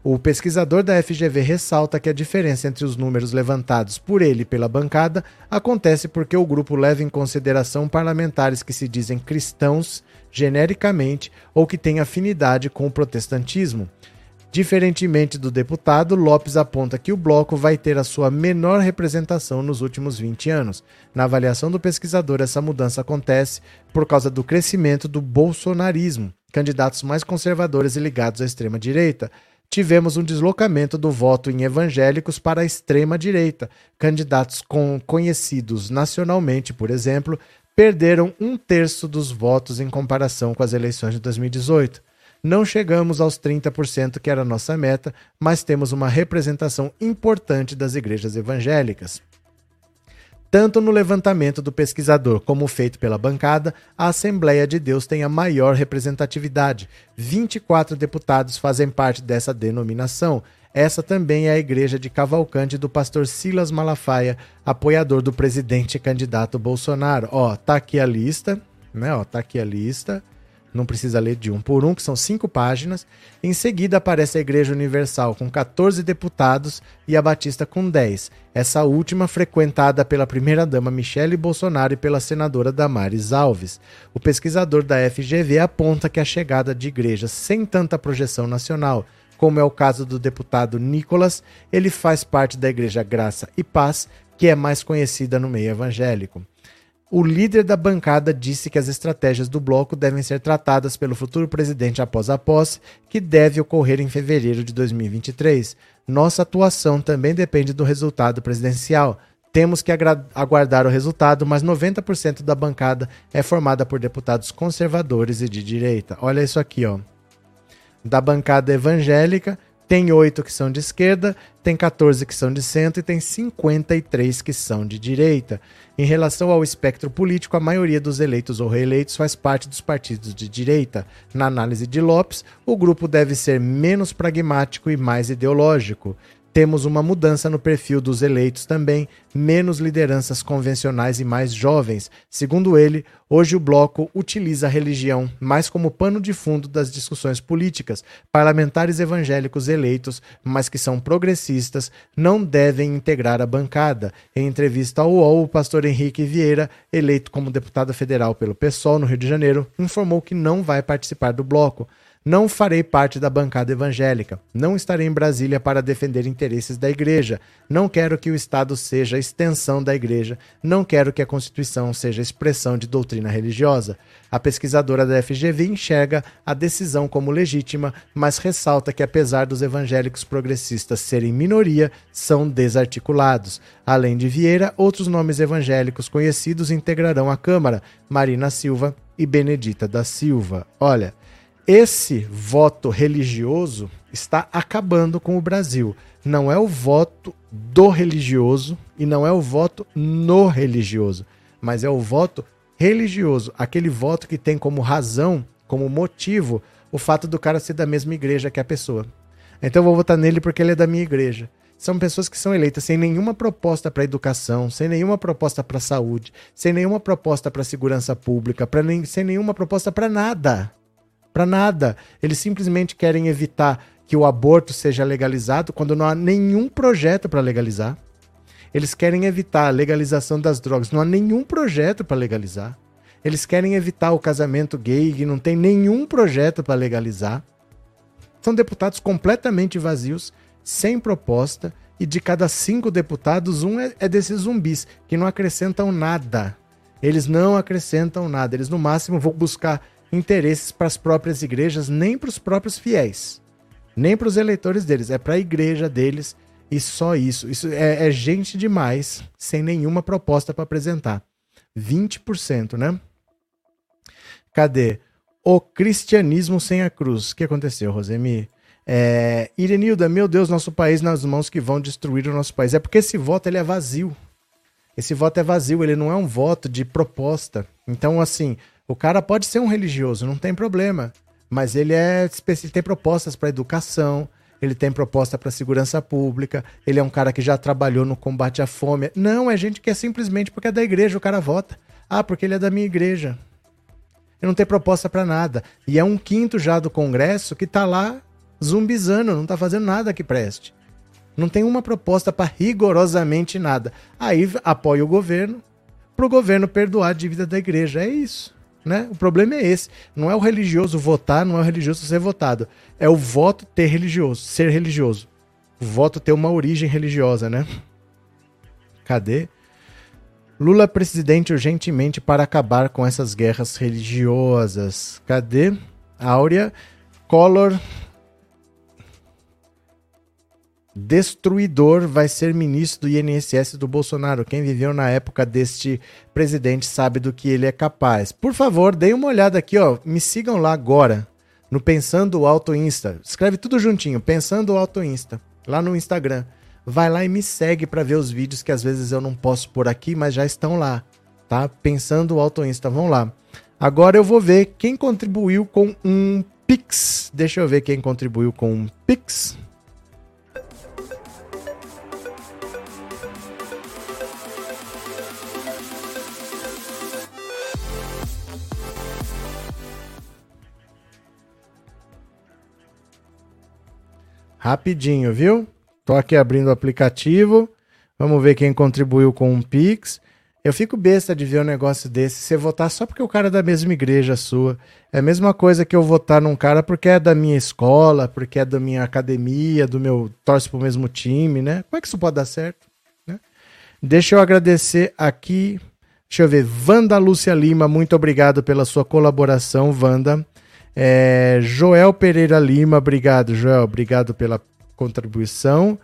O pesquisador da FGV ressalta que a diferença entre os números levantados por ele e pela bancada acontece porque o grupo leva em consideração parlamentares que se dizem cristãos genericamente ou que têm afinidade com o protestantismo. Diferentemente do deputado, Lopes aponta que o bloco vai ter a sua menor representação nos últimos 20 anos. Na avaliação do pesquisador, essa mudança acontece por causa do crescimento do bolsonarismo, candidatos mais conservadores e ligados à extrema-direita. tivemos um deslocamento do voto em evangélicos para a extrema-direita. Candidatos com, conhecidos nacionalmente, por exemplo, perderam um terço dos votos em comparação com as eleições de 2018. Não chegamos aos 30% que era a nossa meta, mas temos uma representação importante das igrejas evangélicas. Tanto no levantamento do pesquisador como feito pela bancada, a Assembleia de Deus tem a maior representatividade. 24 deputados fazem parte dessa denominação. Essa também é a igreja de Cavalcante do pastor Silas Malafaia, apoiador do presidente e candidato Bolsonaro. Ó, tá aqui a lista, né? Ó, tá aqui a lista não precisa ler de um por um, que são cinco páginas. Em seguida aparece a Igreja Universal com 14 deputados e a Batista com 10. Essa última frequentada pela primeira-dama Michele Bolsonaro e pela senadora Damares Alves. O pesquisador da FGV aponta que a chegada de igrejas sem tanta projeção nacional, como é o caso do deputado Nicolas, ele faz parte da Igreja Graça e Paz, que é mais conhecida no meio evangélico. O líder da bancada disse que as estratégias do bloco devem ser tratadas pelo futuro presidente após a posse, que deve ocorrer em fevereiro de 2023. Nossa atuação também depende do resultado presidencial. Temos que aguardar o resultado, mas 90% da bancada é formada por deputados conservadores e de direita. Olha isso aqui, ó. Da bancada evangélica, tem oito que são de esquerda, tem 14 que são de centro e tem 53 que são de direita. Em relação ao espectro político, a maioria dos eleitos ou reeleitos faz parte dos partidos de direita. Na análise de Lopes, o grupo deve ser menos pragmático e mais ideológico. Temos uma mudança no perfil dos eleitos também, menos lideranças convencionais e mais jovens. Segundo ele, hoje o bloco utiliza a religião mais como pano de fundo das discussões políticas. Parlamentares evangélicos eleitos, mas que são progressistas, não devem integrar a bancada. Em entrevista ao UOL, o pastor Henrique Vieira, eleito como deputado federal pelo PSOL no Rio de Janeiro, informou que não vai participar do bloco. Não farei parte da bancada evangélica. Não estarei em Brasília para defender interesses da igreja. Não quero que o Estado seja a extensão da igreja. Não quero que a Constituição seja expressão de doutrina religiosa. A pesquisadora da FGV enxerga a decisão como legítima, mas ressalta que, apesar dos evangélicos progressistas serem minoria, são desarticulados. Além de Vieira, outros nomes evangélicos conhecidos integrarão a Câmara: Marina Silva e Benedita da Silva. Olha. Esse voto religioso está acabando com o Brasil. Não é o voto do religioso e não é o voto no religioso, mas é o voto religioso, aquele voto que tem como razão, como motivo, o fato do cara ser da mesma igreja que a pessoa. Então eu vou votar nele porque ele é da minha igreja. São pessoas que são eleitas sem nenhuma proposta para educação, sem nenhuma proposta para saúde, sem nenhuma proposta para segurança pública, nem, sem nenhuma proposta para nada para nada. Eles simplesmente querem evitar que o aborto seja legalizado quando não há nenhum projeto para legalizar. Eles querem evitar a legalização das drogas, não há nenhum projeto para legalizar. Eles querem evitar o casamento gay e não tem nenhum projeto para legalizar. São deputados completamente vazios, sem proposta, e de cada cinco deputados, um é, é desses zumbis, que não acrescentam nada. Eles não acrescentam nada. Eles, no máximo, vão buscar interesses para as próprias igrejas, nem para os próprios fiéis, nem para os eleitores deles, é para a igreja deles e só isso. Isso é, é gente demais, sem nenhuma proposta para apresentar. 20%, né? Cadê? O cristianismo sem a cruz. O que aconteceu, Rosemi? É, Irenilda, meu Deus, nosso país nas mãos que vão destruir o nosso país. É porque esse voto ele é vazio. Esse voto é vazio, ele não é um voto de proposta. Então, assim, o cara pode ser um religioso, não tem problema. Mas ele é ele tem propostas para educação, ele tem proposta para segurança pública, ele é um cara que já trabalhou no combate à fome. Não, é gente que é simplesmente porque é da igreja o cara vota. Ah, porque ele é da minha igreja. Ele não tem proposta para nada. E é um quinto já do Congresso que tá lá zumbizando, não tá fazendo nada que preste. Não tem uma proposta para rigorosamente nada. Aí apoia o governo, para o governo perdoar a dívida da igreja. É isso. Né? O problema é esse. Não é o religioso votar, não é o religioso ser votado. É o voto ter religioso, ser religioso. O voto ter uma origem religiosa, né? Cadê? Lula presidente urgentemente para acabar com essas guerras religiosas. Cadê? Áurea. Collor. Destruidor vai ser ministro do INSS do Bolsonaro. Quem viveu na época deste presidente sabe do que ele é capaz. Por favor, deem uma olhada aqui, ó. Me sigam lá agora no Pensando Alto Insta. Escreve tudo juntinho, Pensando Alto Insta, lá no Instagram. Vai lá e me segue para ver os vídeos que às vezes eu não posso por aqui, mas já estão lá, tá? Pensando Alto Insta, vão lá. Agora eu vou ver quem contribuiu com um Pix. Deixa eu ver quem contribuiu com um Pix. Rapidinho, viu? Tô aqui abrindo o aplicativo. Vamos ver quem contribuiu com um Pix. Eu fico besta de ver um negócio desse. Você votar só porque o cara é da mesma igreja sua. É a mesma coisa que eu votar num cara porque é da minha escola, porque é da minha academia, do meu. torce pro mesmo time, né? Como é que isso pode dar certo? Né? Deixa eu agradecer aqui. Deixa eu ver. Wanda Lúcia Lima, muito obrigado pela sua colaboração, Wanda. É, Joel Pereira Lima, obrigado, Joel, obrigado pela contribuição.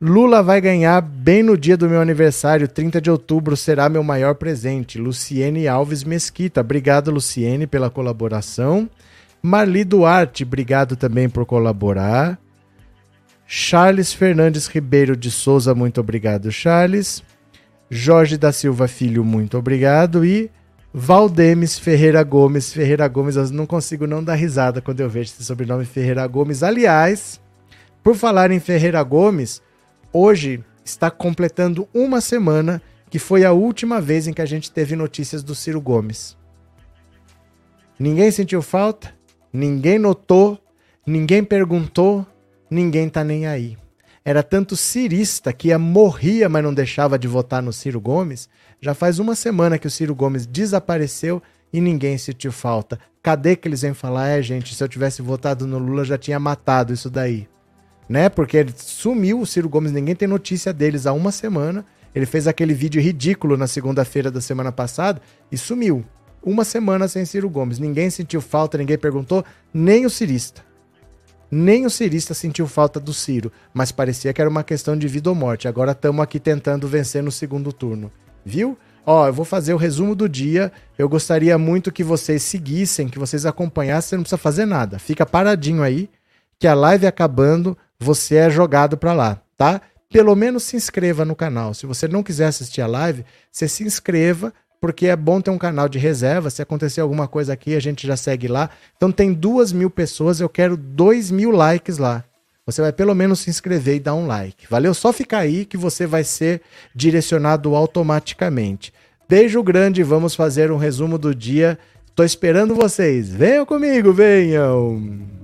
Lula vai ganhar bem no dia do meu aniversário, 30 de outubro, será meu maior presente. Luciene Alves Mesquita, obrigado, Luciene, pela colaboração. Marli Duarte, obrigado também por colaborar. Charles Fernandes Ribeiro de Souza, muito obrigado, Charles. Jorge da Silva Filho, muito obrigado. E Valdemes Ferreira Gomes. Ferreira Gomes, eu não consigo não dar risada quando eu vejo esse sobrenome Ferreira Gomes. Aliás, por falar em Ferreira Gomes, hoje está completando uma semana que foi a última vez em que a gente teve notícias do Ciro Gomes. Ninguém sentiu falta, ninguém notou, ninguém perguntou, ninguém tá nem aí. Era tanto cirista que ia morria, mas não deixava de votar no Ciro Gomes, já faz uma semana que o Ciro Gomes desapareceu e ninguém sentiu falta. Cadê que eles vêm falar? É, gente, se eu tivesse votado no Lula, já tinha matado isso daí. Né? Porque ele sumiu, o Ciro Gomes, ninguém tem notícia deles há uma semana. Ele fez aquele vídeo ridículo na segunda-feira da semana passada e sumiu. Uma semana sem Ciro Gomes. Ninguém sentiu falta, ninguém perguntou, nem o cirista. Nem o cirista sentiu falta do Ciro, mas parecia que era uma questão de vida ou morte. Agora estamos aqui tentando vencer no segundo turno viu? Ó, eu vou fazer o resumo do dia. Eu gostaria muito que vocês seguissem, que vocês acompanhassem. Você não precisa fazer nada. Fica paradinho aí, que a live acabando, você é jogado para lá, tá? Pelo menos se inscreva no canal. Se você não quiser assistir a live, você se inscreva, porque é bom ter um canal de reserva. Se acontecer alguma coisa aqui, a gente já segue lá. Então tem duas mil pessoas, eu quero dois mil likes lá você vai pelo menos se inscrever e dar um like. Valeu? Só ficar aí que você vai ser direcionado automaticamente. Beijo grande, vamos fazer um resumo do dia. Tô esperando vocês. Venham comigo, venham!